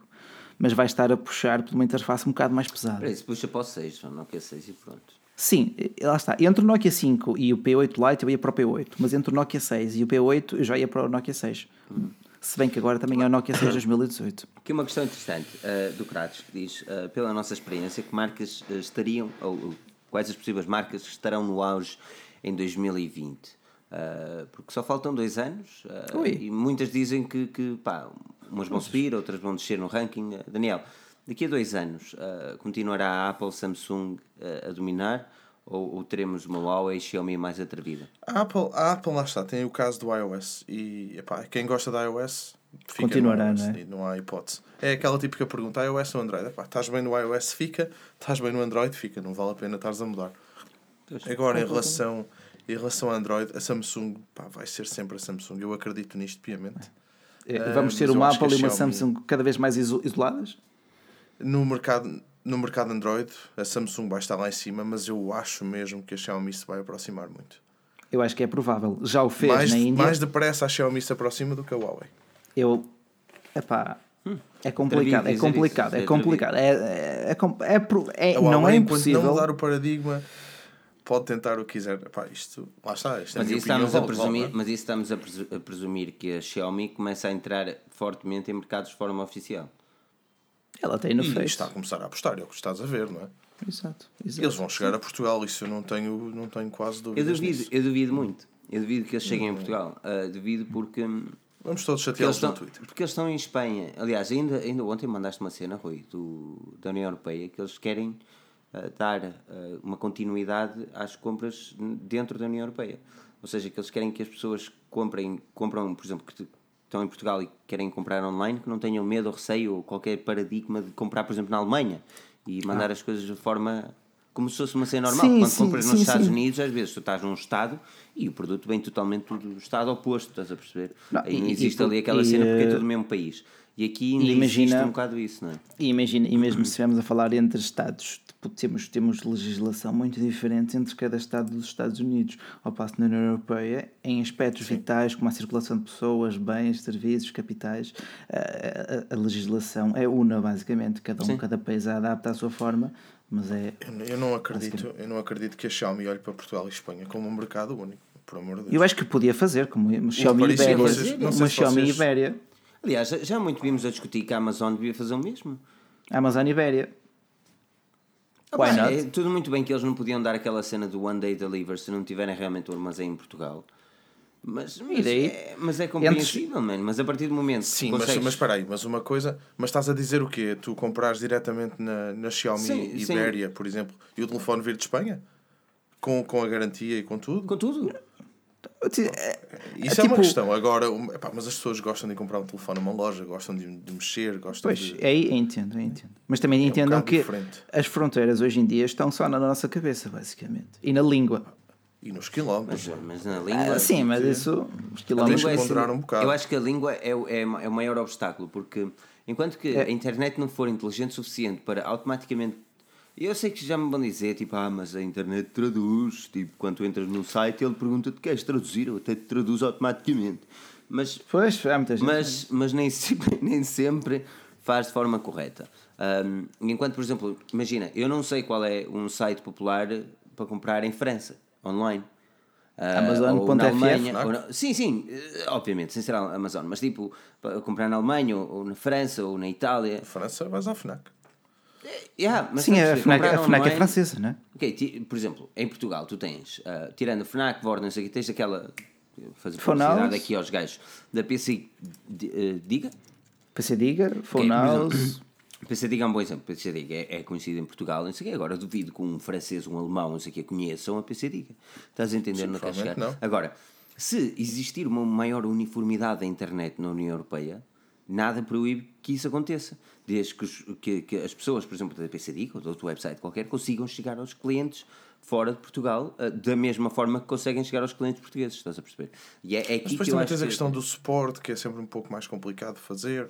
mas vai estar a puxar por uma interface um bocado mais pesada. Para isso, puxa para o 6, o Nokia 6 e pronto. Sim, lá está. Entre o Nokia 5 e o P8 Lite eu ia para o P8, mas entre o Nokia 6 e o P8 eu já ia para o Nokia 6. Hum. Se bem que agora também é o Nokia 6 2018. Aqui uma questão interessante uh, do Kratos que diz, uh, pela nossa experiência, que marcas uh, estariam, ou, ou, quais as possíveis marcas estarão no auge em 2020? porque só faltam dois anos e muitas dizem que, que pá, umas vão subir, outras vão descer no ranking. Daniel, daqui a dois anos continuará a Apple, Samsung a dominar? Ou, ou, teremos uma Huawei e Xiaomi mais atrevida? A Apple, a Apple lá está, tem o caso do iOS e epá, quem gosta da iOS fica continuará, iOS, não é? Não há hipótese. É aquela típica pergunta: iOS ou Android? Epá, estás bem no iOS, fica, estás bem no Android, fica, não vale a pena estares a mudar. Agora, em relação, em relação a Android, a Samsung pá, vai ser sempre a Samsung, eu acredito nisto piamente. É, vamos ter uma Apple e uma Xiaomi... Samsung cada vez mais isoladas? No mercado no mercado Android, a Samsung vai estar lá em cima, mas eu acho mesmo que a Xiaomi se vai aproximar muito. Eu acho que é provável. Já o fez mais, na Índia. Mais depressa a Xiaomi se aproxima do que a Huawei. Eu. Epá, é complicado, é complicado, é complicado. É, é, é, é, não é impossível. não mudar o paradigma, pode tentar o que quiser. Epá, isto, lá está. Isto é mas, isso estamos a presumir, mas isso estamos a presumir que a Xiaomi começa a entrar fortemente em mercados de forma oficial. Ela tem no e Face. está a começar a apostar, é o que estás a ver, não é? Exato, exato. Eles vão chegar a Portugal, isso eu não tenho, não tenho quase dúvidas. Eu duvido, nisso. eu duvido muito. Eu duvido que eles cheguem a Portugal. Uh, duvido porque. Vamos todos chateá-los no Twitter. Porque eles estão em Espanha. Aliás, ainda, ainda ontem mandaste uma cena, Rui, do, da União Europeia, que eles querem uh, dar uh, uma continuidade às compras dentro da União Europeia. Ou seja, que eles querem que as pessoas comprem, compram, por exemplo, que estão em Portugal e querem comprar online, que não tenham medo ou receio ou qualquer paradigma de comprar, por exemplo, na Alemanha e mandar ah. as coisas de forma como se fosse uma cena normal. Sim, Quando sim, compras sim, nos Estados Unidos, às vezes tu estás num estado e o produto vem totalmente do estado oposto, estás a perceber? Não, Aí não existe e, ali aquela e, cena porque é tudo o mesmo país. E aqui ainda imagina, existe um bocado isso, não é? E imagina, e mesmo se estivermos a falar entre Estados, tipo, temos, temos legislação muito diferente entre cada Estado dos Estados Unidos. Ao passo na União Europeia, em aspectos Sim. vitais como a circulação de pessoas, bens, serviços, capitais, a, a, a legislação é una, basicamente. Cada um, Sim. cada país a adapta à sua forma. Mas é. Eu, eu, não acredito, eu não acredito que a Xiaomi olhe para Portugal e Espanha como um mercado único, por amor de Deus. Eu acho que podia fazer, como uma Xiaomi Ibéria. Uma Xiaomi vocês... Ibéria Aliás, já muito vimos a discutir que a Amazon devia fazer o mesmo. A Amazon Ibéria. Ah, Why not? É tudo muito bem que eles não podiam dar aquela cena do One Day Deliver se não tiverem realmente o armazém em Portugal. Mas, mas, é, mas é compreensível, Entre... Mas a partir do momento Sim, consegues... mas, mas espera aí, mas uma coisa. Mas estás a dizer o quê? Tu comprares diretamente na, na Xiaomi sim, Ibéria, sim. por exemplo, e o telefone vir de Espanha? Com, com a garantia e com tudo? Com tudo. É, Isso é, é, uma tipo... questão. Agora, epá, mas as pessoas gostam de comprar um telefone numa loja, gostam de, de mexer, gostam pois, de. aí entendo, entendo. Mas também é entendam um que diferente. as fronteiras hoje em dia estão só na nossa cabeça, basicamente. E na língua. E nos quilómetros. Mas, mas na língua. Ah, sim, mas isso. Os quilómetros. É, assim, um bocado. Eu acho que a língua é, é, é o maior obstáculo, porque enquanto que é. a internet não for inteligente o suficiente para automaticamente eu sei que já me vão dizer, tipo, ah, mas a internet traduz, tipo, quando tu entras no site ele pergunta-te queres traduzir, ou até te traduz automaticamente. Mas, pois, há muita gente. Mas, mas nem, sempre, nem sempre faz de forma correta. Um, enquanto, por exemplo, imagina, eu não sei qual é um site popular para comprar em França, online. Uh, Amazon.fr Sim, sim, eh, obviamente, sem ser a Amazon, mas tipo, para comprar na Alemanha, ou, ou na França, ou na Itália. França vais à FNAC. Yeah, mas Sim, a FNAC, a FNAC é francesa, não é? Ok, por exemplo, em Portugal tu tens, uh, tirando a FNAC, Vornas, aqui tens aquela. Fazer publicidade aqui aos gajos da PC uh, Diga. PC Diga, Fonaus. PC Diga é um bom exemplo. PC Diga é, é conhecido em Portugal, não sei o quê. Agora duvido que um francês, um alemão, não sei o quê, conheçam a PC Diga. Estás a entender no que chegar? Não. Agora, se existir uma maior uniformidade da internet na União Europeia, nada proíbe que isso aconteça. Desde que, que, que as pessoas, por exemplo, da PCD ou de outro website qualquer, consigam chegar aos clientes fora de Portugal eh, da mesma forma que conseguem chegar aos clientes portugueses, estás a perceber? E é, é Mas depois que também tens a questão do suporte, que é sempre um pouco mais complicado de fazer.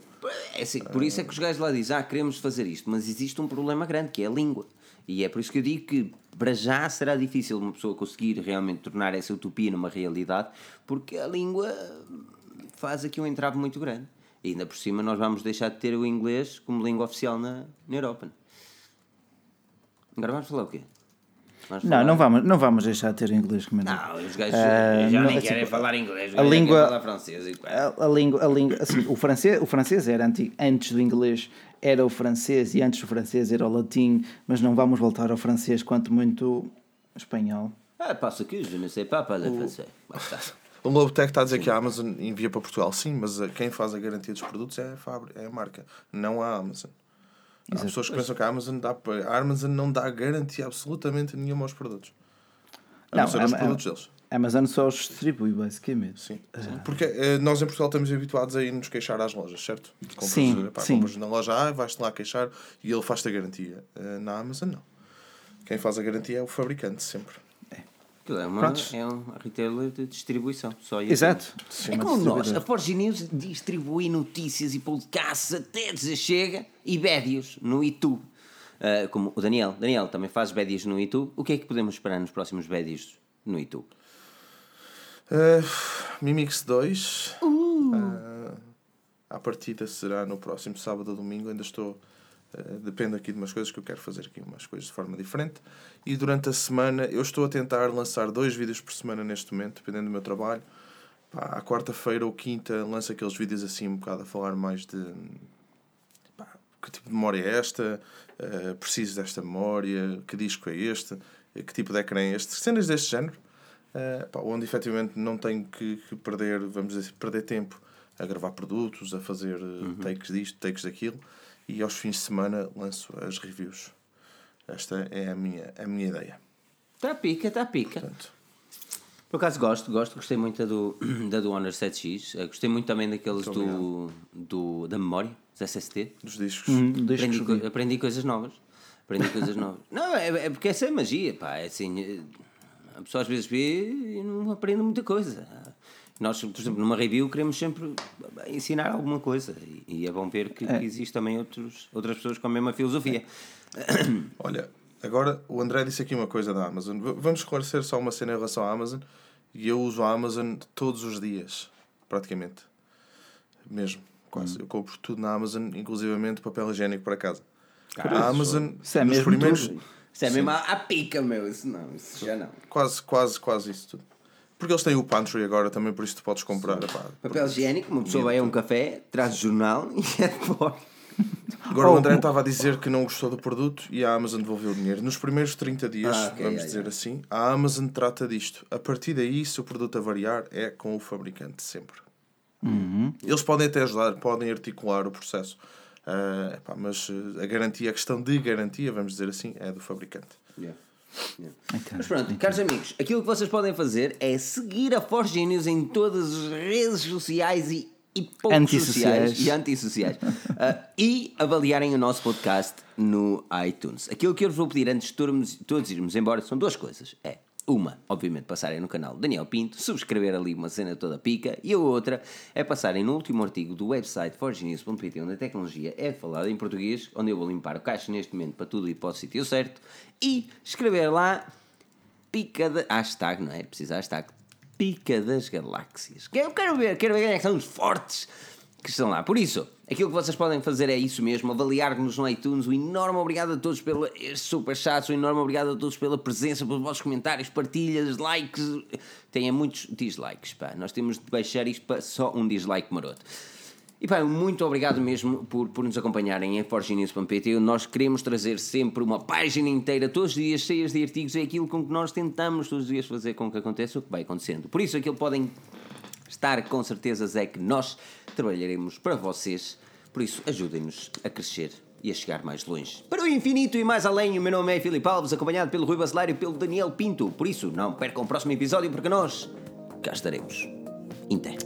É assim, por isso é que os gajos lá dizem, ah, queremos fazer isto, mas existe um problema grande, que é a língua. E é por isso que eu digo que para já será difícil uma pessoa conseguir realmente tornar essa utopia numa realidade, porque a língua faz aqui um entrave muito grande. E ainda por cima nós vamos deixar de ter o inglês como língua oficial na, na Europa. Agora vamos falar o quê? Vamos Não, não vamos, não vamos deixar de ter inglês como é Não, os gajos Ah, já não, nem assim, querem falar inglês, a língua- querem falar francês. A, a língua, a língua, assim, o francês, o francês era antigo, antes do inglês era o francês e antes do francês era o latim, mas não vamos voltar ao francês quanto muito espanhol. Ah, passa que je ne sais pas parler français. Basta. O Lobotech está a dizer que a Amazon envia para Portugal, sim, mas eh, quem faz a garantia dos produtos é a, fábrica, é a marca, não a Amazon. Há Exato. pessoas que pensam que a Amazon, dá, para- a Amazon não dá garantia absolutamente nenhuma aos produtos. A não, Não, ser aos produtos deles. A Amazon só os distribui, basicamente. Sim. Porque eh, nós em Portugal estamos habituados a ir nos queixar às lojas, certo? Compras, Sim, eh, pá, sim. compras na loja A, vais-te lá queixar e ele faz-te a garantia. Eh, na Amazon, não. Quem faz a garantia é o fabricante, sempre. Aquilo é, uma, Prontos. é um retailer de distribuição. Só. Exato. É como nós, a. Forge News distribui notícias e podcasts até desachega e bédios no YouTube. Ah, como o Daniel. Daniel também faz bédios no YouTube. O que é que podemos esperar nos próximos bédios no YouTube? Uh, Mimix 2. Uh. Uh, à partida será no próximo sábado ou domingo. Ainda estou. Uh, depende aqui de umas coisas que eu quero fazer aqui, umas coisas de forma diferente. E durante a semana eu estou a tentar lançar dois vídeos por semana neste momento, dependendo do meu trabalho. Pá, à quarta-feira ou quinta lanço aqueles vídeos assim um bocado a falar mais de pá, que tipo de memória é esta, Uh, preciso desta memória, que disco é este, uh, que tipo de ecrã é este, cenas deste género, uh, pá, onde efetivamente não tenho que, que perder, vamos dizer, perder tempo a gravar produtos, a fazer uh, takes disto, takes daquilo, e aos fins de semana lanço as reviews. Esta é a minha, a minha ideia. Está Tá pica, está pica. Portanto, Por acaso gosto, gosto, gostei muito da do, da do Honor 7X. Eh, Gostei muito também daqueles do, do, da memória, dos SST. dos discos. Hum, Aprendi, coi- aprendi coisas novas. Aprendi coisas novas. Não, é, é porque essa é magia, pá. É assim, eh, a pessoa às vezes vê e não aprende muita coisa. Nós, por exemplo, numa review queremos sempre ensinar alguma coisa e, é bom ver que, que existe também outros, outras pessoas com a mesma filosofia. Olha, agora o André disse aqui uma coisa da Amazon. Vamos esclarecer só uma cena em relação à Amazon. E eu uso a Amazon todos os dias, praticamente. Mesmo, quase. Eu compro tudo na Amazon, inclusivamente papel higiênico para casa. a Amazon, Isso é mesmo primeiros. tudo. Isso é mesmo à, à pica, meu. Isso não, isso já não. Quase, quase, quase isso tudo. Porque eles têm o pantry agora também, por isso tu podes comprar. epá, Papel higiênico, uma pessoa vai a um café, traz jornal e é de fora. Agora o André estava a dizer que não gostou do produto e a Amazon devolveu o dinheiro. Nos primeiros 30 dias, Ah, ok, vamos yeah, dizer yeah. assim, a Amazon trata disto. A partir daí, se o produto a variar, é com o fabricante sempre. Uhum. Eles podem até ajudar, podem articular o processo. Ah, epá, mas eh, a garantia, a questão de garantia, vamos dizer assim, é do fabricante. Yeah. Então, Mas pronto, caros amigos, aquilo que vocês podem fazer é seguir a Forge News em todas as redes sociais e, e pouco Antissociais. sociais e antissociais Ah, e avaliarem o nosso podcast no iTunes. Aquilo que eu vos vou pedir antes de todos, todos irmos embora são duas coisas. É uma, obviamente, passarem no canal Daniel Pinto, subscrever ali uma cena toda pica, e a outra é passarem no último artigo do website forgenews.pt, onde a tecnologia é falada em português, onde eu vou limpar o caixo neste momento para tudo ir para o sítio certo, e escrever lá pica da. Hashtag, não é? Precisa hashtag. Pica das galáxias. Eu quero ver, quero ver quem é que são os fortes que estão lá. Por isso, aquilo que vocês podem fazer é isso mesmo: avaliar-nos no iTunes. Um enorme obrigado a todos pelo super chats, um enorme obrigado a todos pela presença, pelos vossos comentários, partilhas, likes. Tenha muitos dislikes, pá. Nós temos de baixar isto para só um dislike maroto. E pá, muito obrigado mesmo por, por nos acompanharem em forginews.pt. Nós queremos trazer sempre uma página inteira, todos os dias, cheias de artigos. É aquilo com que nós tentamos todos os dias fazer com que aconteça o que vai acontecendo. Por isso, aquilo podem estar, com certezas é que nós trabalharemos para vocês. Por isso, ajudem-nos a crescer e a chegar mais longe. Para o infinito e mais além, o meu nome é Filipe Alves, acompanhado pelo Rui Bacelar e pelo Daniel Pinto. Por isso, não percam o próximo episódio, porque nós cá estaremos. Inter.